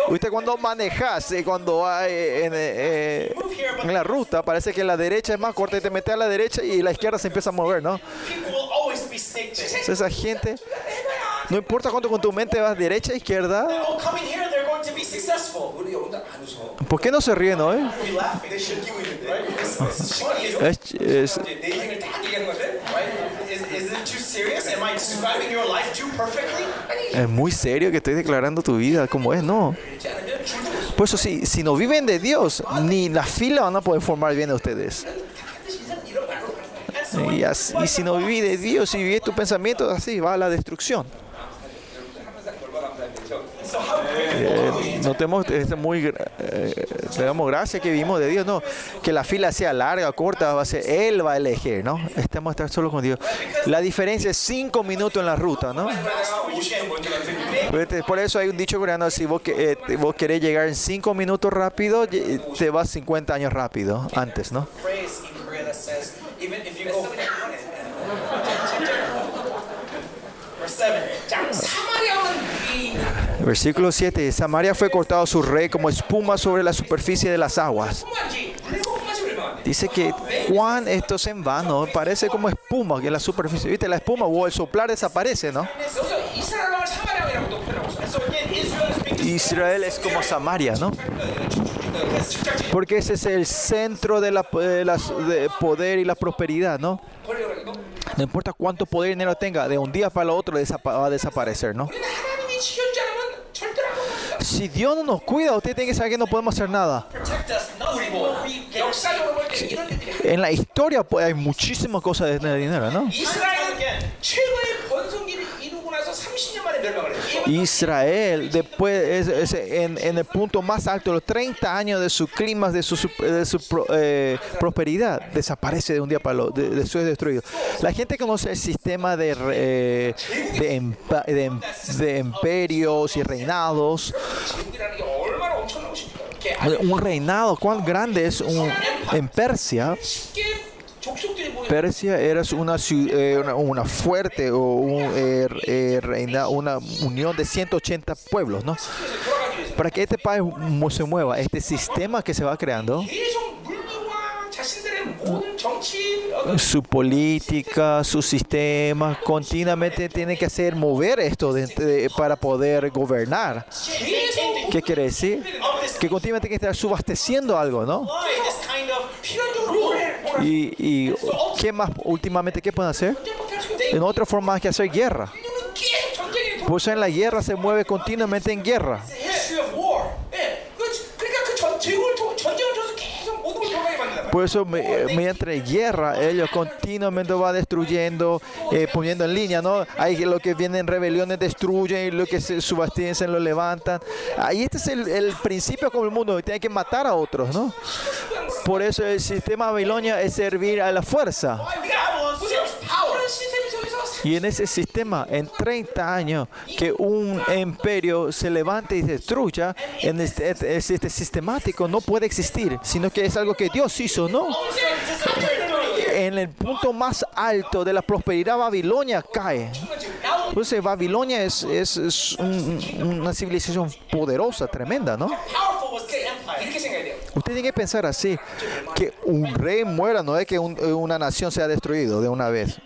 Usted cuando manejas, eh, cuando hay eh, en, la ruta, parece que la derecha es más corta y te metes a la derecha y la izquierda se empieza a mover, ¿no? Esa gente no importa cuánto con tu mente vas derecha, izquierda. ¿Por qué no se ríen hoy? *laughs* Es, es, es muy serio que estoy declarando tu vida como es, ¿no? Por eso, si, si no viven de Dios, ni la fila van a poder formar bien a ustedes. Y, así, y si no vivís de Dios, si vivís tus pensamientos así, va a la destrucción eh, notemos, es muy, eh, le damos gracias que vivimos de Dios, no, que la fila sea larga, corta, va a ser, Él va a elegir, ¿no? Estamos a estar solo con Dios. La diferencia es cinco minutos en la ruta, ¿no? Por eso hay un dicho coreano, si vos, eh, vos querés llegar en cinco minutos rápido, te vas 50 años rápido, antes, ¿no? Versículo 7. Samaria fue cortado su rey como espuma sobre la superficie de las aguas. Dice que Juan esto es en vano, parece como espuma que en la superficie, viste, la espuma o el soplar desaparece, ¿no? Israel es como Samaria, ¿no? Porque ese es el centro de la, de de poder y la prosperidad, ¿no? No importa cuánto poder y dinero tenga, de un día para el otro va a desaparecer, ¿no? Si Dios no nos cuida, usted tiene que saber que no podemos hacer nada. En la historia pues, hay muchísimas cosas de dinero, ¿no? Israel, después, en, el punto más alto, los 30 años de su clima, de su, eh, prosperidad, desaparece de un día para el otro, de, de su destruido. La gente conoce el sistema de, eh, de imperios em, y reinados un reinado, cuán grande es un, en Persia, Persia era una, eh, una, una fuerte o eh, eh, reina, una unión de 180 pueblos, ¿no? Para que este país se mueva, este sistema que se va creando su política, sus sistemas, continuamente tiene que hacer mover esto de, de, para poder gobernar. ¿Qué quiere decir? Que continuamente tiene que estar subasteciendo algo, ¿no? Y, y ¿qué más últimamente qué pueden hacer? En otra forma que hacer guerra. Pues en la guerra se mueve continuamente en guerra. Por eso, me- eh, mediante guerra, ellos continuamente va destruyendo, eh, poniendo en línea, ¿no? Hay lo que vienen rebeliones, destruyen, lo que se subastiensen, lo levantan. Ahí este es el, el principio como el mundo, tiene que matar a otros, ¿no? Por eso el sistema Babilonia es servir a la fuerza. Y en ese sistema, en 30 años, que un imperio se levante y destruya, en este, este sistemático no puede existir, sino que es algo que Dios hizo, ¿no? En el punto más alto de la prosperidad, Babilonia cae. Entonces, Babilonia es, es, una civilización poderosa, tremenda, ¿no? Usted tiene que pensar así, que un rey muera no es que un, una nación sea destruido de una vez.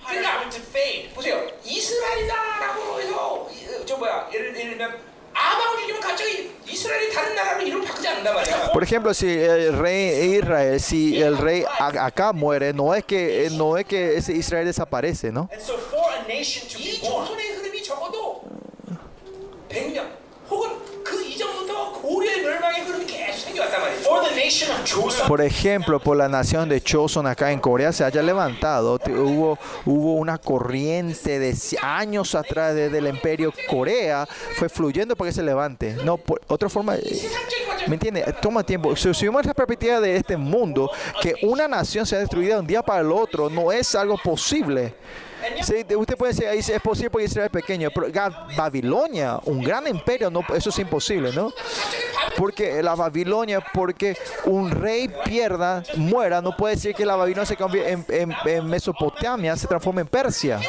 이스라엘이다라고 해서 이- 저 뭐야 예를, 예를 들면 아방을 *laughs* 죽이면 갑자기 이스라엘이 다른 나라로 이름을 바꾸지 않는단 말이야. Por ejemplo, si el rey Israel, si el rey a- acá muere, no es que no es que ese Israel desaparece, ¿no? Por ejemplo, por la nación de Choson acá en Corea se haya levantado. Hubo, hubo una corriente de años atrás desde el imperio Corea. Fue fluyendo para que se levante. No, por otra forma... Eh, ¿Me entiendes? Toma tiempo. Si vemos si la perspectiva de este mundo, que una nación sea destruida de un día para el otro no es algo posible. Sí, usted puede decir, ahí es posible porque Israel es pequeño, pero Babilonia, un gran imperio, no, eso es imposible, ¿no? Porque la Babilonia, porque un rey pierda, muera, no puede decir que la Babilonia se cambie en, en- en Mesopotamia, se transforme en Persia.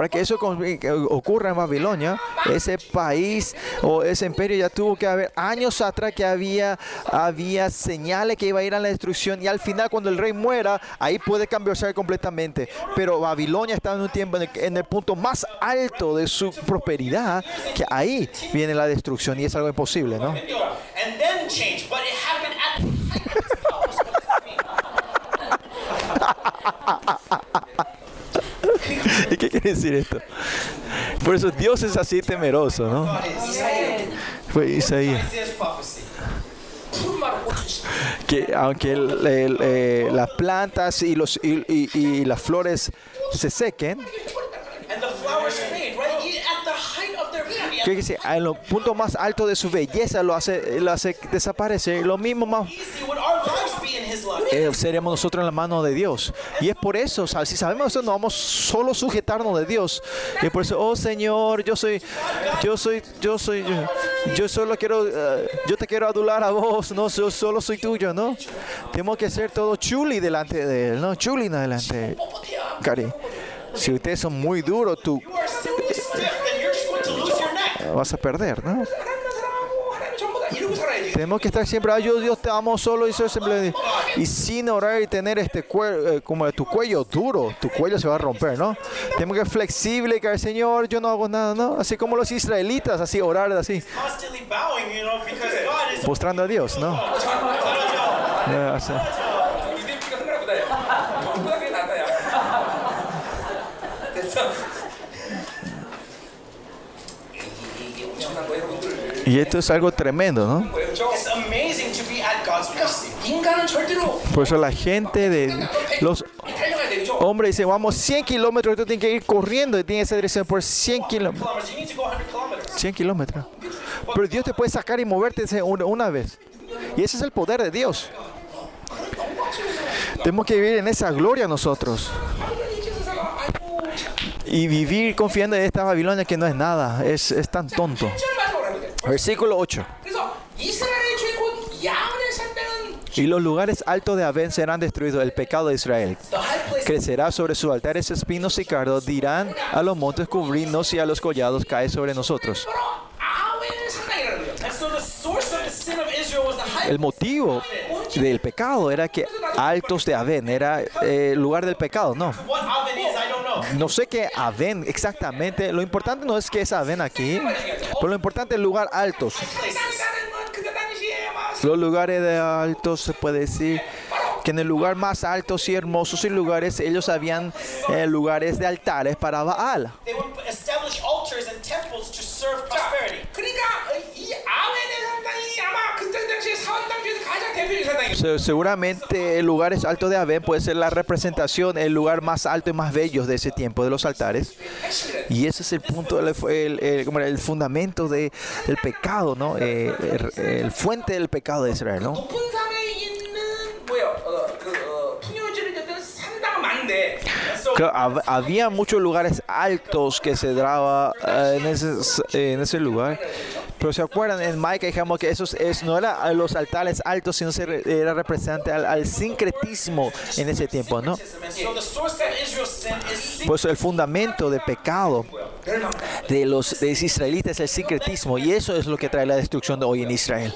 Para que eso que ocurra en Babilonia, ese país o ese imperio ya tuvo que haber años atrás que había, había señales que iba a ir a la destrucción y al final cuando el rey muera, ahí puede cambiarse completamente. Pero Babilonia estaba en un tiempo en el, en el punto más alto de su prosperidad, que ahí viene la destrucción y es algo imposible, ¿no? *laughs* *laughs* ¿Qué quiere decir esto? Por eso Dios es así temeroso, ¿no? Fue Isaías. Que aunque el, el, eh, las plantas y, los, y, y, y las flores se sequen, en los puntos más altos de su belleza lo hace, lo hace desaparecer. Lo mismo más eh, seremos nosotros en la mano de Dios. Y es por eso, si sabemos eso, no vamos solo sujetarnos de Dios. Y por eso, oh Señor, yo soy, yo soy, yo soy, yo, yo solo quiero, uh, yo te quiero adular a vos, no, yo solo soy tuyo, ¿no? Tenemos que ser todo chuli delante de Él, ¿no? Chuli delante de Él. Cari, si ustedes son muy duros, tú vas a perder, ¿no? *laughs* Tenemos que estar siempre, ah, yo Dios te amo solo y. Y sin orar y tener este cuello, eh, como tu cuello duro, tu cuello se va a romper, ¿no? Tenemos que ser flexible y caer, Señor, yo no hago nada, ¿no? Así como los israelitas, así, orar así. Postrando a Dios, ¿no? *laughs* Eh, Y esto es algo tremendo, ¿no? Por eso la gente de los hombres dice, vamos 100 kilómetros, tú tienes que ir corriendo y tienes esa dirección por 100 kilómetros. 100 kilómetros. Pero Dios te puede sacar y moverte una vez. Y ese es el poder de Dios. Tenemos que vivir en esa gloria nosotros. Y vivir confiando en esta Babilonia que no es nada, es, es tan tonto. Versículo 8. Y los lugares altos de Abén serán destruidos, el pecado de Israel. Crecerá sobre sus altares espinos y cardos, dirán a los montes cubrirnos y a los collados cae sobre nosotros. El motivo del pecado era que Altos de Aven era eh, lugar del pecado, no. No sé qué Aven exactamente. Lo importante no es que es Aven aquí, pero lo importante es el lugar Altos. Los lugares de Altos se puede decir que en el lugar más altos y hermosos y lugares ellos habían eh, lugares de altares para Baal. Seguramente el lugar es alto de Abén puede ser la representación, el lugar más alto y más bello de ese tiempo, de los altares. Y ese es el punto, el, el, el, fundamento de, del pecado, ¿no? Eh, el, fuente del pecado de Israel, ¿no? había muchos lugares altos que se daba eh, en, ese, en, ese, lugar. Pero se acuerdan, en Maica dijimos que eso, es, no era los altares altos, sino se, era representante al, al, sincretismo en ese tiempo, ¿no? Pues el fundamento de pecado de los, de los israelitas es el sincretismo y eso es lo que trae la destrucción de hoy en Israel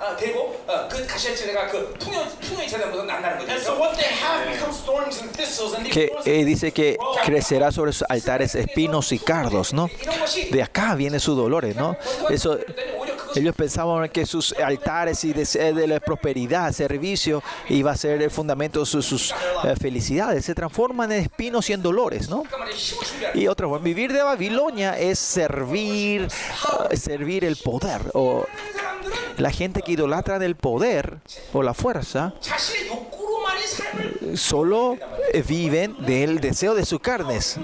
어, 되고 어, 그 가시와 찔레가 그 풍요 풍요의 재단보다 난다는 거죠. And so what they have becomes thorns and thistles, and these Que thorns eh, dice que crecerá sobre sus altares espinos y cardos, ¿no? 이런 것이 De acá viene sus dolores, ¿no? Eso, 오히려 그것이 ellos pensaban que sus altares y de, de la prosperidad, servicio, iba a ser el fundamento de sus, sus, eh, felicidades. Se transforman en espinos y en dolores, ¿no? 잠깐만 힘을 준비하는 Y otra forma, vivir de Babilonia es servir, eh, servir el poder. O 사람들은 la gente que idolatra del poder o la fuerza solo viven del deseo de sus carnes.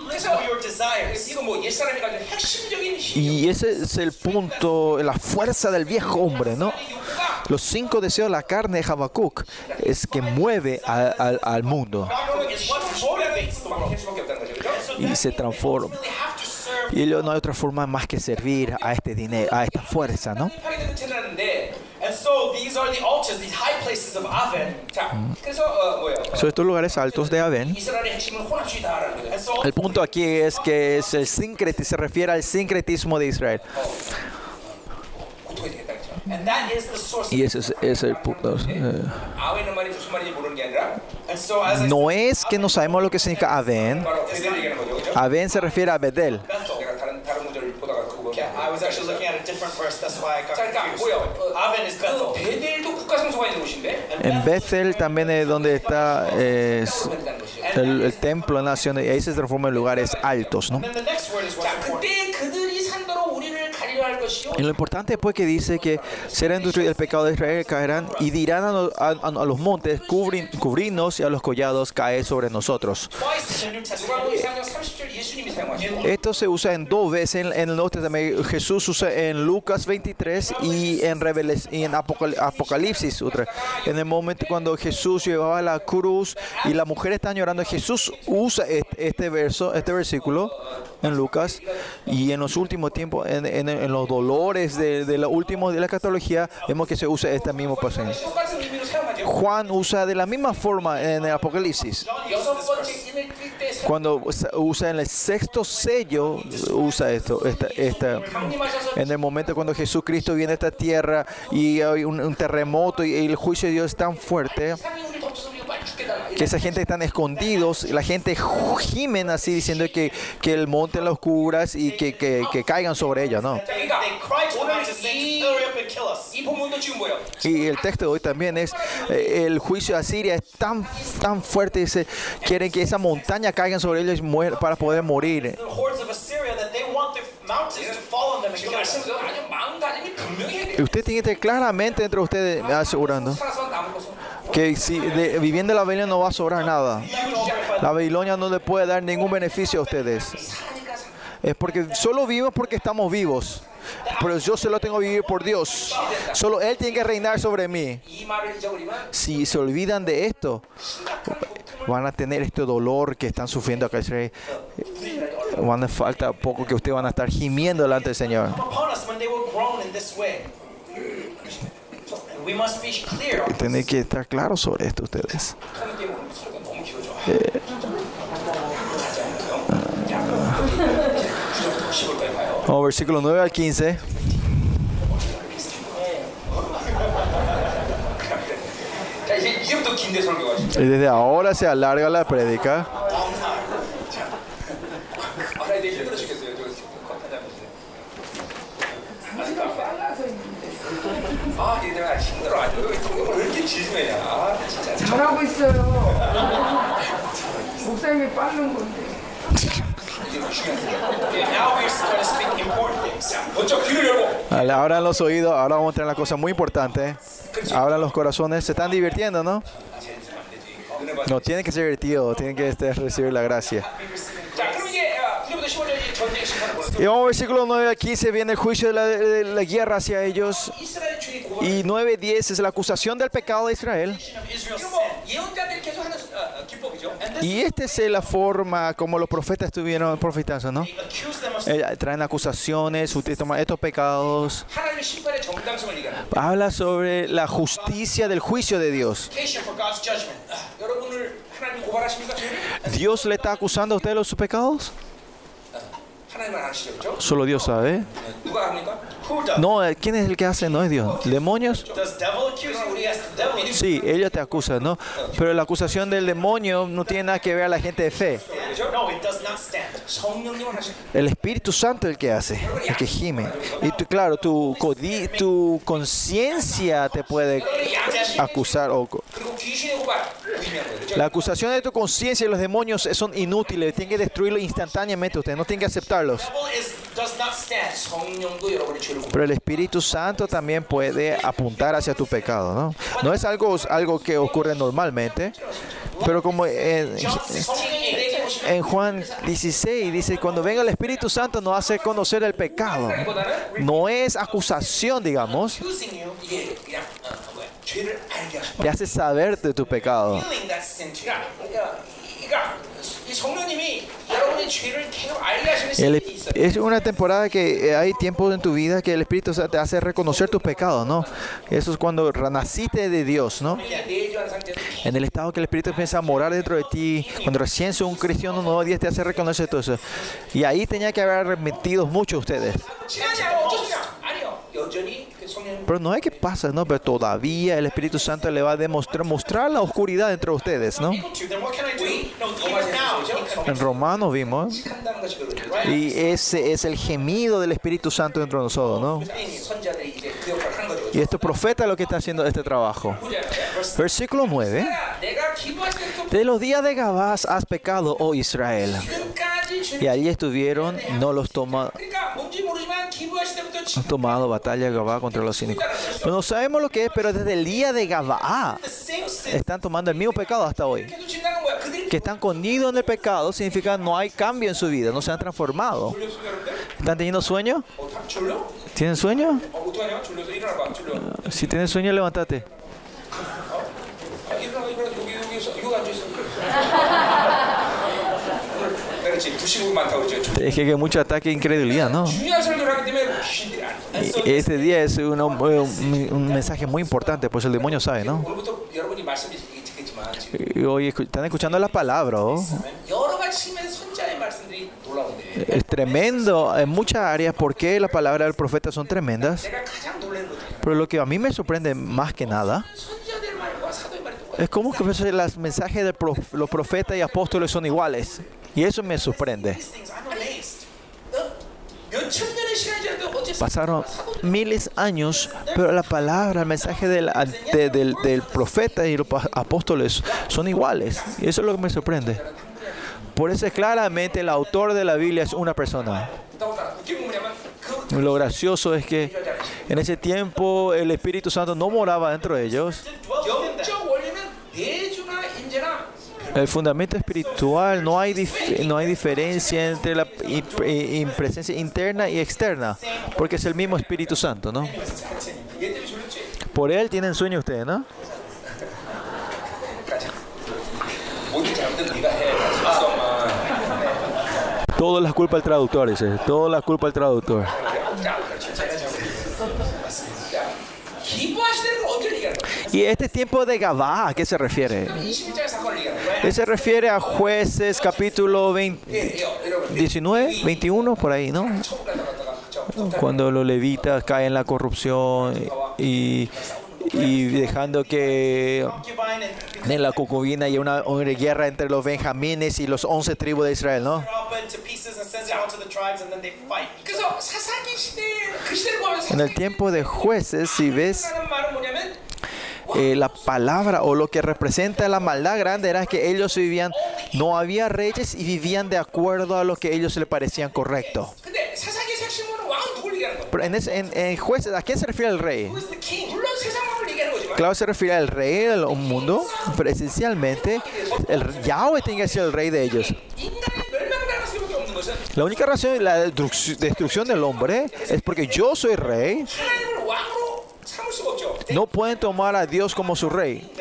Y ese es el punto, la fuerza del viejo hombre, ¿no? Los cinco deseos de la carne de Habacuc es que mueve al mundo. Y se transforma. Y luego no hay otra forma más que servir a este dinero, a esta fuerza, ¿no? So, estos lugares altos de Aven. El punto aquí es que es el sincretismo, se refiere al sincretismo de Israel. Y ese es, el punto. Eh. No es que no sabemos lo que significa Aven. Aven se refiere a Bedel. En Bethel también es donde está eh, el, el, templo nacional y ahí se transforma en lugares altos, ¿no? Y lo importante pues que dice que será destruido el pecado de Israel, caerán y dirán a, los montes, cubrin, cubrirnos y a los collados cae sobre nosotros. Esto se usa en dos veces en, en el Nuevo Testamento. Jesús usa en Lucas 23 y en, Reveles, Apocalipsis. Otra. En el momento cuando Jesús llevaba la cruz y las mujeres están llorando, Jesús usa este, este verso, este versículo en Lucas y en los últimos tiempos, en, los dolores de, de la última de la escatología, vemos que se usa este mismo pasaje. Juan usa de la misma forma en el Apocalipsis. Cuando usa en el sexto sello, usa esto. Esta. En el momento cuando Jesucristo viene a esta tierra y hay un, un terremoto y el juicio de Dios es tan fuerte que esa gente están escondidos, la gente gimen así diciendo que, que el monte las curas y que, que, caigan sobre ellas, ¿no? Y el texto de hoy también es, eh, el juicio de Asiria es tan, tan fuerte, dice, quieren que esa montaña caigan sobre ellos para poder morir. Y usted tiene que claramente entre ustedes asegurando que si viviendo la Babilonia no va a sobrar nada. La Babilonia no le puede dar ningún beneficio a ustedes. Es porque solo vivimos porque estamos vivos. Pero yo solo tengo que vivir por Dios. Solo Él tiene que reinar sobre mí. Si se olvidan de esto, van a tener este dolor que están sufriendo acá. Van a falta poco que ustedes van a estar gimiendo delante del Señor. Tienen que estar claros sobre esto ustedes. Eh, Vamos, versículo 9 al 15. Y desde ahora se alarga la prédica. 아, 얘들 아 힘들어 아주. 왜 이렇게 질투냐? 아, 진짜. 잘하고 있어요. 목사님이 빠른 건데. 이게 중요한 거야. Okay, now we're going to speak important things. 먼저 귀를 열고 Vale, Abran los oídos, ahora vamos a entrar en la cosa muy importante. Abran los corazones, se están divirtiendo, ¿no? 재밌으면 안 되지. 은혜 받. No, tienen que ser divertidos, tienen que este, recibir la gracia. Y vamos al versículo 9 a 15, viene el juicio de la, guerra hacia ellos. Y 9, 10 es la acusación del pecado de Israel. Y esta es la forma como los profetas estuvieron profetando, ¿no? Eh, traen acusaciones, estos pecados. Habla sobre la justicia del juicio de Dios. ¿Dios le está acusando a usted de los pecados? Solo Dios sabe. No, eh, ¿quién es el que hace? No es Dios. ¿Demonios? Sí, ellos te acusan, ¿no? Pero la acusación del demonio no tiene nada que ver a la gente de fe. El Espíritu Santo es el que hace, el que gime. Y tú, claro, tu, tu conciencia te puede acusar. O, la acusación de tu conciencia y los demonios son inútiles. Tienen que destruirlos instantáneamente. Ustedes no tienen que aceptarlos. Pero el Espíritu Santo también puede apuntar hacia tu pecado. No, no es algo, algo que ocurre normalmente. Pero como en, en Juan 16 y dice, cuando venga el Espíritu Santo nos hace conocer el pecado. No es acusación, digamos. Te hace saber de tu pecado. El, es una temporada que eh, hay tiempos en tu vida que el Espíritu te hace reconocer tus pecados, ¿no? Eso es cuando naciste de Dios, ¿no? En el estado que el Espíritu empieza a morar dentro de ti, cuando recién sos un cristiano Dios te hace reconocer todo eso. Y ahí tenía que haber arrepentido mucho ustedes. Pero no es que pasa, ¿no? Pero todavía el Espíritu Santo le va a demostrar, mostrar la oscuridad entre ustedes, ¿no? En Romanos vimos. Y ese es el gemido del Espíritu Santo dentro de nosotros, ¿no? Y este profeta es lo que está haciendo este trabajo. Versículo 9. De los días de Gabás has pecado, oh Israel. Y allí estuvieron, no los toma, han tomado batalla Gabá contra los cínicos. No sabemos lo que es, pero desde el día de Gabá están tomando el mismo pecado hasta hoy. Que están conidos en el pecado significa no hay cambio en su vida, no se han transformado. ¿Están teniendo sueño? ¿Tienen sueño? Si tienen sueño, levántate. Es que hay mucho ataque e incredulidad, ¿no? Este día es un, un, un, mensaje muy importante, pues el demonio sabe, ¿no? Hoy están escuchando la palabra. ¿oh? Es tremendo en muchas áreas porque las palabras del profeta son tremendas. Pero lo que a mí me sorprende más que nada es como que los mensajes de los profetas y apóstoles son iguales. Y eso me sorprende. Pasaron miles de años, pero la palabra, el mensaje del, del, profeta y los apóstoles son iguales. Y eso es lo que me sorprende. Por eso claramente el autor de la Biblia es una persona. Lo gracioso es que en ese tiempo el Espíritu Santo no moraba dentro de ellos. El fundamento espiritual, no hay, no hay diferencia entre la presencia interna y externa, porque es el mismo Espíritu Santo, ¿no? Por Él tienen sueño ustedes, ¿no? Todas la culpa al traductor, dice. Todas la culpa al traductor. Y este tiempo de Gabá, ¿a qué se refiere? Se refiere a jueces capítulo 20, 19, 21, por ahí, ¿no? Cuando los levitas caen en la corrupción y, dejando que en la concubina haya una, guerra entre los benjamines y los once tribus de Israel, ¿no? En el tiempo de jueces, si ves, eh, la palabra o lo que representa la maldad grande era que ellos vivían, no había reyes y vivían de acuerdo a lo que ellos le parecían correcto. Pero en, ese, en, en jueces, ¿a quién se refiere el rey? Claro, se refiere al rey del mundo, pero esencialmente el Yahweh tiene que ser el rey de ellos. La única razón de la destrucción del hombre es porque yo soy rey no pueden tomar a Dios como su rey.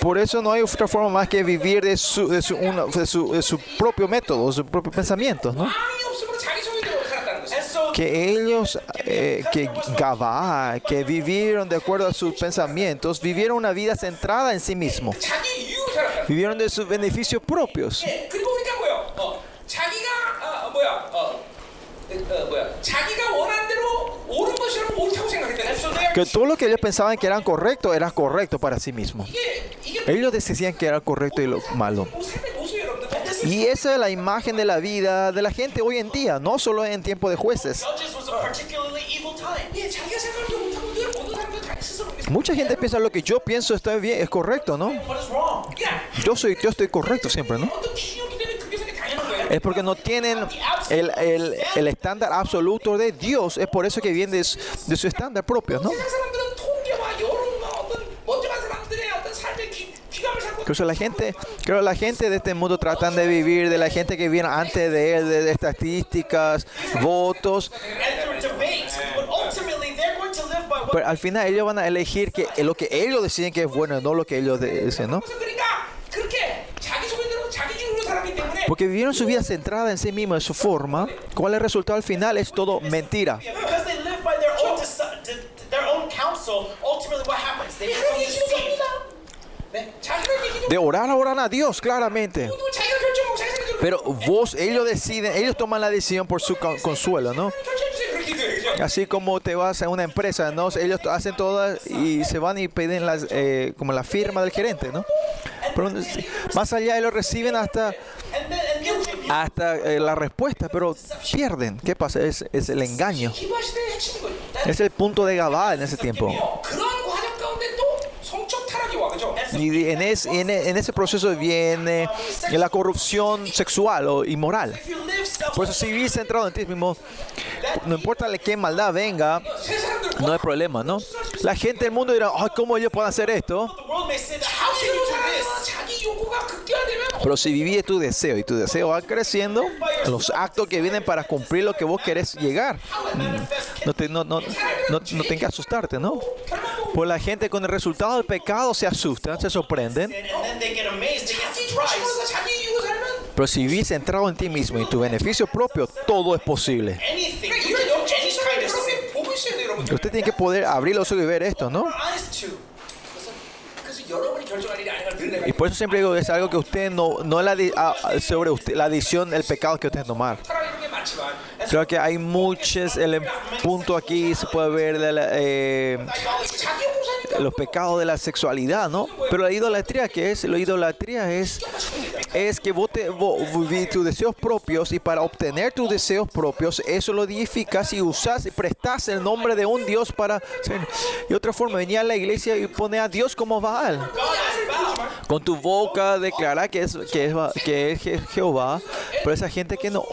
Por eso no hay otra forma más que vivir de su, de su, de su, propio método, su propio pensamiento, ¿no? que ellos, que eh, Gabá, que vivieron de acuerdo a sus pensamientos, vivieron una vida centrada en sí mismo. Vivieron de sus beneficios propios. Que todo lo que ellos pensaban que eran correcto era correcto para sí mismos. Ellos decían que era correcto y lo malo. Y esa es la imagen de la vida de la gente hoy en día, no solo en tiempo de jueces. Mucha gente piensa lo que yo pienso está bien, es correcto, ¿no? Yo soy, yo estoy correcto siempre, ¿no? es porque no tienen el, el, el estándar absoluto de Dios. Es por eso que viene de, su, de su estándar propio, ¿no? Incluso la gente, creo la gente de este mundo tratan de vivir de la gente que viene antes de él, de, de estadísticas, votos. Pero al final ellos van a elegir que lo que ellos deciden que es bueno, no lo que ellos dicen, ¿no? porque vivieron su vida centrada en sí mismo, en su forma, ¿cuál es el resultado al final? Es todo mentira. De orar, oran a Dios, claramente. Pero vos, ellos deciden, ellos toman la decisión por su consuelo, ¿no? Así como te vas a una empresa, ¿no? Ellos hacen todas y se van y piden las, eh, como la firma del gerente, ¿no? Pero más allá, ellos reciben hasta hasta eh, la respuesta, pero pierden. ¿Qué pasa? Es, es el engaño. Es el punto de Gabá en ese tiempo. Y en, es, en, e, en, ese proceso viene la corrupción sexual o inmoral. Por eso si vivís centrado en ti mismo, no importa qué maldad venga, no hay problema, ¿no? La gente del mundo dirá, ay, ¿cómo ellos pueden hacer esto? Pero si vivís tu deseo y tu deseo va creciendo, los actos que vienen para cumplir lo que vos querés llegar, no, te, no, no, no, no tengas que asustarte, ¿no? Pues la gente con el resultado del pecado se asustan, se sorprenden. Pero si vivís centrado en ti mismo y tu beneficio propio, todo es posible. Usted tiene que poder abrir los ojos y ver esto, ¿no? Y por eso siempre digo, es algo que usted no, no la, sobre usted, la adición, el pecado que usted tomar. Creo que hay muchos el em, punto aquí se puede ver de la, eh, los pecados de la sexualidad, ¿no? Pero la idolatría que es, la idolatría es es que vos, te, tus deseos propios y para obtener tus deseos propios eso lo edificas y usas y prestas el nombre de un dios para y otra forma venía a la iglesia y pone a Dios como Baal. Con tu boca declara que es que es, que es Jehová, pero esa gente que no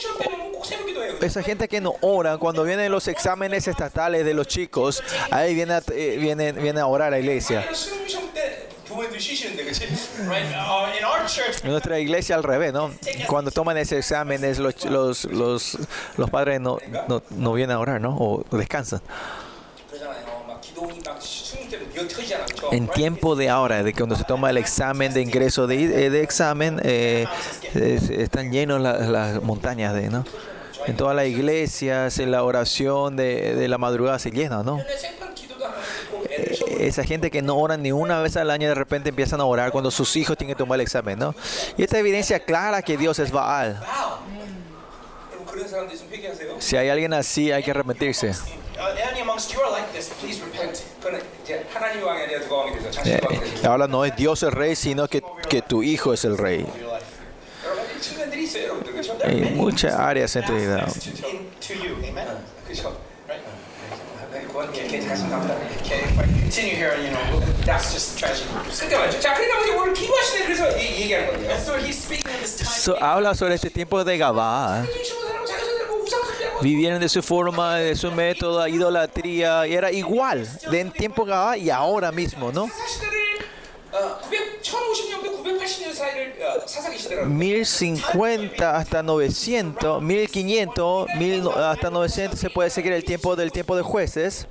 esa gente que no ora, cuando vienen los exámenes estatales de los chicos, ahí viene, eh, viene, viene a orar a la iglesia. En nuestra iglesia al revés, ¿no? Cuando toman esos exámenes, los, los, los, los padres no, no, no, vienen a orar, ¿no? O descansan. En tiempo de ahora, de cuando se toma el examen de ingreso de, eh, de examen, eh, están llenos las, las montañas de, ¿no? en todas las iglesias, en la oración de, de la madrugada se llena, ¿no? esa gente que no ora ni una vez al año de repente empiezan a orar cuando sus hijos tienen que tomar el examen, ¿no? Y esta evidencia clara que Dios es Baal. Si hay alguien así, hay que arrepentirse. Eh, ahora no es Dios el rey, sino que, que tu hijo es el rey en muchas áreas en tu vida. So, habla sobre este tiempo de Gabá. Vivieron de su forma, de su método, idolatría, y era igual de en tiempo Gabá y ahora mismo, ¿no? 1050 hasta 900, 1500, hasta 900 se puede seguir el tiempo del tiempo de jueces.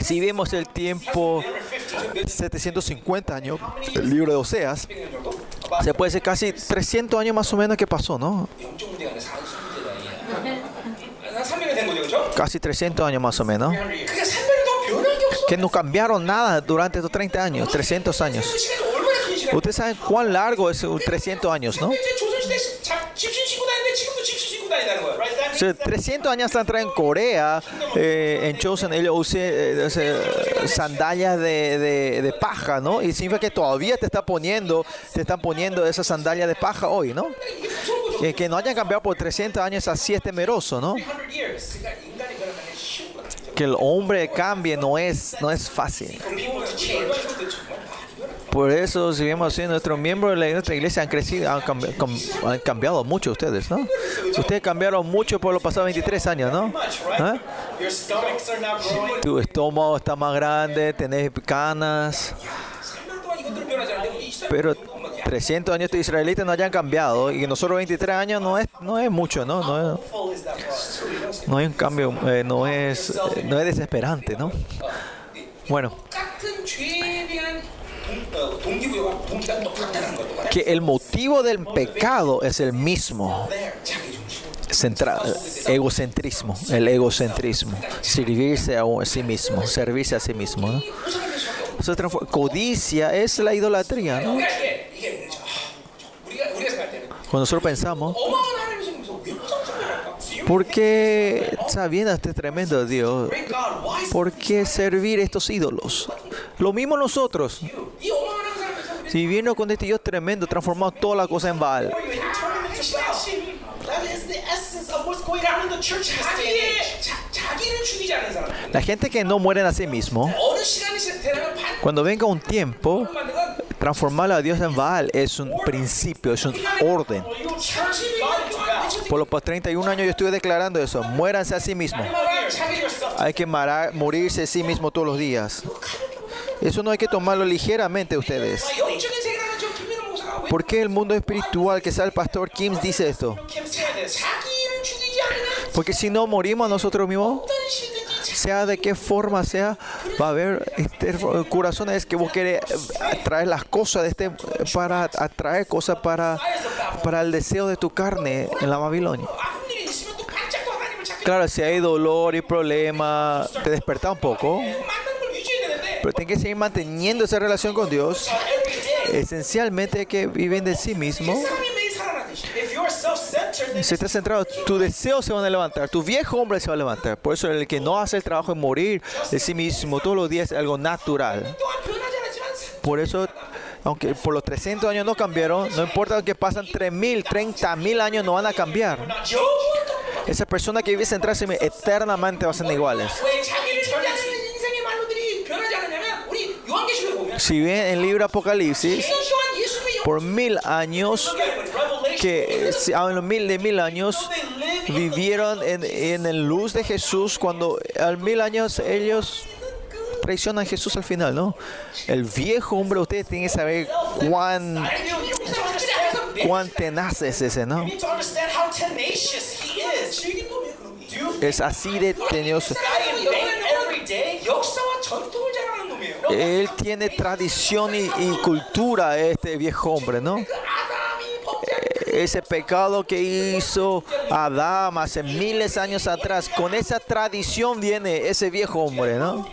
Si vemos el tiempo 750 años, el libro de Oseas, se puede decir casi 300 años más o menos que pasó, ¿no? Casi 300 años más o menos que no cambiaron nada durante estos 30 años, 300 años. Ustedes saben cuán largo es 300 años, ¿no? O sea, 300 años atrás en Corea, eh, en Chosen, ellos usan eh, sandalias de, de, de, paja, ¿no? Y significa que todavía te, está poniendo, te están poniendo esas sandalias de paja hoy, ¿no? Eh, que no hayan cambiado por 300 años así es temeroso, ¿no? que el hombre cambie no es, no es fácil. Por eso, si vemos así, nuestros miembros de nuestra iglesia han crecido, han, cambi han cambiado mucho ustedes, ¿no? Ustedes cambiaron mucho por los pasados 23 años, ¿no? ¿Eh? Tu estómago está más grande, tenés canas. Pero 300 años de israelitas no hayan cambiado y nosotros 23 años no es, no es mucho, ¿no? No es, no es un cambio, eh, no, es, no es desesperante, ¿no? Bueno. Que el motivo del pecado es el mismo. Central, egocentrismo, el egocentrismo, servirse a sí mismo, servirse a sí mismo codicia es la idolatría. Cuando nosotros pensamos, ¿por qué sabiendo este tremendo Dios? ¿Por qué servir estos ídolos? Lo mismo nosotros. Si vino con este Dios tremendo, transformó toda la cosa en Baal. La gente que no muere a sí mismo, cuando venga un tiempo, transformar a Dios en Baal es un principio, es un orden. Por los 31 años yo estuve declarando eso. Muéranse a sí mismos. Hay que morirse a sí mismo todos los días. Eso no hay que tomarlo ligeramente ustedes. ¿Por qué el mundo espiritual que sea el pastor Kim dice esto? Porque si no morimos nosotros mismos, sea de qué forma sea, va a haber este, corazones que vos querés eh, traer las cosas de este para atraer cosas para, para el deseo de tu carne en la Babilonia. Claro, si hay dolor y problema, te desperta un poco. Pero tienes que seguir manteniendo esa relación con Dios. Esencialmente que viven de sí mismo. Si estás centrado, tus deseos se van a levantar, tu viejo hombre se va a levantar. Por eso el que no hace el trabajo de morir de sí mismo todos los días es algo natural. Por eso, aunque por los 300 años no cambiaron, no importa que pasan 3.000, 30.000 años, no van a cambiar. Esa persona que vive centrada eternamente va a ser iguales. Si bien en el libro Apocalipsis, por mil años que a ah, los mil de mil años vivieron en, en el luz de Jesús, cuando al mil años ellos traicionan a Jesús al final, ¿no? El viejo hombre, ustedes tienen que saber cuán, cuán tenaz es ese, ¿no? Es así de tenioso. Él tiene tradición y cultura, este viejo hombre, ¿no? ese pecado que hizo Adán hace miles de años atrás. Con esa tradición viene ese viejo hombre, ¿no?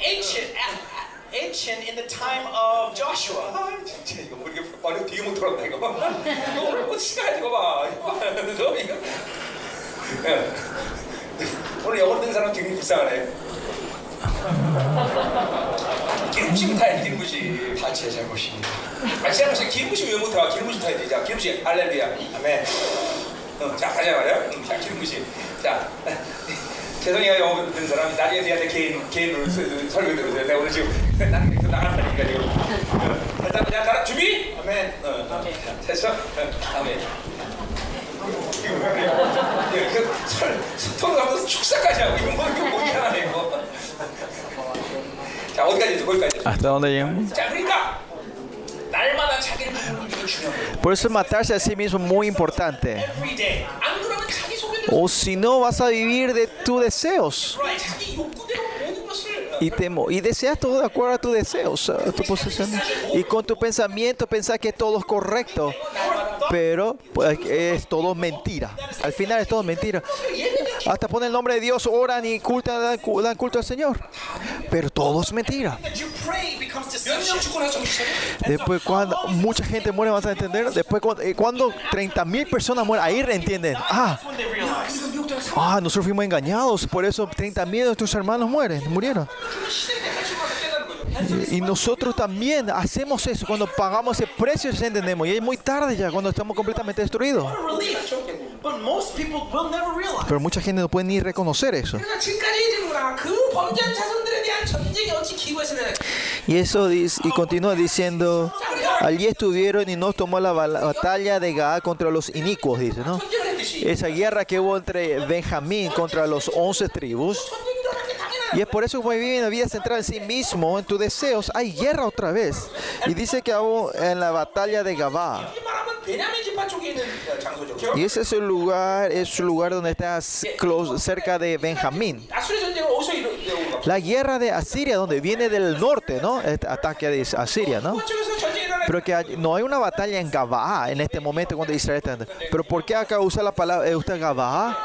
기름심 타야 기름부심 하체 잘못입니다. 아 지난번에 기름부심 왜 못해 와 기름부심 타야 되자 기름부심 할렐루야. 아멘. 어, 자 가자 말이야 음, 자 기름부심 자 *laughs* 죄송해요 영어 듣는 사람. 나중에 저한테 개인 개인 설교 들으세요 내가 오늘 지금 나는 그 나갔다니까 지금. 일단 그냥 따라. 준비? 아멘. 어, 어. 됐어? 아멘. 이거 뭐야 이거 설 토론 하면서 축사까지 하고 이거 뭐 이거 뭐야 이거. 자 어디까지 했어? 거기까지. 했어. ¿Hasta dónde llegamos? 자 그러니까 날마다 자기를 부르는 게 중요한 거예요. Por eso matarse a sí mismo es muy importante. Every day. 안 그러면 자기 속에는 O si no, vas a vivir de tus deseos. 자기 욕구대로 모든 것을 y temor. Y deseas todo de acuerdo a tus deseos, a tu posesión. Y con tu pensamiento pensás que todo es correcto, pero pues, es todo mentira. Al final es todo mentira. Hasta ponen el nombre de Dios, oran y cultan, dan, dan culto al Señor. Pero todo es mentira. Después cuando mucha gente muere, vas a entender. Después cuando, eh, 30.000 personas mueren, ahí reentienden. Ah, ah, nosotros fuimos engañados, por eso 30.000 de nuestros hermanos mueren, murieron. Y nosotros también hacemos eso. Cuando pagamos ese precio, ya entendemos. Y es muy tarde ya, cuando estamos completamente destruidos. Pero mucha gente no puede ni reconocer eso. Y eso dice, y continúa diciendo, allí estuvieron y no tomó la batalla de Gaá contra los inicuos, dice, ¿no? Esa guerra que hubo entre Benjamín contra los once tribus. Y es por eso que viven una vida centrada en sí mismo, en tus deseos, hay guerra otra vez. Y dice que en la batalla de Gabá. Y ese es el lugar, es el lugar donde estás cerca de Benjamín. La guerra de Asiria, donde viene del norte, ¿no? Este ataque de Asiria, ¿no? Pero que hay, no hay una batalla en Gabaa en este momento cuando Israel está. Pero ¿por qué acá usa la palabra eh, usa Gabaa?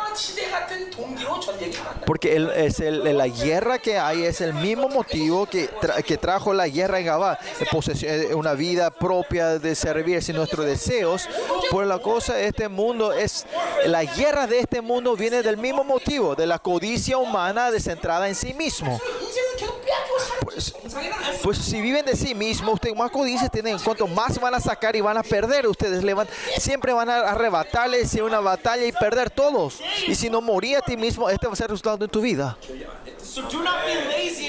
Porque el, es el, eh, la guerra que hay es el mismo motivo que, tra, que trajo la guerra en Gabaa. Eh, posesión, una vida propia de servirse nuestros deseos. Por la cosa, este mundo es, las guerras de este mundo vienen del mismo motivo, de la codicia humana descentrada en sí mismo. Pues, pues, si viven de sí mismos, ustedes más codices tienen, cuanto más van a sacar y van a perder, ustedes le van, siempre van a arrebatarles en una batalla y perder todos. Y si no moría a ti mismo, este va a ser el resultado de tu vida.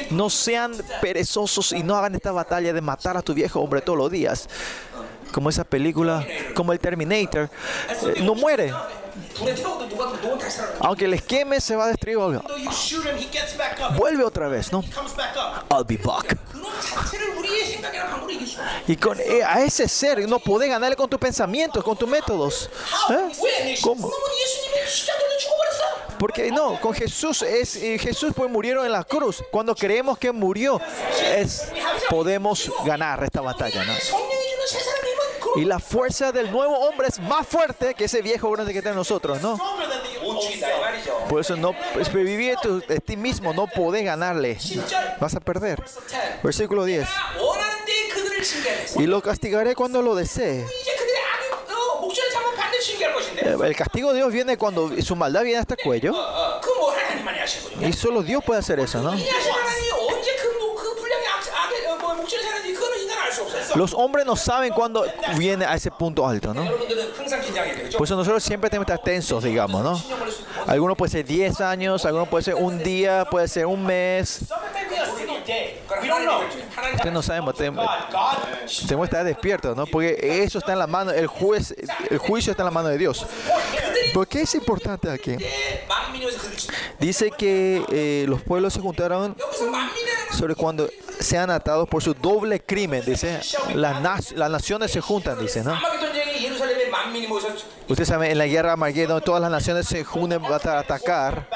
No sean perezosos y no hagan esta batalla de matar a tu viejo hombre todos los días como esa película, como el Terminator, eh, no muere. Aunque les queme, se va a destruir. Vuelve otra vez, ¿no? I'll be back. Y con, eh, a ese ser no podés ganarle con tus pensamientos, con tus métodos. ¿Eh? ¿Cómo? Porque no, con Jesús es Jesús pues murieron en la cruz. Cuando creemos que murió, es, podemos ganar esta batalla, ¿no? Y la fuerza del nuevo hombre es más fuerte que ese viejo grande que está en nosotros, ¿no? Por eso no pues, vivir a ti mismo, no podés ganarle. Vas a perder. Versículo 10. Y lo castigaré cuando lo desee. El castigo de Dios viene cuando su maldad viene hasta el este cuello. Y solo Dios puede hacer eso, ¿no? Los hombres no saben cuándo viene a ese punto alto, ¿no? Por eso nosotros siempre tenemos que estar tensos, digamos, ¿no? Algunos puede ser 10 años, algunos puede ser un día, puede ser un mes. Ustedes no saben, tenemos que estar despiertos, ¿no? Porque eso está en la mano, el, juez, el juicio está en la mano de Dios. ¿Por qué es importante aquí? Dice que eh, los pueblos se juntaron sobre cuando sean atados por su doble crimen, dice. Las, las naciones se juntan, dice, ¿no? Ustedes saben, en la guerra de todas las naciones se juntan para atacar.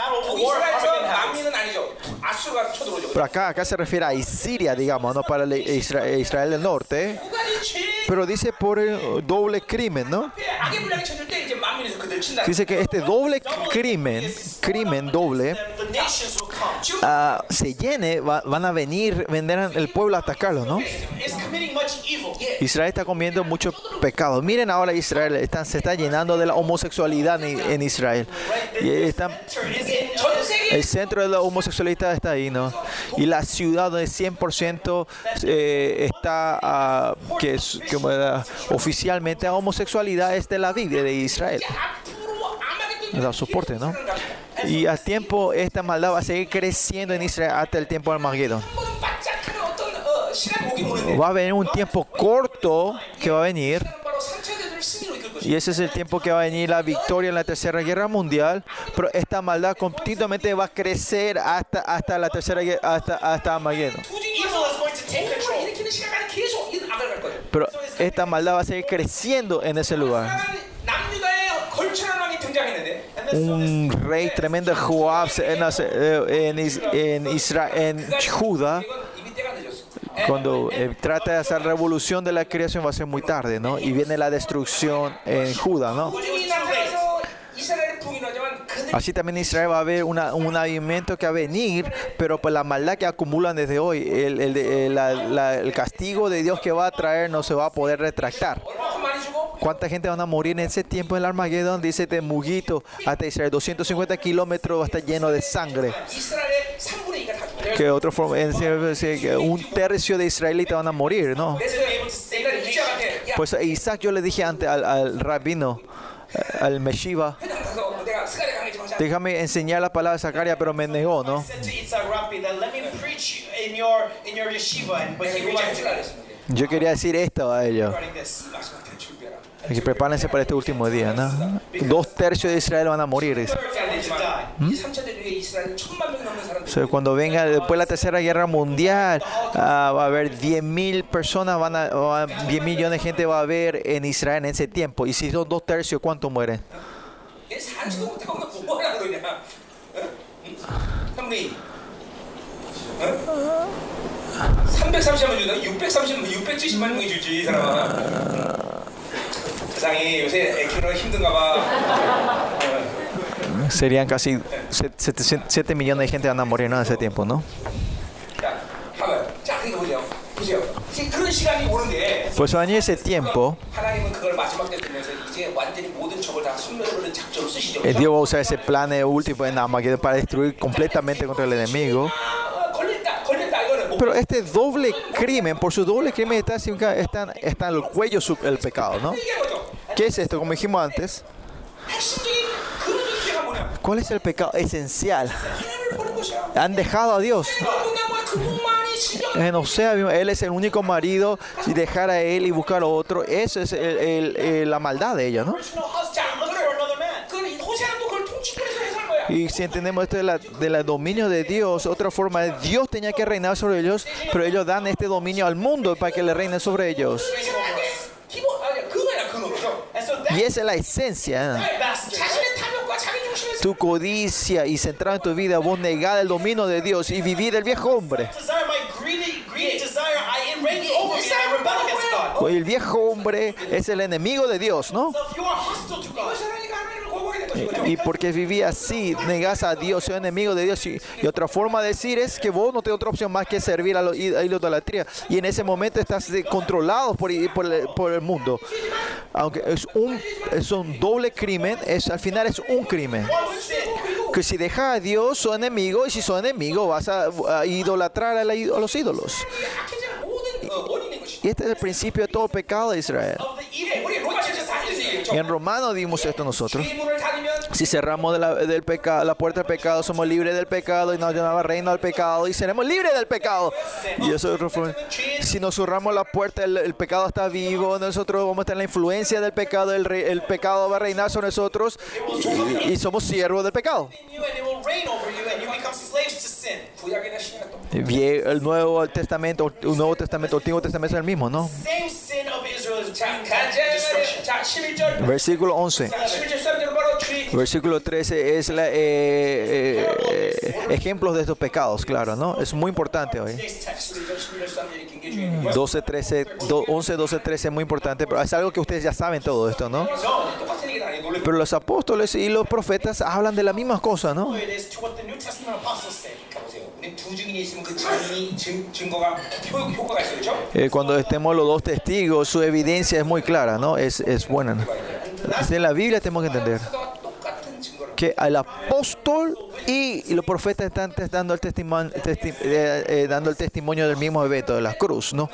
Pero acá, acá se refiere a Siria, digamos, no para Israel, Israel del norte. Pero dice por el doble crimen, ¿no? Dice que este doble crimen, crimen doble, uh, se llene, van a venir, vendrán el pueblo a atacarlo, ¿no? Israel está comiendo mucho pecado. Miren ahora Israel, están, se está llenando de la homosexualidad en, Israel. Y están, el centro de la homosexualidad está citadinos y la ciudad donde 100% eh, está, uh, que es que, uh, oficialmente homosexualidad es de la biblia de Israel. Da soporte, ¿no? Y a tiempo esta maldad va a seguir creciendo en Israel hasta el tiempo del Armagedón. Va a venir un tiempo corto que va a venir y ese es el tiempo que va a venir la victoria en la Tercera Guerra Mundial. Pero esta maldad continuamente va a crecer hasta, hasta la Tercera Guerra, hasta, hasta Armageddon. Pero esta maldad va a seguir creciendo en ese lugar. Un rey tremendo Joab en, en, en Judá cuando eh, trata de hacer revolución de la creación va a ser muy tarde, ¿no? Y viene la destrucción en Judas, ¿no? Así también Israel va a haber una, un avivamiento que va a venir, pero por la maldad que acumulan desde hoy, el, el, el, la, la, el, castigo de Dios que va a traer no se va a poder retractar. ¿Cuánta gente van a morir en ese tiempo en el Armagedón? Dice de Muguito hasta Israel, 250 kilómetros va a estar lleno de sangre que otra forma, pues, eh, un tercio de israelitas van a morir, ¿no? Pues a Isaac yo le dije antes al, al rabino, eh, al Meshiva, déjame enseñar la palabra de Zacaria, pero me negó, ¿no? Yo quería decir esto a ellos. Aquí prepárense para este último día. ¿no? Dos tercios de Israel van a morir. ¿Mm? Cuando venga después la tercera guerra mundial, uh, va a haber 10.000 personas, van a, uh, 10 millones de gente va a haber en Israel en ese tiempo. Y si son dos tercios, ¿cuántos mueren? 얘 살지도 못하고 너 뭐하라 그러냐? 응? 응? 형님, 응? 330만 주다 630만 670만 명이 주지 이 사람아. 세상이 요새 애키로 힘든가 봐. 어. Serían casi 7 millones de gente van a morir ¿no? en ese tiempo, ¿no? 자, 봐봐요. 자, 그러니까 보세요. 보세요. 이제 그런 시간이 오는데 Pues va a venir ese tiempo. 하나님은 그걸 마지막 때 되면서 이제 완전히 모든 적을 다 순면으로 작전을 쓰시죠. eh, Dios va a usar ese plan eh, último en Armageddon para destruir completamente contra el enemigo. Pero este doble crimen, por su doble crimen está, está, está en el cuello el pecado, ¿no? ¿Qué es esto? Como dijimos antes, ¿cuál es el pecado esencial? Han dejado a Dios. En Osea, él es el único marido, si dejar a él y buscar a otro, eso es el, el, el, la maldad de ella, ¿no? Y si entendemos esto del de la dominio de Dios, otra forma, es Dios tenía que reinar sobre ellos, pero ellos dan este dominio al mundo para que le reinen sobre ellos. Y esa es la esencia. Tu codicia y centrado en tu vida, vos negar el dominio de Dios y vivir el viejo hombre. Pues el viejo hombre es el enemigo de Dios, ¿no? Y porque vivía así, negas a Dios, soy enemigo de Dios. Y, otra forma de decir es que vos no tenés otra opción más que servir a la idolatría. Y en ese momento estás controlado por, el, mundo. Aunque es un, es un doble crimen, es, al final es un crimen. Que si dejas a Dios, sos enemigo. Y si sos enemigo, vas a, idolatrar a, la a los ídolos. Y este es el principio de todo pecado de Israel. En Romano dimos esto nosotros. Si cerramos de la, del pecado, la puerta del pecado, somos libres del pecado y nos llamaba reino al pecado y seremos libres del pecado. Y eso Si nos cerramos la puerta, el, el, pecado está vivo, nosotros vamos a estar en la influencia del pecado, el, el pecado va a reinar sobre nosotros y, y somos siervos del pecado. El Nuevo Testamento, el Nuevo Testamento, el Antiguo Testamento es el mismo mismo, ¿no? Versículo 11. Versículo 13 es la, eh, eh, eh, ejemplos de estos pecados, claro, ¿no? Es muy importante hoy. 12, 13, 11, 12, 13 es muy importante, pero es algo que ustedes ya saben todo esto, ¿no? Pero los apóstoles y los profetas hablan de la misma cosa, ¿no? Cuando estemos los dos testigos, su evidencia es muy clara, ¿no? Es, es buena. ¿no? En la Biblia tenemos que entender que el apóstol y los profetas están dando el, testimonio, eh, eh, dando el testimonio del mismo evento, de la cruz. ¿no?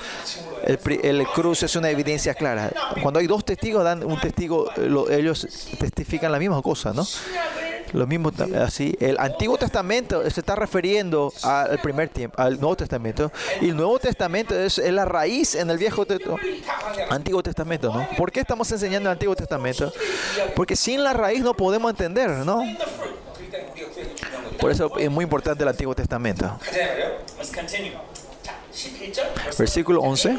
El, cruz es una evidencia clara. Cuando hay dos testigos, dan un testigo, eh, ellos testifican la misma cosa. ¿no? Lo mismo así, el Antiguo Testamento se está refiriendo al primer tiempo, al Nuevo Testamento. Y el Nuevo Testamento es, la raíz en el Viejo Testamento, Antiguo Testamento, ¿no? ¿Por qué estamos enseñando el Antiguo Testamento? Porque sin la raíz no podemos entender, ¿no? Por eso es muy importante el Antiguo Testamento. Versículo 11.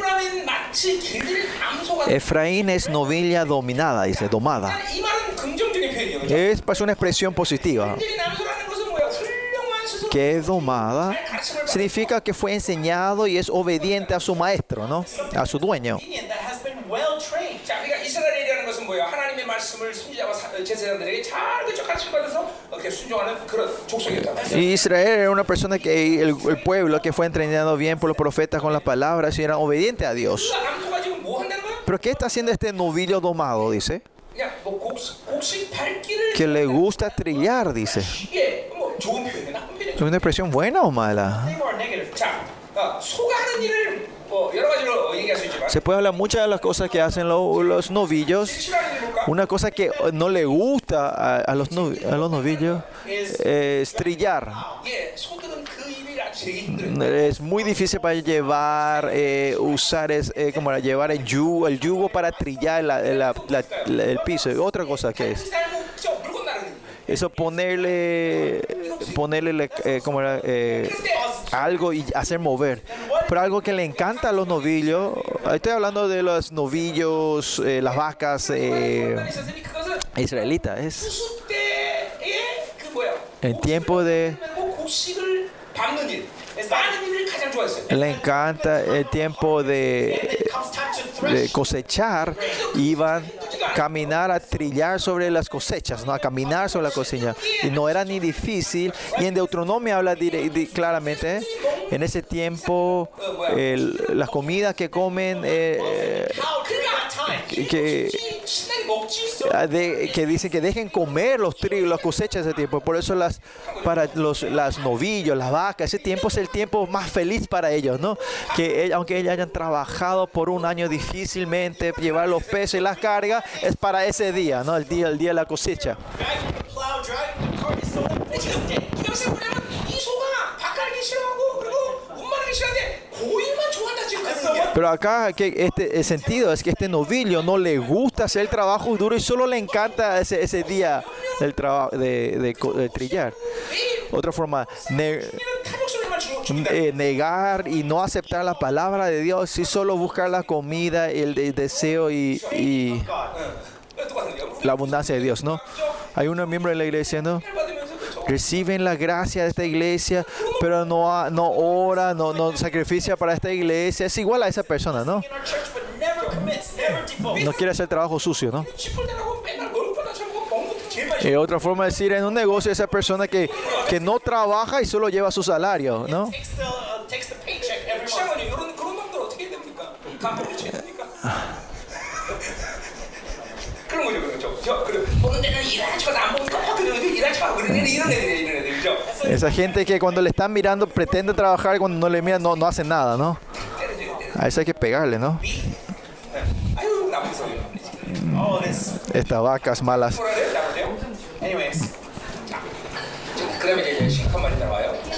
Efraín es novilla dominada, dice, domada. Es, es una expresión positiva. Que es domada significa que fue enseñado y es obediente a su maestro, ¿no? A su dueño. Y Israel era una persona que el, pueblo que fue entrenado bien por los profetas con las palabras y era obediente a Dios. Pero ¿qué está haciendo este novillo domado? Dice. Que le gusta trillar, dice. ¿Es una expresión buena o mala? Se puede hablar muchas de las cosas que hacen los novillos. Una cosa que eh, no le gusta a, los, a los, novillos es trillar. Es muy difícil para llevar, eh, usar, eh, llevar el yugo, el yugo para trillar el piso. Otra cosa que es eso ponerle, ponerle eh, como eh, algo y hacer mover. Pero algo que le encanta a los novillos, estoy hablando de los novillos, eh, las vacas israelitas, es en tiempo de... Le encanta el tiempo de, de cosechar, iban caminar a trillar sobre las cosechas, no a caminar sobre la cosecha. Y no era ni difícil. Y en Deuteronomio habla claramente, ¿eh? En ese tiempo, las comidas que comen, eh, eh, ah, que, dicen que dejen comer los trigos, las cosechas de ese tiempo. Por eso las, para los las novillos, las vacas, ese tiempo es el tiempo más feliz para ellos, ¿no? Que e, aunque ellos hayan trabajado por un año difícilmente, llevar los pesos y las cargas, es para ese día, ¿no? El día, el día de la cosecha. Pero acá este, el sentido es que este novillo no le gusta hacer el trabajo duro y solo le encanta ese, ese día del trabajo de, trillar. Otra forma, eh, negar y no aceptar la palabra de Dios y solo buscar la comida, el, el deseo y, y la abundancia de Dios, ¿no? Hay un miembro de la iglesia, ¿no? reciben la gracia de esta iglesia, pero no, no ora, no, no sacrificia para esta iglesia. Es igual a esa persona, ¿no? No quiere hacer trabajo sucio, ¿no? Y otra forma de decir, en un negocio esa persona que, que no trabaja y solo lleva su salario, ¿no? Esa gente que cuando le están mirando pretende trabajar cuando no le miran no, no hace nada, ¿no? A eso hay que pegarle, ¿no? Estas vacas malas.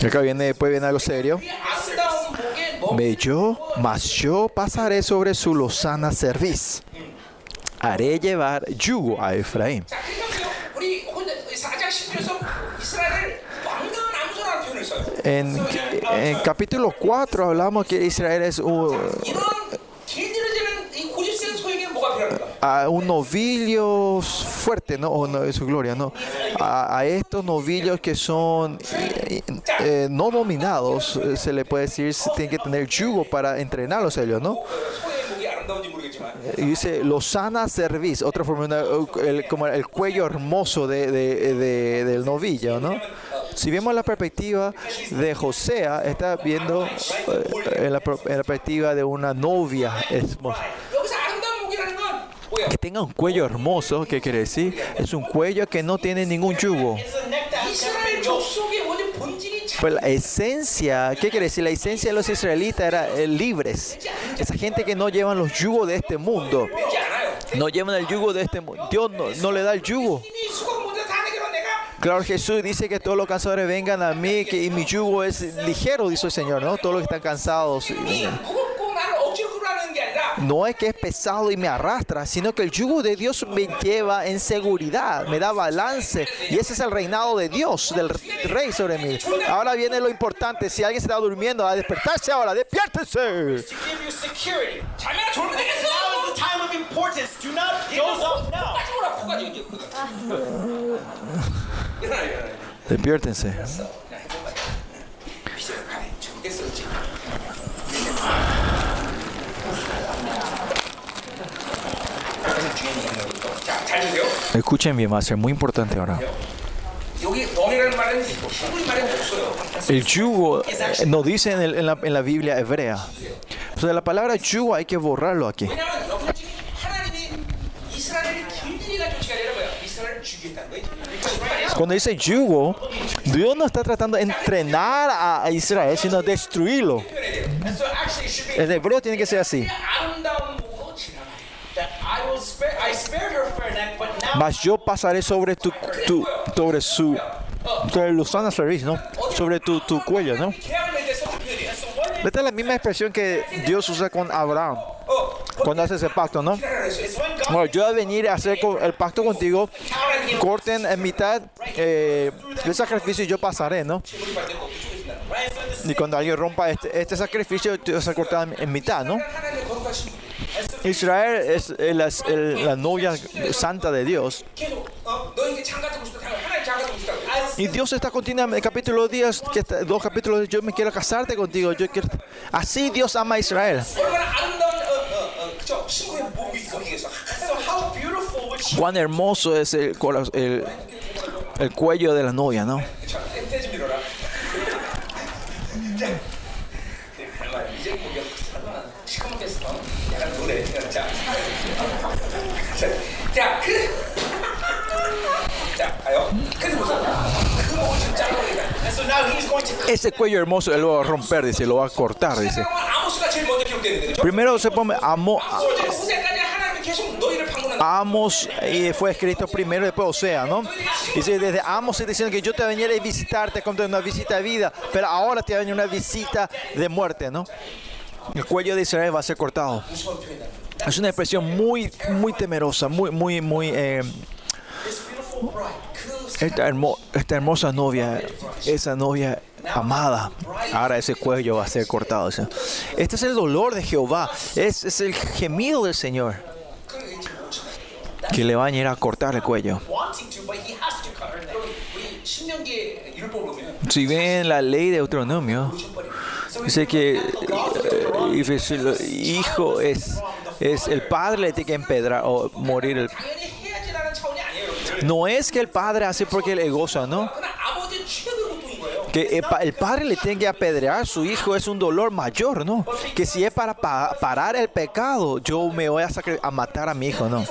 Acá viene, después viene algo serio. Ve yo, mas yo pasaré sobre su lozana cerviz. Haré llevar yugo a Efraín. En, en capítulo 4 hablamos que Israel es un, a un novillo fuerte, ¿no? O su gloria, ¿no? A, estos novillos que son eh, eh, no dominados, eh, se le puede decir, tienen que tener yugo para entrenarlos ellos, ¿no? Y dice, Lozana cerviz, otra forma, el, como el cuello hermoso de, de, de, del novillo, ¿no? Si vemos la perspectiva de Josea, está viendo eh, en, la, en, la, perspectiva de una novia hermosa. Que tenga un cuello hermoso, ¿qué quiere decir? Es un cuello que no tiene ningún yugo. Pues la esencia, ¿qué quiere decir? La esencia de los israelitas era eh, libres. Esa gente que no llevan los yugos de este mundo. No llevan el yugo de este mundo. Dios no, no le da el yugo. Claro, Jesús dice que todos los cansadores vengan a mí que, y mi yugo es ligero, dice el Señor, ¿no? Todos los que están cansados. No es que es pesado y me arrastra, sino que el yugo de Dios me lleva en seguridad, me da balance. Y ese es el reinado de Dios, del rey sobre mí. Ahora viene lo importante. Si alguien se está durmiendo, a despertarse ahora, despiértese. To *laughs* Escuchen bien, va a ser muy importante ahora. El yugo eh, no dice en, el, en, la, en la, Biblia hebrea. O sea, la palabra yugo hay que borrarlo aquí. Cuando dice yugo, Dios no está tratando de entrenar a Israel, sino destruirlo. El hebreo tiene que ser así. Mas yo pasaré sobre tu, tu sobre su sobre Luzana Service, ¿no? Sobre tu, tu cuello, ¿no? Esta es la misma expresión que Dios usa con Abraham cuando hace ese pacto, ¿no? Bueno, yo voy a venir a hacer el pacto contigo, corten en mitad eh, el sacrificio y yo pasaré, ¿no? Y cuando alguien rompa este, este sacrificio, se corta en mitad, ¿no? Israel es eh, el, el, la novia santa de Dios. Y Dios está continuamente, el capítulo 10, que está, dos capítulos, yo me quiero casarte contigo. Yo quiero, así Dios ama a Israel. Cuán hermoso es el, el, el cuello de la novia, ¿no? Ese cuello hermoso él lo va a romper, dice, lo va a cortar, dice. Primero se pone Amo, ah. Amos eh, fue escrito primero, después Osea, ¿no? Dice, desde Amos se diciendo que yo te venía a visitar, te una visita de vida, pero ahora te va a venir una visita de muerte, ¿no? El cuello de Israel va a ser cortado. Es una expresión muy, muy temerosa, muy, muy, muy... Eh, esta, hermo, esta, hermosa novia, esa novia amada, ahora ese cuello va a ser cortado. Este es el dolor de Jehová, es, es el gemido del Señor que le van a ir a cortar el cuello. Si ven la ley de Deuteronomio, dice que eh, hijo es es el padre le tiene que empedrar o morir. El... No es que el padre hace porque le goza, ¿no? Que el padre le tiene que apedrear a su hijo es un dolor mayor, ¿no? Que si es para pa parar el pecado, yo me voy a, a matar a mi hijo, ¿no?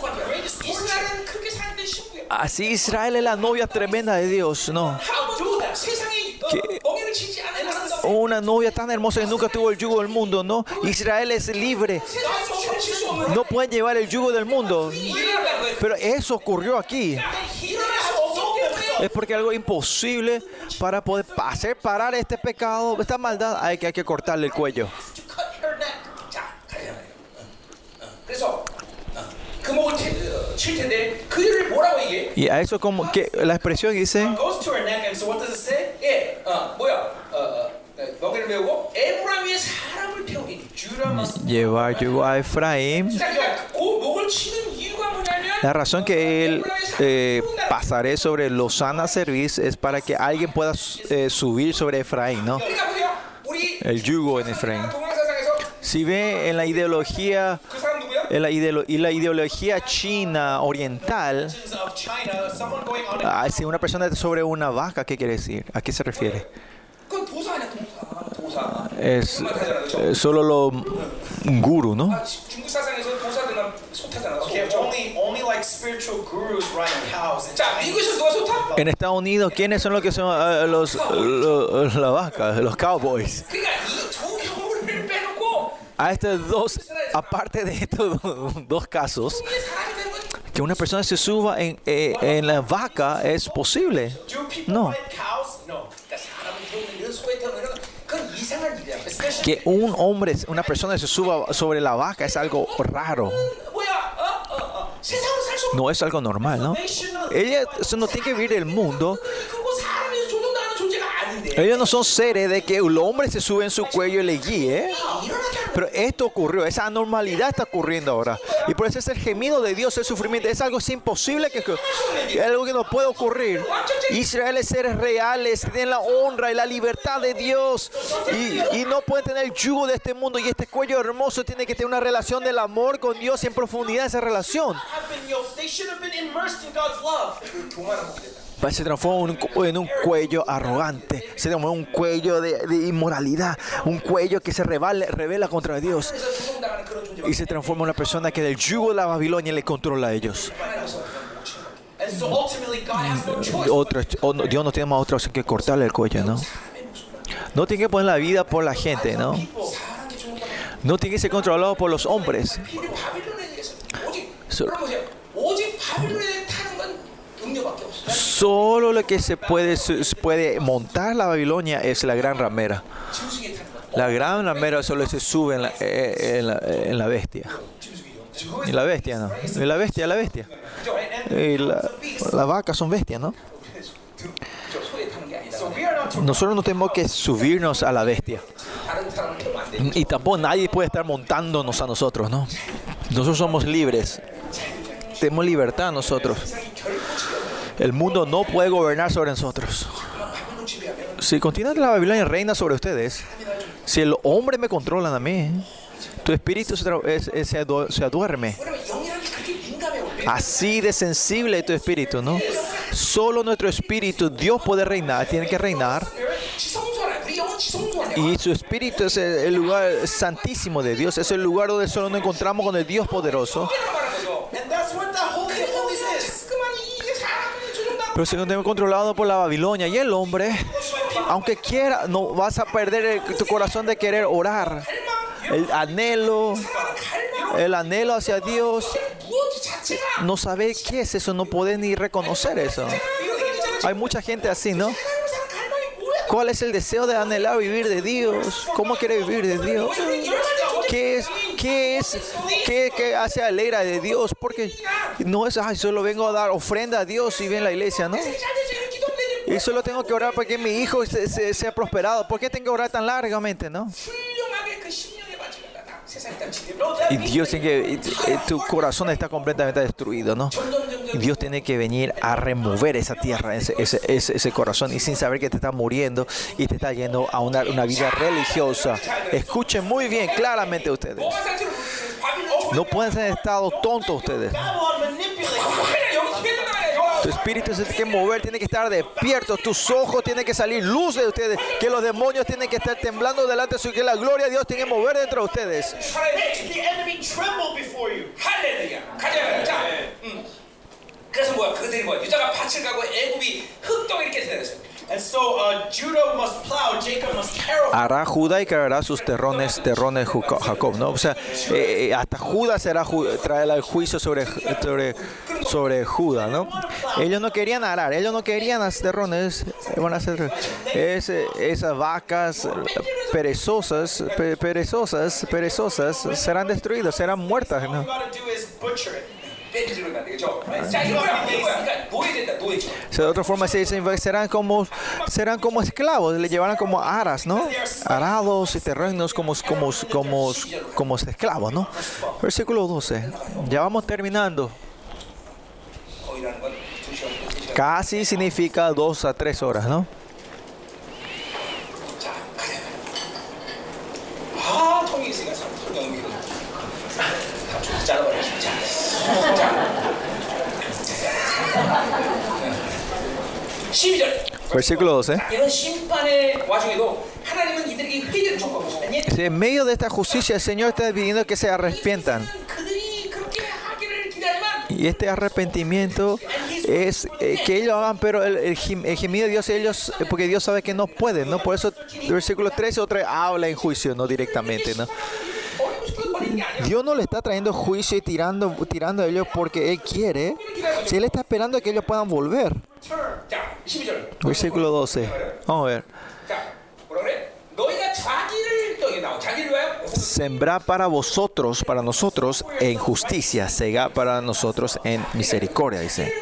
Así Israel es la novia tremenda de Dios, ¿no? una novia tan hermosa que nunca tuvo el yugo del mundo, ¿no? Israel es libre. No pueden llevar el yugo del mundo. Pero eso ocurrió aquí. Es porque algo imposible para poder hacer parar este pecado, esta maldad, hay que, hay que cortarle el cuello. Y a eso como que la expresión dice llevar yugo a Efraín. La razón que él eh, pasaré sobre Lozana Service es para que alguien pueda eh, subir sobre Efraín, ¿no? El yugo en Efraín. Si ve en la ideología en la ideolo y la ideología china oriental, ah, si una persona sobre una vaca, ¿qué quiere decir? ¿A qué se refiere? Es, es solo lo guru, ¿no? En Estados Unidos, ¿quiénes son los que son uh, los, los, los, la vaca, los cowboys? a estos dos, aparte de estos *laughs* dos casos, que una persona se suba en, eh, en la vaca es posible. No. Que un hombre, una persona se suba sobre la vaca es algo raro. No es algo normal, ¿no? Ella no tiene que vivir el mundo. Ellos no son seres de que el hombre se sube en su cuello y le guíe. Pero esto ocurrió, esa anormalidad está ocurriendo ahora. Y por eso es el gemido de Dios, el sufrimiento. Es algo es imposible, que, es algo que no puede ocurrir. Israel es seres reales, tienen la honra y la libertad de Dios. Y, y no pueden tener el yugo de este mundo. Y este cuello hermoso tiene que tener una relación del amor con Dios y en profundidad, esa relación. Pues se transformó en un, en un cuello arrogante, se transformó en un cuello de, de inmoralidad, un cuello que se revela, revela contra Dios y se transforma en una persona que del yugo de la Babilonia le controla a ellos. Otro, Dios no tiene más otra opción que cortarle el cuello, ¿no? No tiene que poner la vida por la gente, ¿no? No tiene que ser controlado por los hombres. So, Solo lo que se puede, montar la Babilonia es la gran ramera. La gran ramera solo se sube en la, eh, eh, en eh, en la bestia. La bestia, ¿no? Y la bestia, la bestia. Y la, la vaca son bestias, ¿no? Nosotros no tenemos que subirnos a la bestia. Y tampoco nadie puede estar montándonos a nosotros, ¿no? Nosotros somos libres. Tenemos libertad nosotros. El mundo no puede gobernar sobre nosotros. Si continúa la Babilonia reina sobre ustedes, si el hombre me controla a mí, tu espíritu se, se. Así de sensible es tu espíritu, ¿no? Solo nuestro espíritu, Dios puede reinar, tiene que reinar. Y su espíritu es el lugar santísimo de Dios, es el lugar donde solo nos encontramos con el Dios poderoso pero si se encuentra controlado por la Babilonia. Y el hombre, aunque quiera, no vas a perder tu corazón de querer orar. El anhelo, el anhelo hacia Dios. No sabe qué es eso, no podés ni reconocer eso. Hay mucha gente así, ¿no? ¿Cuál es el deseo de anhelar vivir de Dios? ¿Cómo quiere vivir de Dios? ¿Qué es ¿Qué es? ¿Qué, qué hace alegra de Dios? Porque no es, ay, solo vengo a dar ofrenda a Dios y ven la iglesia, ¿no? Y solo tengo que orar para que mi hijo sea prosperado. ¿Por qué tengo que orar tan largamente, no? Y Dios tiene que, eh, tu corazón está completamente destruido, ¿no? Dios tiene que venir a remover esa tierra, ese, ese, ese, ese corazón, y sin saber que te está muriendo y te está yendo a una, una vida religiosa. Escuchen muy bien, claramente ustedes. No pueden ser estados tontos ustedes. Tu espíritu se tiene que mover, tiene que estar despierto. Tus ojos tienen que salir luz de ustedes. Que los demonios tienen que estar temblando delante de su. Que la gloria de Dios tiene que mover dentro de ustedes. Makes the enemy tremble before you. 할렐루야. 가자. 자. 음. 그래서 뭐야? 그들이 뭐야? 유다가 밭을 가고 애굽이 흙덩 이렇게 되었어요. Uh. Hará Judá y cargará sus terrones, terrones Jacob, ¿no? O sea, eh, eh, hasta Judá será ju- traerá el juicio sobre, sobre, sobre Judá, ¿no? Ellos no querían arar, ellos no querían hacer terrones, eh, van a hacer es, esas vacas perezosas, pe- perezosas, perezosas serán destruidas, serán muertas, ¿no? De otra forma se dicen, serán como, serán como esclavos, le llevarán como aras, ¿no? Arados y terrenos como, como, como, como esclavos, ¿no? Versículo 12. Ya vamos terminando. Casi significa dos a tres horas, ¿no? Versículo 12. En medio de esta justicia, el Señor está pidiendo que se arrepientan. Y este arrepentimiento es eh, que ellos hagan, pero el, el, gemido de Dios, ellos, eh, porque Dios sabe que no pueden, ¿no? Por eso, el versículo 13, otra habla en juicio, ¿no? Directamente, ¿no? Dios no le está trayendo juicio y tirando, tirando a ellos porque Él quiere. Si Él está esperando a que ellos puedan volver. Versículo 12. Vamos a ver. Sembrar para vosotros, para nosotros, en justicia. Segar para nosotros en misericordia, dice.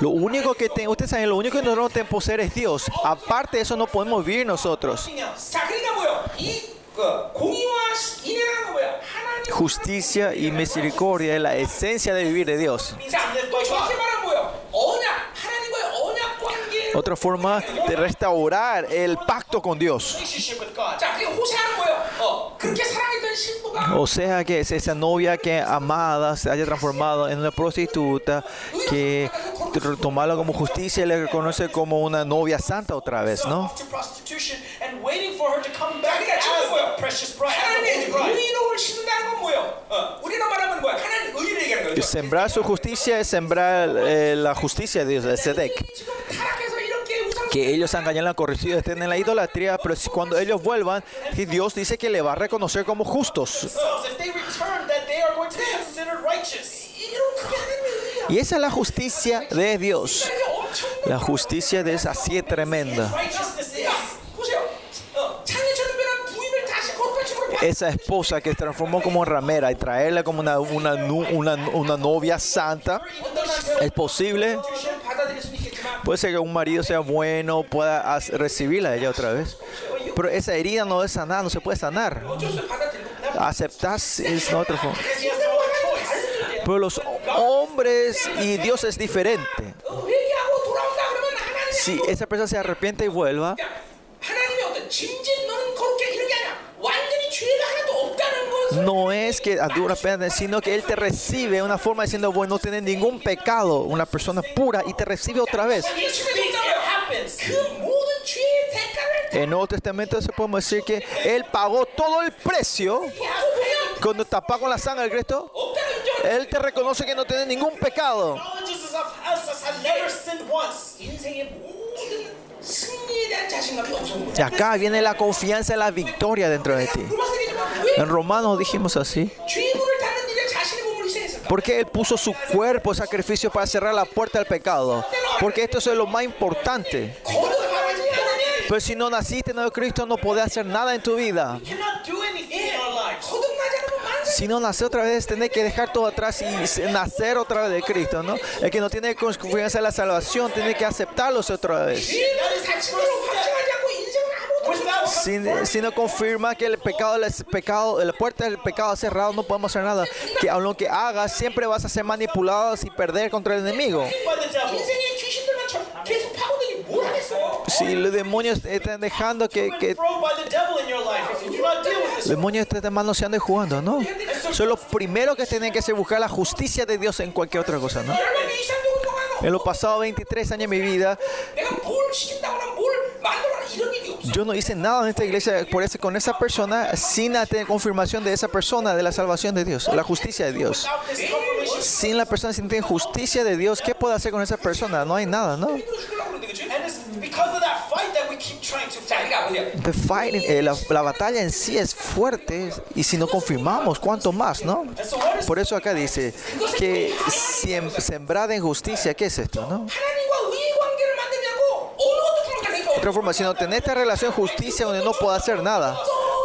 Lo único que te, ustedes saben, lo único que nosotros tenemos poseer es Dios. Aparte de eso no podemos vivir nosotros. Justicia y misericordia es la esencia de vivir de Dios. Otra forma de restaurar el pacto con Dios. O sea que esa novia que amada se haya transformado en una prostituta, que tomarla como justicia y le reconoce como una novia santa otra vez, ¿no? Sembrar su justicia es sembrar eh, la justicia de Dios, el Sedek que ellos han caído en la corrupción, estén en la idolatría, pero cuando ellos vuelvan, Dios dice que le va a reconocer como justos. Y esa es la justicia de Dios. La justicia de esa así es tremenda. Esa esposa que se transformó como ramera y traerla como una, una, una, una novia santa, es posible Puede ser que un marido sea bueno, pueda recibirla a ella otra vez. Pero esa herida no es sanada, no se puede sanar. Aceptar es otra forma. Pero los hombres y Dios es diferente. Si esa persona se arrepiente y vuelva, no es que a dura pena, sino que Él te recibe una forma diciendo, bueno, no tienes ningún pecado, una persona pura, y te recibe otra vez. En Nuevo Testamento se podemos decir que Él pagó todo el precio. Cuando tapas con la sangre el Cristo, Él te reconoce que no tiene ningún pecado. Y acá viene la confianza y la victoria dentro de ti. En Romanos dijimos así. Porque Él puso su cuerpo sacrificio para cerrar la puerta al pecado. Porque esto es lo más importante. Pero si no naciste en el Cristo, no podés hacer nada en tu vida. Si no nace otra vez tiene que dejar todo atrás y nacer otra vez de Cristo, ¿no? El que no tiene confianza en la salvación tiene que aceptarlos otra vez. Si, si, no confirma que el pecado, el pecado, la puerta del pecado cerrada, no podemos hacer nada. Que aun lo que hagas, siempre vas a ser manipulado y perder contra el enemigo. Si los demonios están dejando que, que los demonios te están manoseando y jugando, ¿no? Son los primeros que tienen que hacer buscar la justicia de Dios en cualquier otra cosa, ¿no? En los pasados 23 años de mi vida, yo no hice nada en esta iglesia por ese, con esa persona sin la confirmación de esa persona, de la salvación de Dios, la justicia de Dios. Sin la persona, sin la justicia de Dios, ¿qué puedo hacer con esa persona? No hay nada, ¿no? The fight, eh, la, la, batalla en sí es fuerte y si no confirmamos, ¿cuánto más, no? Por eso acá dice que sembrada en ¿qué es esto, no? reforma, sino tener esta relación justicia donde no puedo hacer nada.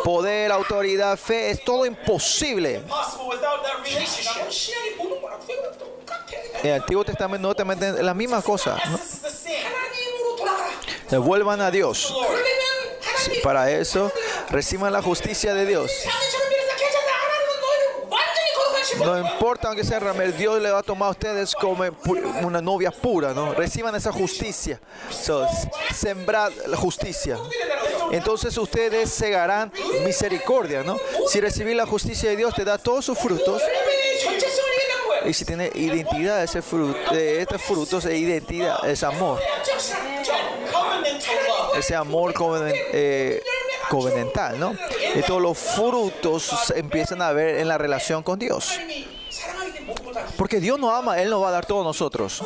Poder, autoridad, fe, es todo imposible. El Antiguo Testamento, Nuevo Testamento, la misma cosa. ¿no? A Dios. Para eso, reciban la justicia de Dios. No importa aunque sea Ramel, Dios le va a tomar a ustedes como una novia pura, ¿no? Reciban esa justicia. So, sembrad la justicia. Entonces ustedes segarán misericordia, ¿no? Si recibís la justicia de Dios te da todos sus frutos. Y si tiene identidad ese fruto, de estos frutos es identidad, es amor. Ese amor como covenantal, ¿no? Y todos los frutos empiezan a ver en la relación con Dios. Porque Dios nos ama, Él nos va a dar todo a nosotros.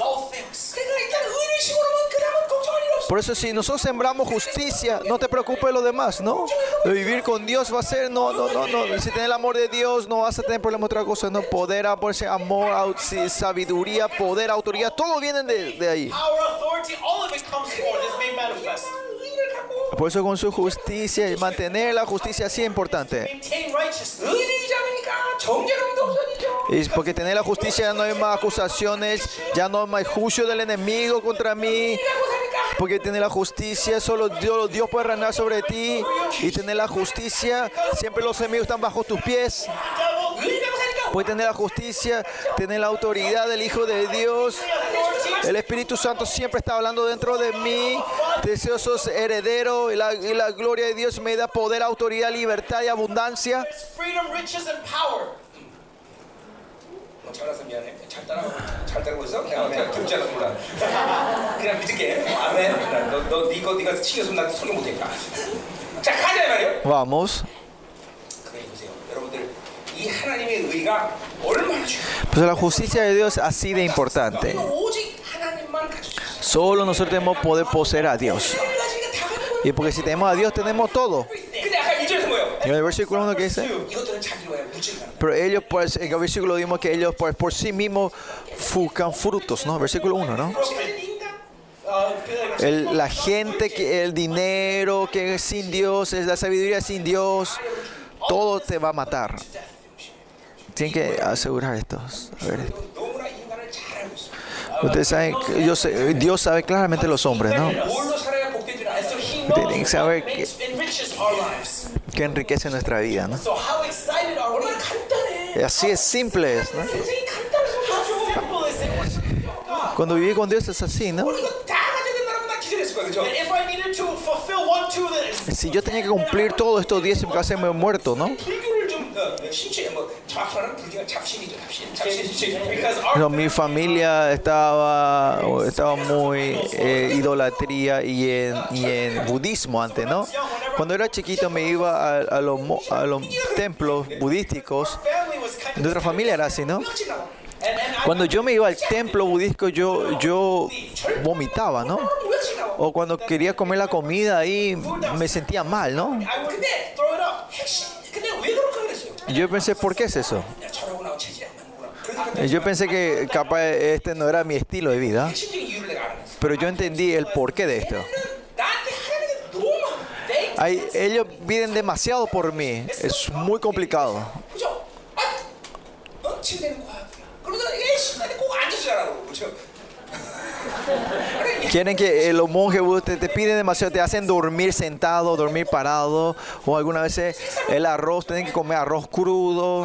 Por eso si nosotros sembramos justicia, no te preocupes de lo demás, ¿no? Vivir con Dios va a ser, no, no, no, no. Si tienes el amor de Dios, no vas a tener problema otra cosa, no. Poder, amor, sabiduría, poder, autoridad, todo viene de, de ahí. Por eso con su justicia y mantener la justicia sí es importante. Y porque tener la justicia ya no hay más acusaciones, ya no hay más juicio del enemigo contra mí. Porque tener la justicia, solo Dios, puede reinar sobre ti. Y tener la justicia, siempre los enemigos están bajo tus pies. Puedes tener la justicia, tener la autoridad del Hijo de Dios. authority, El Espíritu Santo siempre está hablando dentro de mí. Deseosos heredero y la, y la gloria de Dios me da poder, autoridad, libertad y abundancia. freedom, riches, and power. 뭐 잘나서 미안해. 잘 따라가고 잘 따라고 있어? 내가 그냥 듣지 않아서 몰라. 그냥 믿을게. 아멘. 너너 이거 네가 시켜서 나 설교 못하니까. 자 가자 말이요. Vamos. 그래 보세요, 여러분들 이 하나님의 의가 얼마나 중요해요. Pues la justicia de Dios es así de importante. 너희는 오직 Solo nosotros tenemos poder poseer a Dios. Y porque si tenemos a Dios, tenemos todo. En el versículo 1 que dice, pero ellos, por, en el versículo vimos que ellos por, por sí mismos buscan frutos, ¿no? Versículo 1, ¿no? La gente, que, el dinero que es sin Dios, es la sabiduría sin Dios, todo te va a matar. Tienen que asegurar estos. A ver. Ustedes saben, yo sé, Dios sabe claramente los hombres, ¿no? Tienen que saber que, que enriquece nuestra vida, ¿no? Así es simple, ¿no? Cuando viví con Dios es así, ¿no? Si yo tenía que cumplir todo estos 10, me casi me muerto, ¿no? Pero mi familia estaba, estaba muy eh, idolatría y en, y en budismo antes, ¿no? Cuando era chiquito me iba a, a, los, a los templos budísticos. Nuestra familia era así, ¿no? Cuando yo me iba al templo budístico, yo, yo vomitaba, ¿no? O cuando quería comer la comida ahí, me sentía mal, ¿no? yo pensé, ¿por qué es eso? Yo pensé que capaz este no era mi estilo de vida, pero yo entendí el porqué de esto. Hay, ellos piden demasiado por mí, es muy complicado. Quieren que eh, los monjes te, te, piden demasiado, te hacen dormir sentado, dormir parado, o algunas veces el arroz, tienen que comer arroz crudo.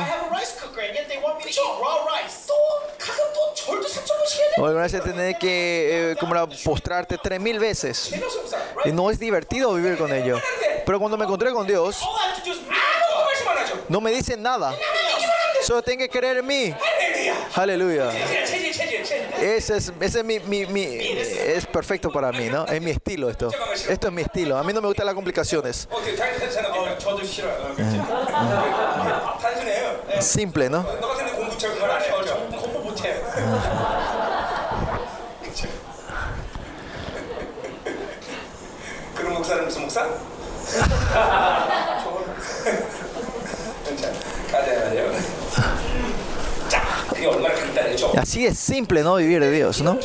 O algunas veces tener que eh, como postrarte tres mil veces. Y no es divertido vivir con ellos. Pero cuando me encontré con Dios, no me dicen nada. Solo tienen que creer en mí. Aleluya. Ese es, ese es mi, mi, mi, es perfecto para mí, ¿no? Es mi estilo esto. Esto es mi estilo. A mí no me gustan las complicaciones. Simple, ¿no? *laughs* *laughs* Así es simple no vivir de Dios, ¿no?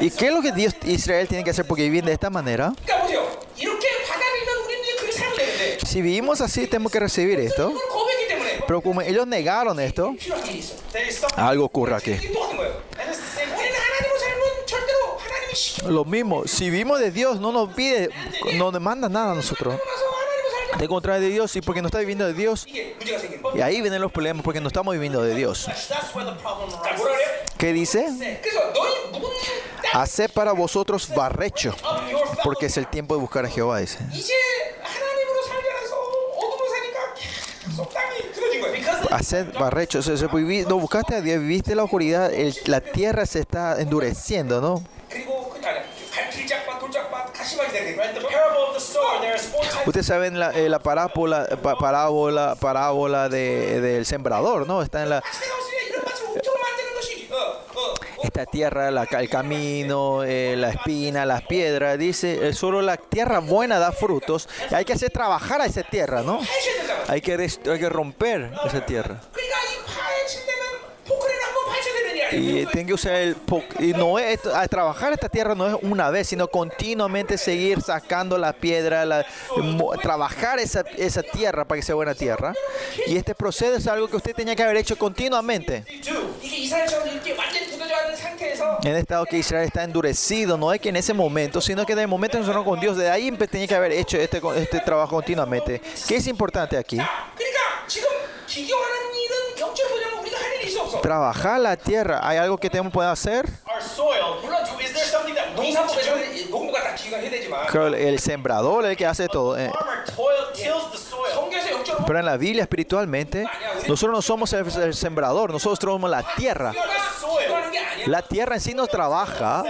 ¿Y qué es lo que Dios Israel tiene que hacer porque vivir de esta manera? Si vivimos así, tenemos que recibir esto. Pero como ellos negaron esto, algo ocurre aquí. Lo mismo, si vivimos de Dios, no nos pide, no nos manda nada a nosotros de contra de Dios y porque no está viviendo de Dios. Y ahí vienen los problemas porque no estamos viviendo de Dios. ¿Qué dice? Haced para vosotros barrecho, porque es el tiempo de buscar a Jehová, dice. Haced barrecho, o no buscaste a Dios, viviste la oscuridad, la tierra se está endureciendo, ¿no? Ustedes saben la, eh, la parábola, parábola, parábola del de, de sembrador, ¿no? Está en la esta tierra, el camino, eh, la espina, las piedras. Dice, eh, solo la tierra buena da frutos. Hay que hacer trabajar a esa tierra, ¿no? Hay que, hay que romper esa tierra. Y tienen que usar el... Y no es, a trabajar esta tierra no es una vez, sino continuamente seguir sacando la piedra, la, trabajar esa, esa tierra para que sea buena tierra. Y este proceso es algo que usted tenía que haber hecho continuamente. En este estado que Israel está endurecido, no es que en ese momento, sino que de momento en nosotros con Dios, de ahí tenía que haber hecho este, este trabajo continuamente. ¿Qué es importante aquí? trabajar la tierra. ¿Hay algo que tenemos puede hacer? el sembrador es el que hace todo. Eh. Pero en la Biblia espiritualmente, nosotros no somos el sembrador, nosotros somos la tierra. La tierra en sí no trabaja.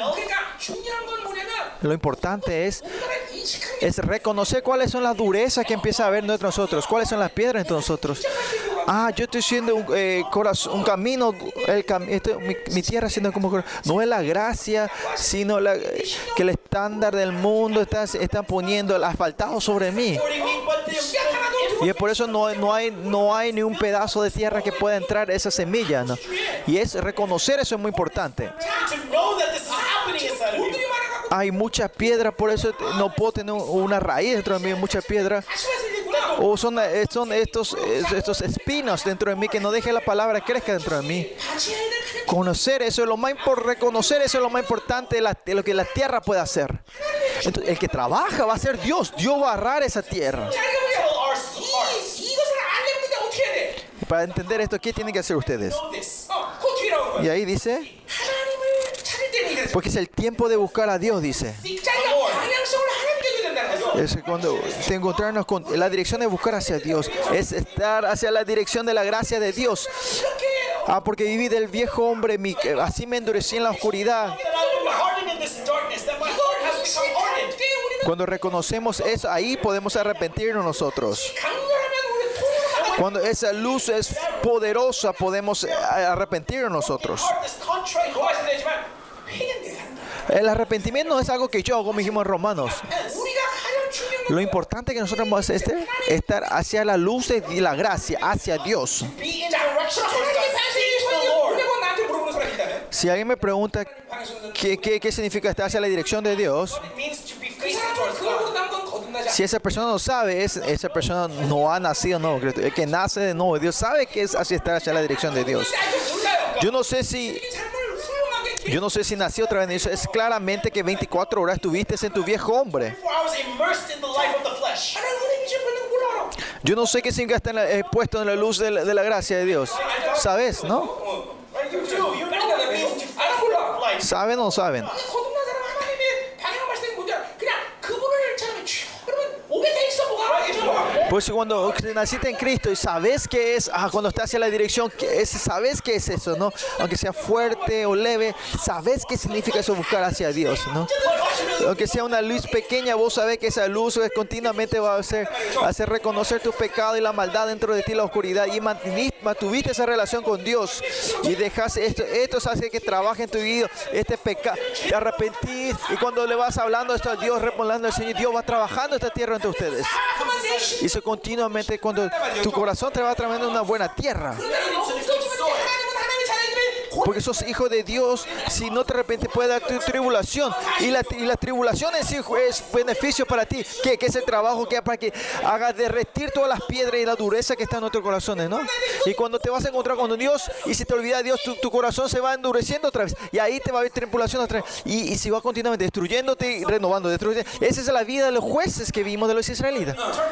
Lo importante es, es reconocer cuáles son las durezas que empieza a haber entre nosotros, cuáles son las piedras entre nosotros. Ah, yo estoy siendo un, eh, un camino, el cam este, mi, mi, tierra siendo como no es la gracia, sino la, que el estándar del mundo está, poniendo el asfaltado sobre mí. Y es por eso no, no, hay, no hay ni un pedazo de tierra que pueda entrar esa semilla. Y es reconocer eso es muy importante hay muchas piedras, por eso no puedo tener una raíz dentro de mí, muchas piedras. O son, eh, estos, estos espinos dentro de mí que no deje la palabra crezca dentro de mí. Conocer eso es lo más reconocer eso es lo más importante de, lo que la tierra puede hacer. El que trabaja va a ser Dios, Dios va a arrar esa tierra. Para entender esto, ¿qué tienen que hacer ustedes? Y ahí dice, porque es el tiempo de buscar a Dios, dice. Es cuando encontrarnos con la dirección de buscar hacia Dios. Es estar hacia la dirección de la gracia de Dios. Ah, porque viví del viejo hombre, así me endurecí en la oscuridad. Cuando reconocemos eso, ahí podemos arrepentirnos nosotros. Cuando esa luz es poderosa, podemos arrepentirnos nosotros. El arrepentimiento no es algo que yo hago, dijimos en Romanos. Lo importante que nosotros vamos a hacer es este, estar hacia la luz de la gracia, hacia Dios. Si alguien me pregunta qué, significa estar hacia la dirección de Dios, si esa persona no sabe, es, esa persona no ha nacido no, El que nace de nuevo, Dios sabe que es así estar hacia la dirección de Dios. Yo no sé si yo no sé si nací otra vez en eso. Es claramente que 24 horas estuviste en tu viejo hombre. Yo no sé qué significa estar expuesto eh, en la luz de la, de la gracia de Dios. ¿Sabes, no? ¿Saben o no saben? Por eso cuando naciste en Cristo y sabes qué es, cuando estás hacia la dirección, sabes qué es eso, ¿no? Aunque sea fuerte o leve, sabes qué significa eso buscar hacia Dios, ¿no? Aunque sea una luz pequeña, vos sabés que esa luz pues, continuamente va a hacer, reconocer tus pecados y la maldad dentro de ti, la oscuridad, y mantuviste esa relación con Dios y dejaste esto, esto hace que trabaje en tu vida, este pecado, te arrepentís y cuando le vas hablando esto a Dios, respondando al Señor, Dios va trabajando esta tierra entre ustedes. Y su continuamente cuando tu corazón te va trayendo una buena tierra. Porque sos hijo de Dios, si no te arrepientes puede dar tu tribulación. Y la, y la tribulación en sí es beneficio para ti. Que, que es el trabajo que para que haga derretir todas las piedras y la dureza que está en nuestros corazones, ¿no? Y cuando te vas a encontrar con Dios y si te olvidas de Dios, tu, tu corazón se va endureciendo otra vez. Y ahí te va a haber tribulación otra vez. Y, y si va continuamente destruyéndote y renovando, destruyendo. Esa es la vida de los jueces que vimos de los israelitas. Turn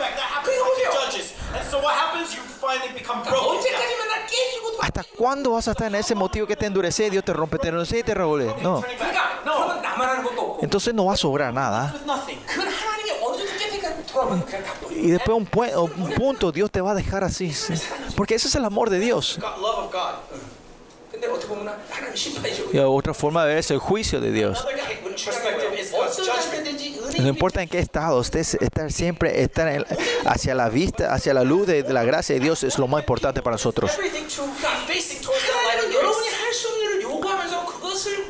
¿Hasta cuándo vas a estar en ese motivo que te endurece? Dios te rompe, te endurece y te revuelve. No. Entonces no va a sobrar nada. Y después un, un punto Dios te va a dejar así. Porque ese es el amor de Dios. Y otra forma de ver es el juicio de Dios no importa en qué estado, usted estar siempre estar en, hacia la vista, hacia la luz de, de la gracia de Dios es lo más importante para nosotros.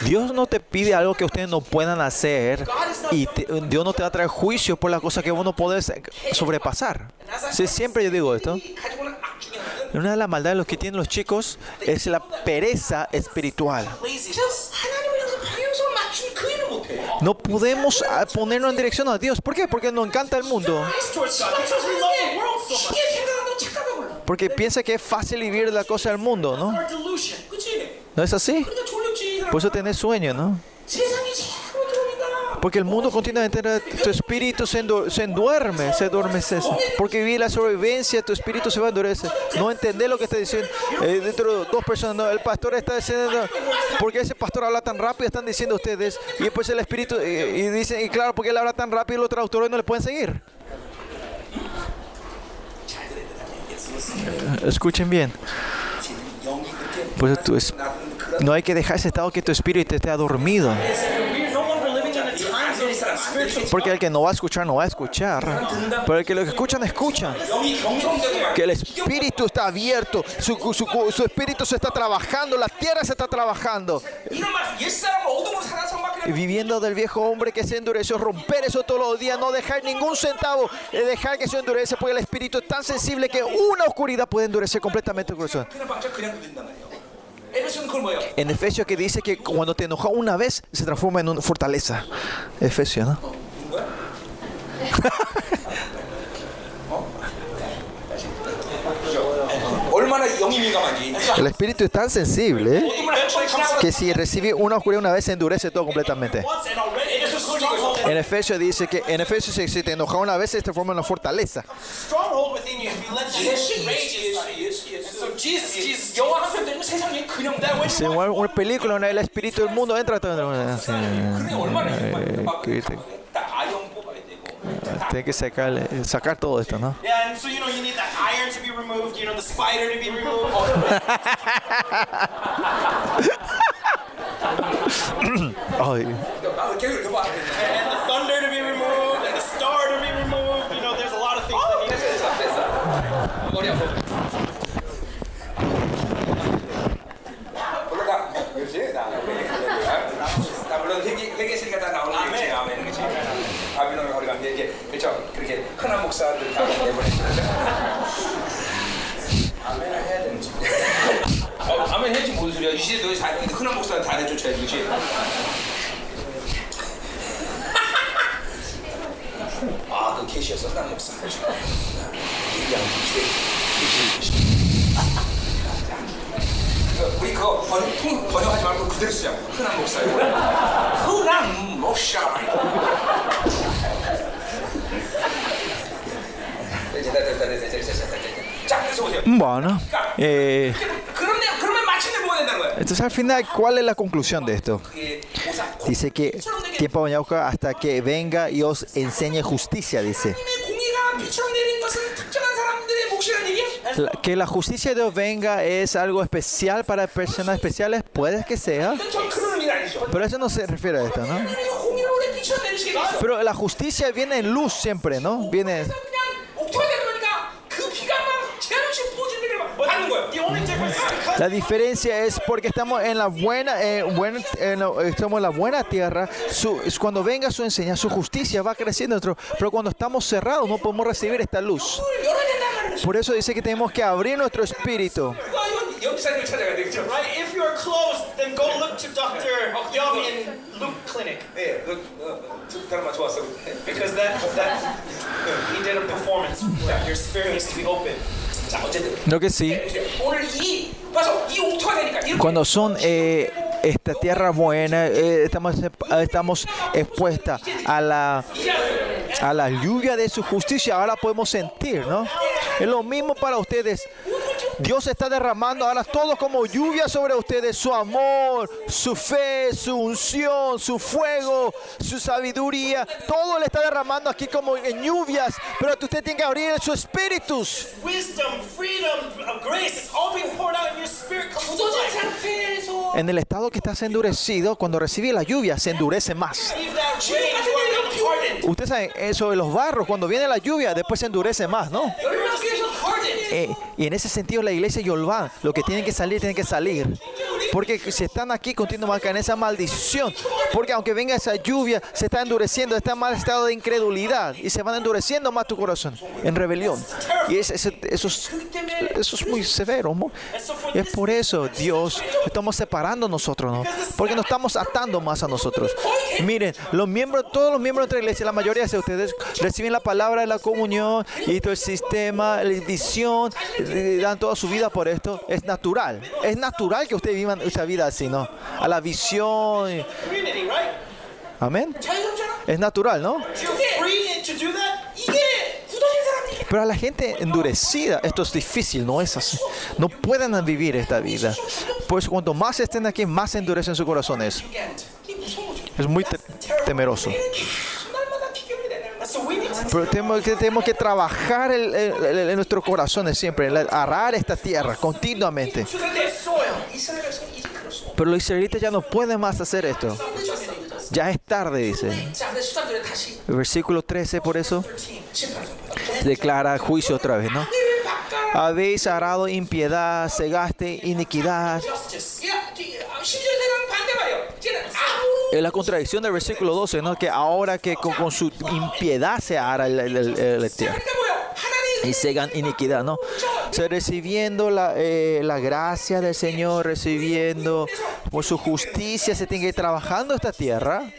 Dios no te pide algo que ustedes no puedan hacer y te, Dios no te va a traer juicio por las cosas que vos no podés sobrepasar. Siempre yo digo esto. Una de las maldades de los que tienen los chicos es la pereza espiritual. No podemos ah, ponernos en dirección a Dios. ¿Por qué? Porque nos encanta el mundo. Porque piensa que es fácil vivir la cosa del mundo, ¿no? ¿No es así? Por eso tenés sueño, ¿no? Porque el mundo continuamente, tu espíritu se, enduerme, se adormece. Porque vivir la sobrevivencia, tu espíritu se va a endurecer. No entender lo que está diciendo. Eh, dentro de dos personas, no, el pastor está diciendo, porque ese pastor habla tan rápido? Están diciendo ustedes. Y después el espíritu, y, y dicen, y claro, porque él habla tan rápido, los traductores no le pueden seguir. Escuchen bien. Pues tu es, no hay que dejar ese estado que tu espíritu esté adormido. Porque el que no va a escuchar, no va a escuchar. Pero el que lo que escuchan, escucha. Que el espíritu está abierto, su, su, su espíritu se está trabajando, la tierra se está trabajando. Viviendo del viejo hombre que se endureció, romper eso todos los días, no dejar ningún centavo, eh, dejar que se endurece, porque el espíritu es tan sensible que una oscuridad puede endurecer completamente el corazón. En Efesios que dice que cuando te enojas una vez, se transforma en una fortaleza. Efesios, ¿no? *laughs* El espíritu es tan sensible ¿eh? que si recibe una oscuridad una vez se endurece todo completamente. En Efesios dice que en Efesios si te enoja una vez se te forma una fortaleza. Si una película, una, el espíritu del mundo entra. Tiene que sacar, sacar todo esto, ¿no? Yeah, 목사들 다. 아멘을 해야 되는지. 어, 아멘 해야지 뭔 소리야? 이 시대 너희 잘 흔한 목사들 다 내쫓아야지 그렇지. 아, 그 계시였어, 흔한 목사. 얘기하는 계시, 그 우리 그거 번, 통, 번역하지 말고 그대로 쓰자고. 흔한 목사요. 흔한 목사. Bueno, eh, entonces al final, ¿cuál es la conclusión de esto? Dice que tiempo bañauca hasta que venga y os enseñe justicia, dice. Que la justicia de Dios venga es algo especial para personas especiales, puede que sea. Pero eso no se refiere a esto, ¿no? Pero la justicia viene en luz siempre, ¿no? Viene... La diferencia es porque estamos en la buena, eh, buen, eh, estamos en la buena tierra. Su, cuando venga su enseñanza, su justicia va creciendo dentro. Pero cuando estamos cerrados no podemos recibir esta luz. Por eso dice que tenemos que abrir nuestro espíritu. Lo que sí, cuando son eh, esta tierra buena, eh, estamos, ah, estamos expuestas a la, a la lluvia de su justicia, ahora podemos sentir, ¿no? Es lo mismo para ustedes. Dios está derramando ahora todo como lluvia sobre ustedes, su amor, su fe, su unción, su fuego, su sabiduría. Todo le está derramando aquí como en lluvias, pero usted tiene que abrir su espíritu. En el estado que estás endurecido, cuando recibe la lluvia, se endurece más. Usted sabe, eh, eso de los barros, cuando viene la lluvia, después se endurece más, ¿no? Eh, y en ese sentido la iglesia Yolván. Los que tienen que salir, tienen que salir. Porque si están aquí, continúan acá en esa maldición. Porque aunque venga esa lluvia, se está endureciendo, está en mal estado de incredulidad. Y se van endureciendo más tu corazón en rebelión. Y es, es, eso, es, eso, es, muy severo. Es por eso, Dios, estamos separando nosotros, ¿no? Porque nos estamos atando más a nosotros. Miren, los miembros, todos los miembros de la iglesia, la mayoría de ustedes reciben la palabra de la comunión y todo el sistema, la visión, dan todo su vida por esto, es natural. Es natural que ustedes vivan esa vida así, ¿no? A la visión. Amén. Es natural, ¿no? Pero a la gente endurecida esto es difícil, no es así. No pueden vivir esta vida. Pues cuanto más estén aquí, más endurecen sus corazones. Es muy te temeroso. Pero tenemos que, tenemos que trabajar en nuestros corazones siempre, arar esta tierra continuamente. Pero los israelitas ya no pueden más hacer esto. Ya es tarde, dice. Versículo 13, por eso, declara juicio otra vez, ¿no? Habéis arado impiedad, cegaste iniquidad. Es la contradicción del versículo 12, ¿no? que ahora que con, con su impiedad se hará el, el, el, el y segan iniquidad, ¿no? O sea, recibiendo la, eh, la, gracia del Señor, recibiendo por su justicia, se tiene que ir trabajando esta tierra.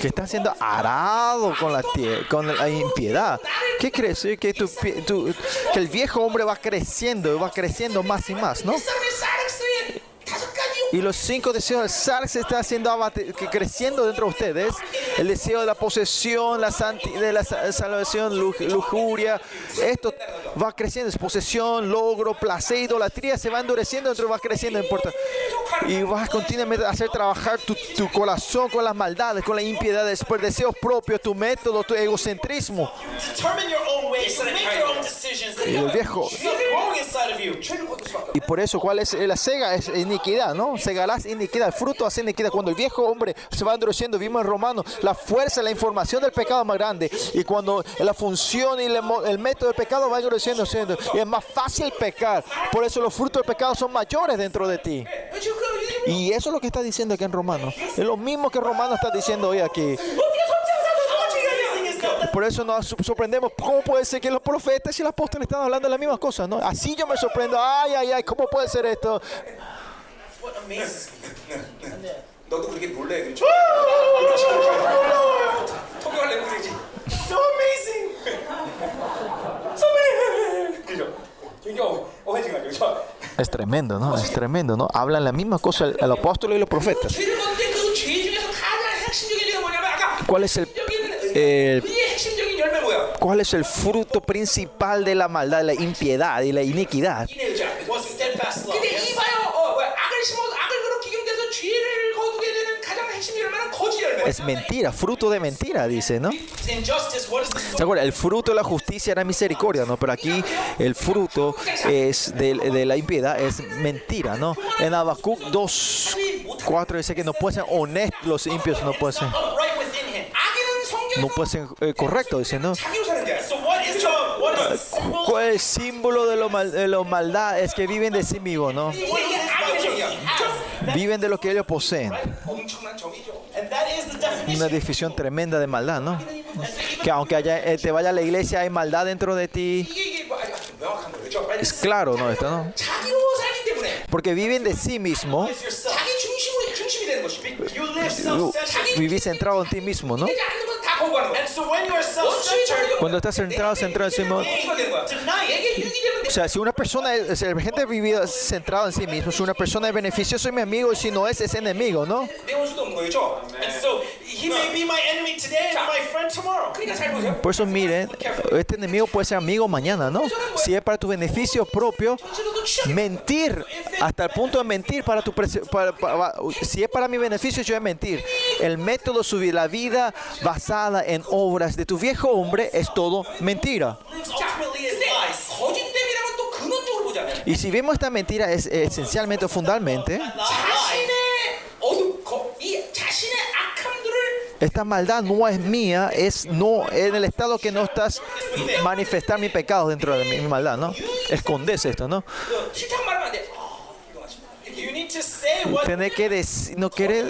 Que están siendo arados con la, con la impiedad. ¿Qué crees? Que, que el viejo hombre va creciendo, va creciendo más y más, ¿no? y los cinco deseos del zar se está haciendo creciendo dentro de ustedes. El deseo de la posesión, la de la salvación, luj lujuria, esto va creciendo, es posesión, logro, placer, idolatría, se va endureciendo dentro, va creciendo, no importa. Y vas continuamente a hacer trabajar tu, tu corazón con las maldades, con la impiedad, por deseos propios, tu método, tu egocentrismo. Y el viejo. Y por eso, ¿cuál es la cega? Es iniquidad, ¿no? segalás iniquidad, fruto hace iniquidad. Cuando el viejo hombre se va endureciendo, vimos en Romano, la fuerza, la información del pecado es más grande. Y cuando la función y el, método del pecado va endureciendo, y es más fácil pecar. Por eso los frutos del pecado son mayores dentro de ti. Y eso es lo que está diciendo aquí en Romano. Es lo mismo que Romano está diciendo hoy aquí. Por eso nos sorprendemos. ¿Cómo puede ser que los profetas y los apóstoles están hablando de las mismas cosas? ¿no? Así yo me sorprendo. Ay, ay, ay, ¿cómo puede ser esto? what amazes me. 너도 그렇게 몰래 그렇죠? 통역하려면 그러지. So amazing. 그죠? 이게 어- 어해지가 그죠? *laughs* Es tremendo, ¿no? Es tremendo, ¿no? Hablan la misma cosa el, el apóstol y los profetas. 죄를 건데 그죄 중에서 가장 핵심적인 게 뭐냐면 아까 ¿Cuál es el, 여기 있는 el- 의의 핵심적인 열매 뭐야? cuál es el fruto principal de la maldad, de la impiedad y la iniquidad? Es mentira, fruto de mentira, dice, ¿no? ¿Se acuerda? El fruto de la justicia era misericordia, ¿no? Pero aquí el fruto es de, de la impiedad es mentira, ¿no? En Habacuc 2, 4 dice que no pueden ser honestos los impios, no pueden ser, no pueden ser eh, correctos, dice, ¿no? ¿Cuál es el símbolo de la mal, maldad? Es que viven de sí mismos, ¿no? Viven de lo que ellos poseen. Una definición tremenda de maldad, ¿no? Que aunque eh, te vaya a la iglesia, hay maldad dentro de ti. Es claro, ¿no? Esto, ¿no? Porque viven de sí mismo. Vivís centrado en ti mismo, ¿no? Cuando estás centrado, centrado en sí mismo. O sea, si una persona es, la gente vivida centrada en sí mismo, si una persona es beneficioso es mi amigo y si no es, es enemigo, ¿no? Por eso miren, este enemigo puede ser amigo mañana, ¿no? Si es para tu beneficio propio, mentir, hasta el punto de mentir para tu... Para, para, si es para mi beneficio, yo voy a mentir. El método subir la vida basada en obras de tu viejo hombre es todo mentira. Y si vemos esta mentira es esencialmente o fundamentalmente esta maldad no es mía, es no en el estado que no estás manifestar mi pecado dentro de mi, mi maldad, ¿no? Escondes esto, ¿no? Tienes que decir, no querer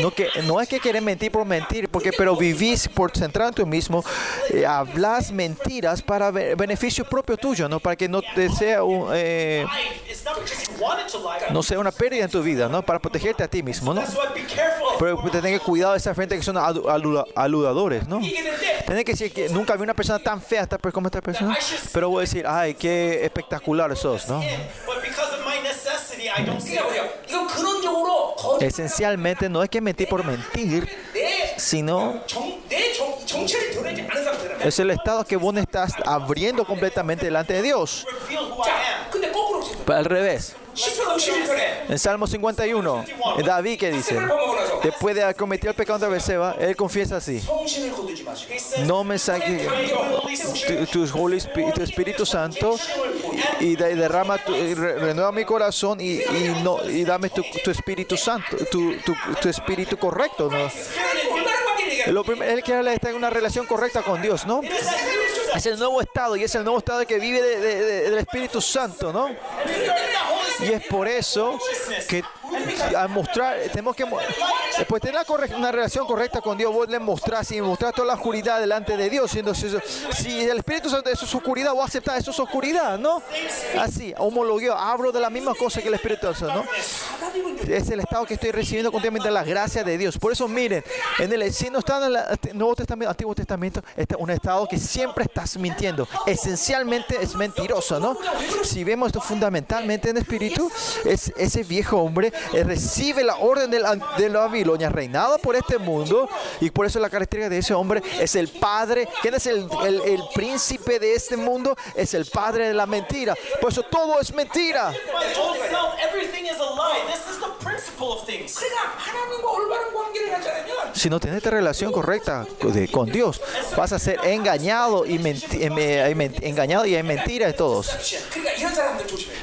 no, que, no es que querés mentir por mentir, porque, pero vivís por centrar en tú mismo, eh, hablas mentiras para beneficio propio tuyo, ¿no? para que no te sea un, eh, no sea una pérdida en tu vida, ¿no? para protegerte a ti mismo. ¿no? Pero pues, te tengas cuidado de esa gente que son aludadores. ¿no? Tenés que decir que nunca vi una persona tan fea pues, como esta persona, pero voy a decir, ay, qué espectacular sos. ¿no? Esencialmente no es que mentir por mentir, sino es el estado que vos estás abriendo completamente delante de Dios. Pero al revés. En Salmo 51, David que dice, después de cometer el pecado de Beceba, él confiesa así, no me saques tu, Espíritu Santo y derrama, tu, y renueva mi corazón y, no, y dame tu, Espíritu Santo, tu, Espíritu correcto. Lo primero, él quiere estar en una relación correcta con Dios, ¿no? Es el nuevo estado y es el nuevo estado que vive de- de- de- del Espíritu Santo, ¿no? Y es por eso que al mostrar, tenemos que, de tener una relación correcta con Dios, vos le mostrás y mostrar toda la oscuridad delante de Dios. Eso- si el Espíritu Santo es su oscuridad, vos aceptás eso es oscuridad, ¿no? Así, homologueo, hablo de la misma cosa que el Espíritu Santo, ¿no? Es el estado que estoy recibiendo continuamente la gracia de Dios. Por eso miren, en el si no está en el Nuevo Testamento, Antiguo Testamento, está un estado que siempre estás mintiendo. Esencialmente es mentiroso, ¿no? Si vemos esto fundamentalmente en espíritu, es ese viejo hombre eh, recibe la orden de la, de la Babilonia, reinada por este mundo, y por eso la característica de ese hombre es el padre, ¿quién es el, el, el príncipe de este mundo? Es el padre de la mentira. Por eso todo es mentira. Si no tienes esta relación correcta con Dios, vas a ser engañado y, menti eh, eh, engañado y hay mentiras de todos.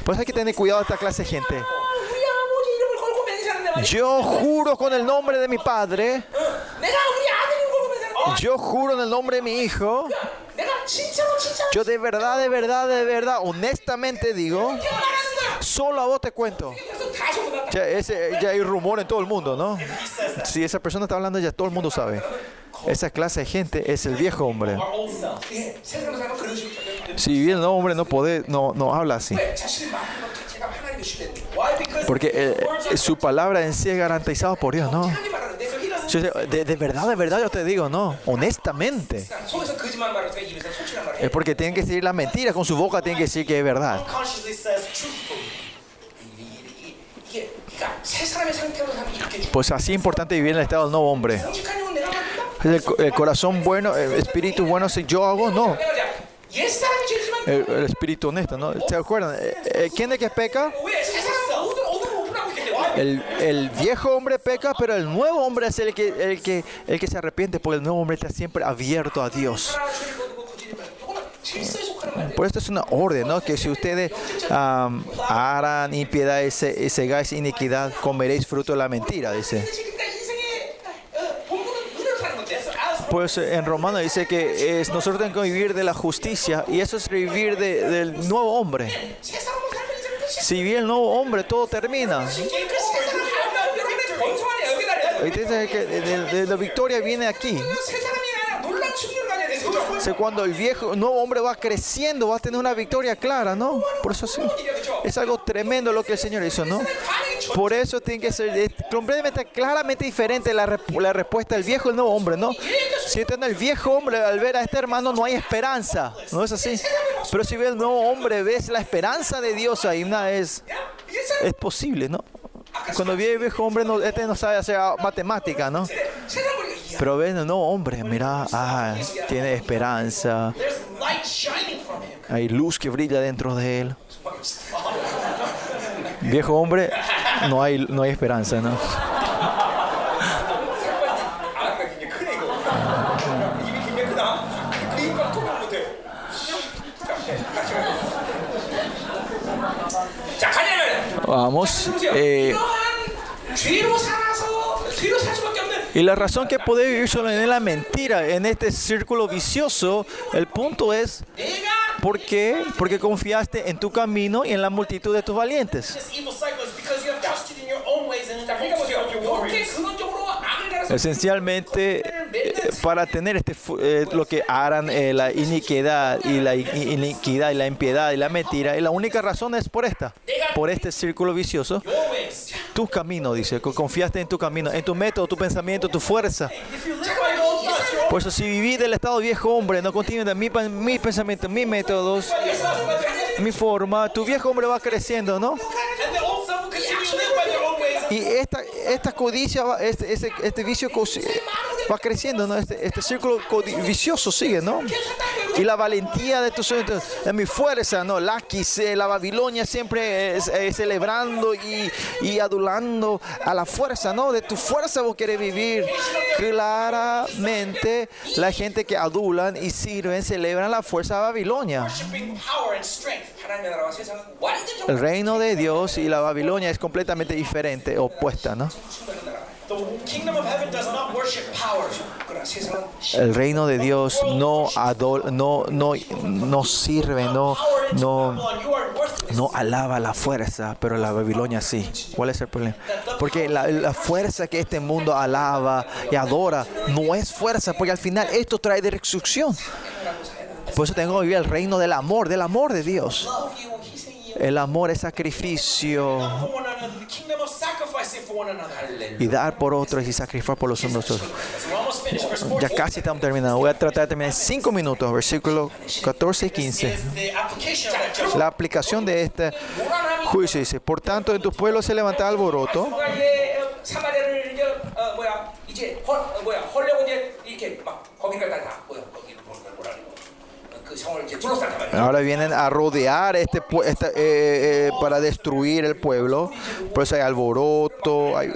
Por eso hay que tener cuidado de esta clase de gente. Yo juro con el nombre de mi padre. Yo juro en el nombre de mi hijo. Yo de verdad, de verdad, de verdad, honestamente digo, solo a vos te cuento. Ya, hay rumor en todo el mundo, ¿no? Si esa persona está hablando, ya todo el mundo sabe. Esa clase de gente es el viejo hombre. Si bien el hombre no, puede, no, no habla así. Porque eh, eh, su palabra en sí es garantizada por Dios, ¿no? De, de, verdad, de verdad yo te digo, no, honestamente. Es porque tienen que decir la mentira, con su boca tienen que decir que es verdad. Pues así es importante vivir en el estado del no hombre. El, el corazón bueno, el espíritu bueno, si yo hago, no. El, espíritu honesto, ¿no? ¿Se acuerdan? Eh, eh, ¿Quién es que peca? El, viejo hombre peca, pero el nuevo hombre es el que, el, que, el que se arrepiente, porque el nuevo hombre está siempre abierto a Dios. Por esto es una orden, ¿no? Que si ustedes harán impiedad y, se, y iniquidad, comeréis fruto de la mentira, dice pues eh, en Romano dice que nosotros tenemos que vivir de la justicia y eso es vivir de, del nuevo hombre. Si vive el nuevo hombre, todo termina. La victoria viene aquí. O sea, cuando el viejo, nuevo hombre va creciendo, va a tener una victoria clara, ¿no? Por eso sí. Es algo tremendo lo que el Señor hizo, ¿no? Por eso tiene que ser completamente, claramente diferente la, la respuesta del viejo y el nuevo hombre, ¿no? Si está en el viejo hombre, al ver a este hermano no hay esperanza, ¿no es así? Pero si ve el nuevo hombre, ves la esperanza de Dios ahí, una es, es posible, ¿no? Cuando vi viejo hombre, no, este no sabe hacer matemática, ¿no? Pero ven, no, hombre, mira, ah, tiene esperanza. Hay luz que brilla dentro de él. Viejo hombre, no hay, no hay esperanza, ¿no? Vamos. Eh, y la razón que puede vivir solo en la mentira, en este círculo vicioso, el punto es ¿por qué? porque confiaste en tu camino y en la multitud de tus valientes. Esencialmente, para tener este, eh, lo que harán eh, la iniquidad y la iniquidad y la impiedad y la mentira, y la única razón es por esta, por este círculo vicioso. Tu camino, dice, confiaste en tu camino, en tu método, tu pensamiento, tu fuerza. Por eso, si viví del estado viejo hombre, no continúe de mi, mis pensamientos, mis métodos, mi forma, tu viejo hombre va creciendo, ¿no? Y esta, esta codicia, este, este, este vicio va creciendo, ¿no? Este, este círculo vicioso sigue, ¿no? Y la valentía de tus de mi fuerza, ¿no? La quise, la Babilonia siempre es- celebrando y, y adulando a la fuerza, ¿no? De tu fuerza vos querés vivir. Claramente, la gente que adulan y sirven celebran la fuerza de Babilonia. El reino de Dios y la Babilonia es completamente diferente, opuesta, ¿no? El reino de Dios no, adol, no, no, no sirve, no, no, no alaba la fuerza, pero la Babilonia sí. ¿Cuál es el problema? Porque la, la, fuerza que este mundo alaba y adora no es fuerza, porque al final esto trae destrucción. Por eso tengo que vivir el reino del amor, del amor de Dios. El amor es sacrificio. Y dar por otros y sacrificar por los unos. Ya casi estamos terminando. Voy a tratar de terminar en 5 minutos, versículos 14 y 15. La aplicación de este juicio dice, por tanto en tus pueblos se levanta alboroto. Ahora vienen a rodear este, esta- eh, eh, para destruir el pueblo. Por eso hay alboroto. Hay,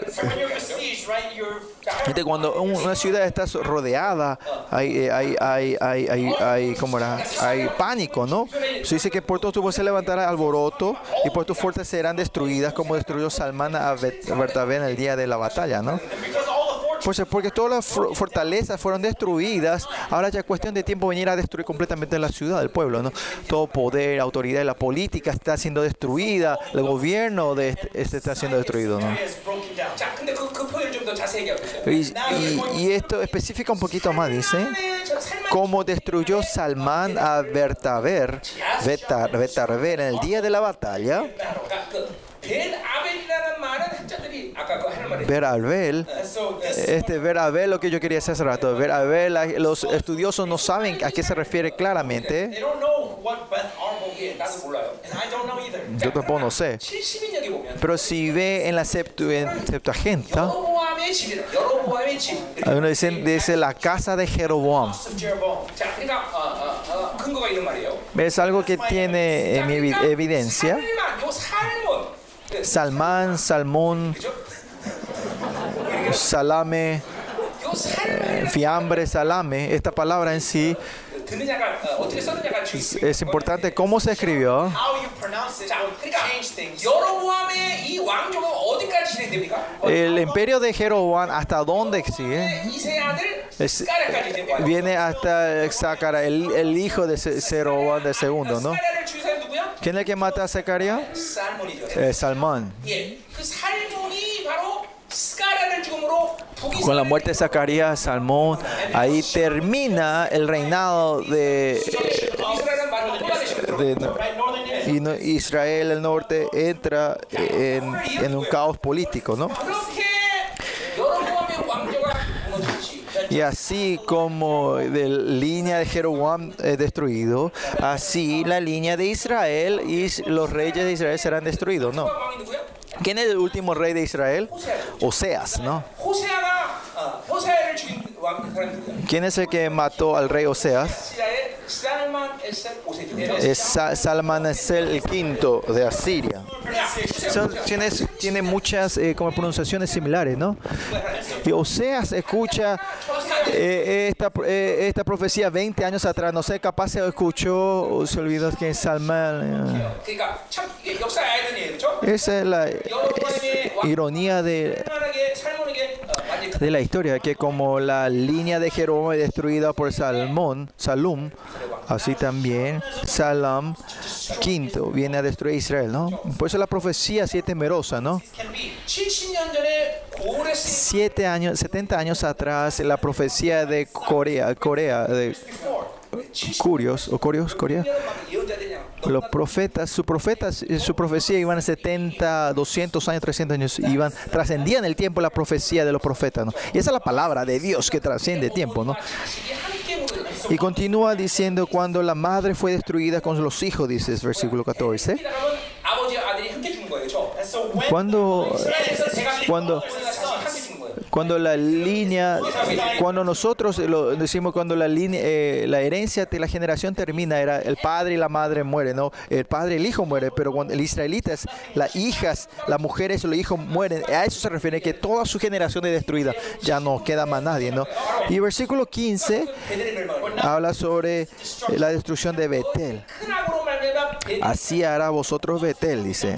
cuando un- una ciudad está rodeada, hay, eh, hay, hay, hay, hay, hay, ¿cómo era? hay pánico, ¿no? Se dice que por todos se levantará alboroto y por tus serán destruidas, como destruyó Salmán a Bertabé en el día de la batalla, ¿no? Pues porque todas las fortalezas fueron destruidas, ahora ya es cuestión de tiempo venir a destruir completamente la ciudad, el pueblo, ¿no? Todo poder, autoridad de la política está siendo destruida, el gobierno de este está siendo destruido, ¿no? Y, esto especifica un poquito más, dice, como destruyó Salmán a Bertaber, Betar, Betarber en el día de la batalla. Ver a Abel, este ver a Abel, lo que yo quería hacer hace rato, ver a Abel, los estudiosos no saben a qué se refiere claramente. Yo tampoco sé. Pero si ve en la Septuaginta, uno dice, dice la casa de Jeroboam. Es algo que tiene evidencia. Salmán, salmón, salame, fiambre, salame. Esta palabra en sí es importante cómo se escribió. El imperio de Jeroboam, ¿hasta dónde sigue? Es, viene hasta Zacara, el, el, hijo de Jeroboam de segundo, ¿no? ¿Quién es el que mata a Zacarías? Eh, Salmón. Con la muerte de Zacarías, Salmón, ahí termina el reinado de, Israel, el norte, entra en, en un caos político, ¿no? Y así como de línea de Jeroboam es destruido, así la línea de Israel y los reyes de Israel serán destruidos, ¿no? ¿Quién es el último rey de Israel? Oseas, ¿no? ¿Quién es el que mató al rey Oseas? Salman es el quinto de Asiria. Tienes, tiene muchas eh, como pronunciaciones similares, ¿no? Y Oseas escucha eh, esta, eh, esta, profecía 20 años atrás. No sé, capaz se escuchó o se olvidó que Salman. Eh. Esa es la ironía de de la historia que como la línea de Jeroboam es destruida por Salmón, Salum, así también Salam V viene a destruir Israel, ¿no? Por eso la profecía así es temerosa, ¿no? Siete años, 70 años atrás, la profecía de Corea, Corea, de Curios, o Curios, Corea, los profetas, su eh, profecía iban 70, 200 años, 300 años, iban, trascendían el tiempo la profecía de los profetas, ¿no? Y esa es la palabra de Dios que trasciende tiempo, ¿no? Y continúa diciendo, cuando la madre fue destruida con los hijos, dice versículo 14. Cuando, cuando cuando la línea, cuando nosotros lo decimos, cuando la línea, eh, la herencia de la generación termina, era el padre y la madre mueren, ¿no? El padre y el hijo mueren, pero cuando el israelita es las hijas, las mujeres y los hijos mueren. A eso se refiere que toda su generación es destruida. Ya no queda más nadie, ¿no? Y versículo 15 habla sobre eh, la destrucción de Betel. Así hará vosotros Betel, dice.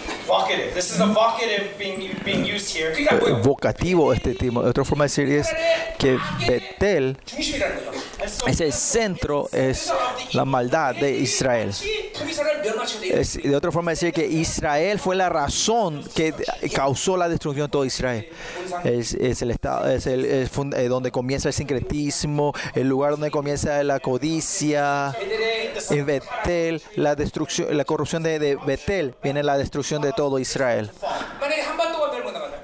Eh, Vocativo este tema. Otra forma de decir es que Betel es el centro, es la maldad de Israel. Es de otra forma de decir que Israel fue la razón que causó la destrucción de todo Israel. Es, es el estado, es el, es eh, donde comienza el sincretismo, el lugar donde comienza la codicia. En Betel, la destrucción, la corrupción de, de Betel viene la destrucción de todo Israel.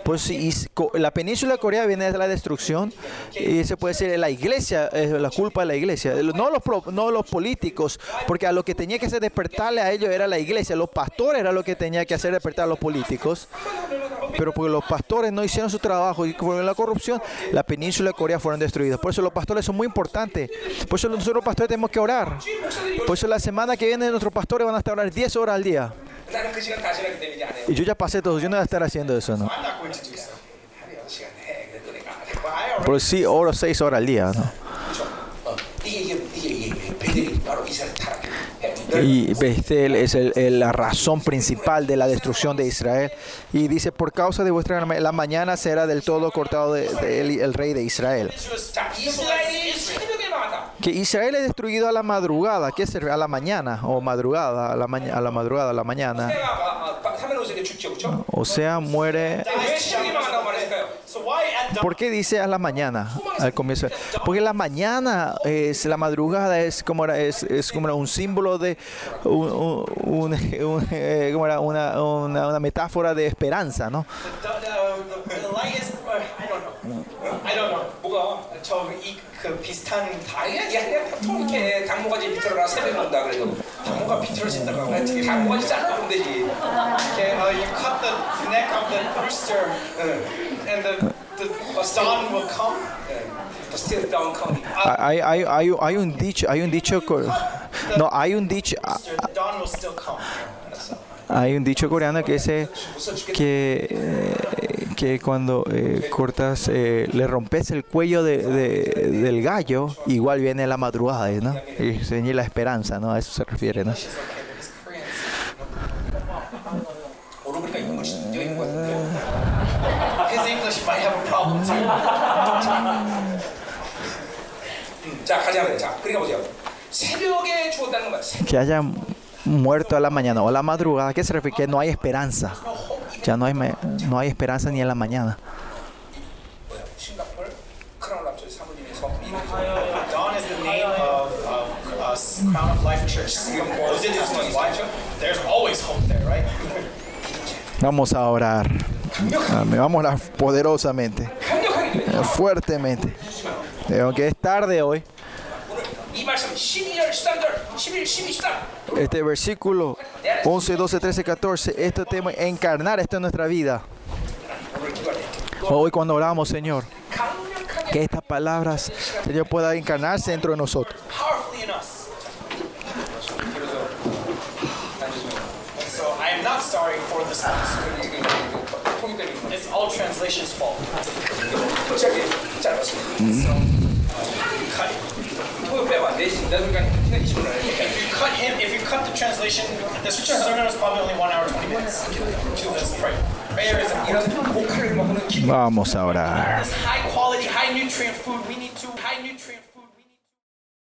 Pues y, la península coreana viene de la destrucción y se puede decir la iglesia es la culpa de la iglesia, no los, no los políticos, porque a lo que tenía que hacer despertarle a ellos era la iglesia, los pastores era lo que tenía que hacer despertar a los políticos, pero porque los pastores no hicieron su trabajo y por la corrupción, la península de Corea fueron destruidas. Por eso los pastores son muy importantes, por eso nosotros pastores tenemos que orar, por eso la semana que viene nuestros pastores van a estar orando 10 horas al día. Y yo ya pasé todo, yo no voy a estar haciendo eso, ¿no? Pero sí oro seis horas al día, ¿no? Y Bethel es el, el, la razón principal de la destrucción de Israel. Y dice, por causa de vuestra la mañana será del todo cortado de, de el, el rey de Israel que Israel es destruido a la madrugada, ¿qué será? A la mañana o madrugada, a la, ma a la madrugada, a la mañana. O sea, muere. ¿Por qué dice a la mañana al comienzo? Porque la mañana es la madrugada es como era, es, es como era un símbolo de un, un, un, eh, como era una, una, una, metáfora de esperanza, ¿no? Uh? 저이그 비슷한 야, 그냥 통쾌해. 당모가지 비틀어라 새벽에 온다 그래도. 당모가 비틀어 진다고 하면 어떻게 당모가지 잘라주면 되지. Okay, uh, you cut the neck of the rooster, and the, the dawn will come. Hay, hay, hay, hay un dicho, hay un dicho, no, hay un dicho, Hay un dicho coreano que dice que, eh, que cuando eh, cortas, eh, le rompes el cuello de, del gallo, igual viene la madrugada, ¿no? Y la esperanza, ¿no? A eso se refiere, ¿no? Que haya muerto a la mañana o a la madrugada, ¿qué se refiere? Que no hay esperanza. Ya no hay, no hay esperanza ni en la mañana. Vamos a orar. Vamos a orar poderosamente, fuertemente. Aunque es tarde hoy. Este versículo 11, 12, 13, 14, este tema, encarnar esto en nuestra vida. Hoy cuando oramos, Señor, que estas palabras, Señor, pueda encarnarse dentro de nosotros. Mm -hmm. about this, that's what If you cut him, if you cut the translation, this sermon probably only one hour twenty minutes. Two minutes, right? Vamos a orar. High quality, high nutrient food. We need to high nutrient.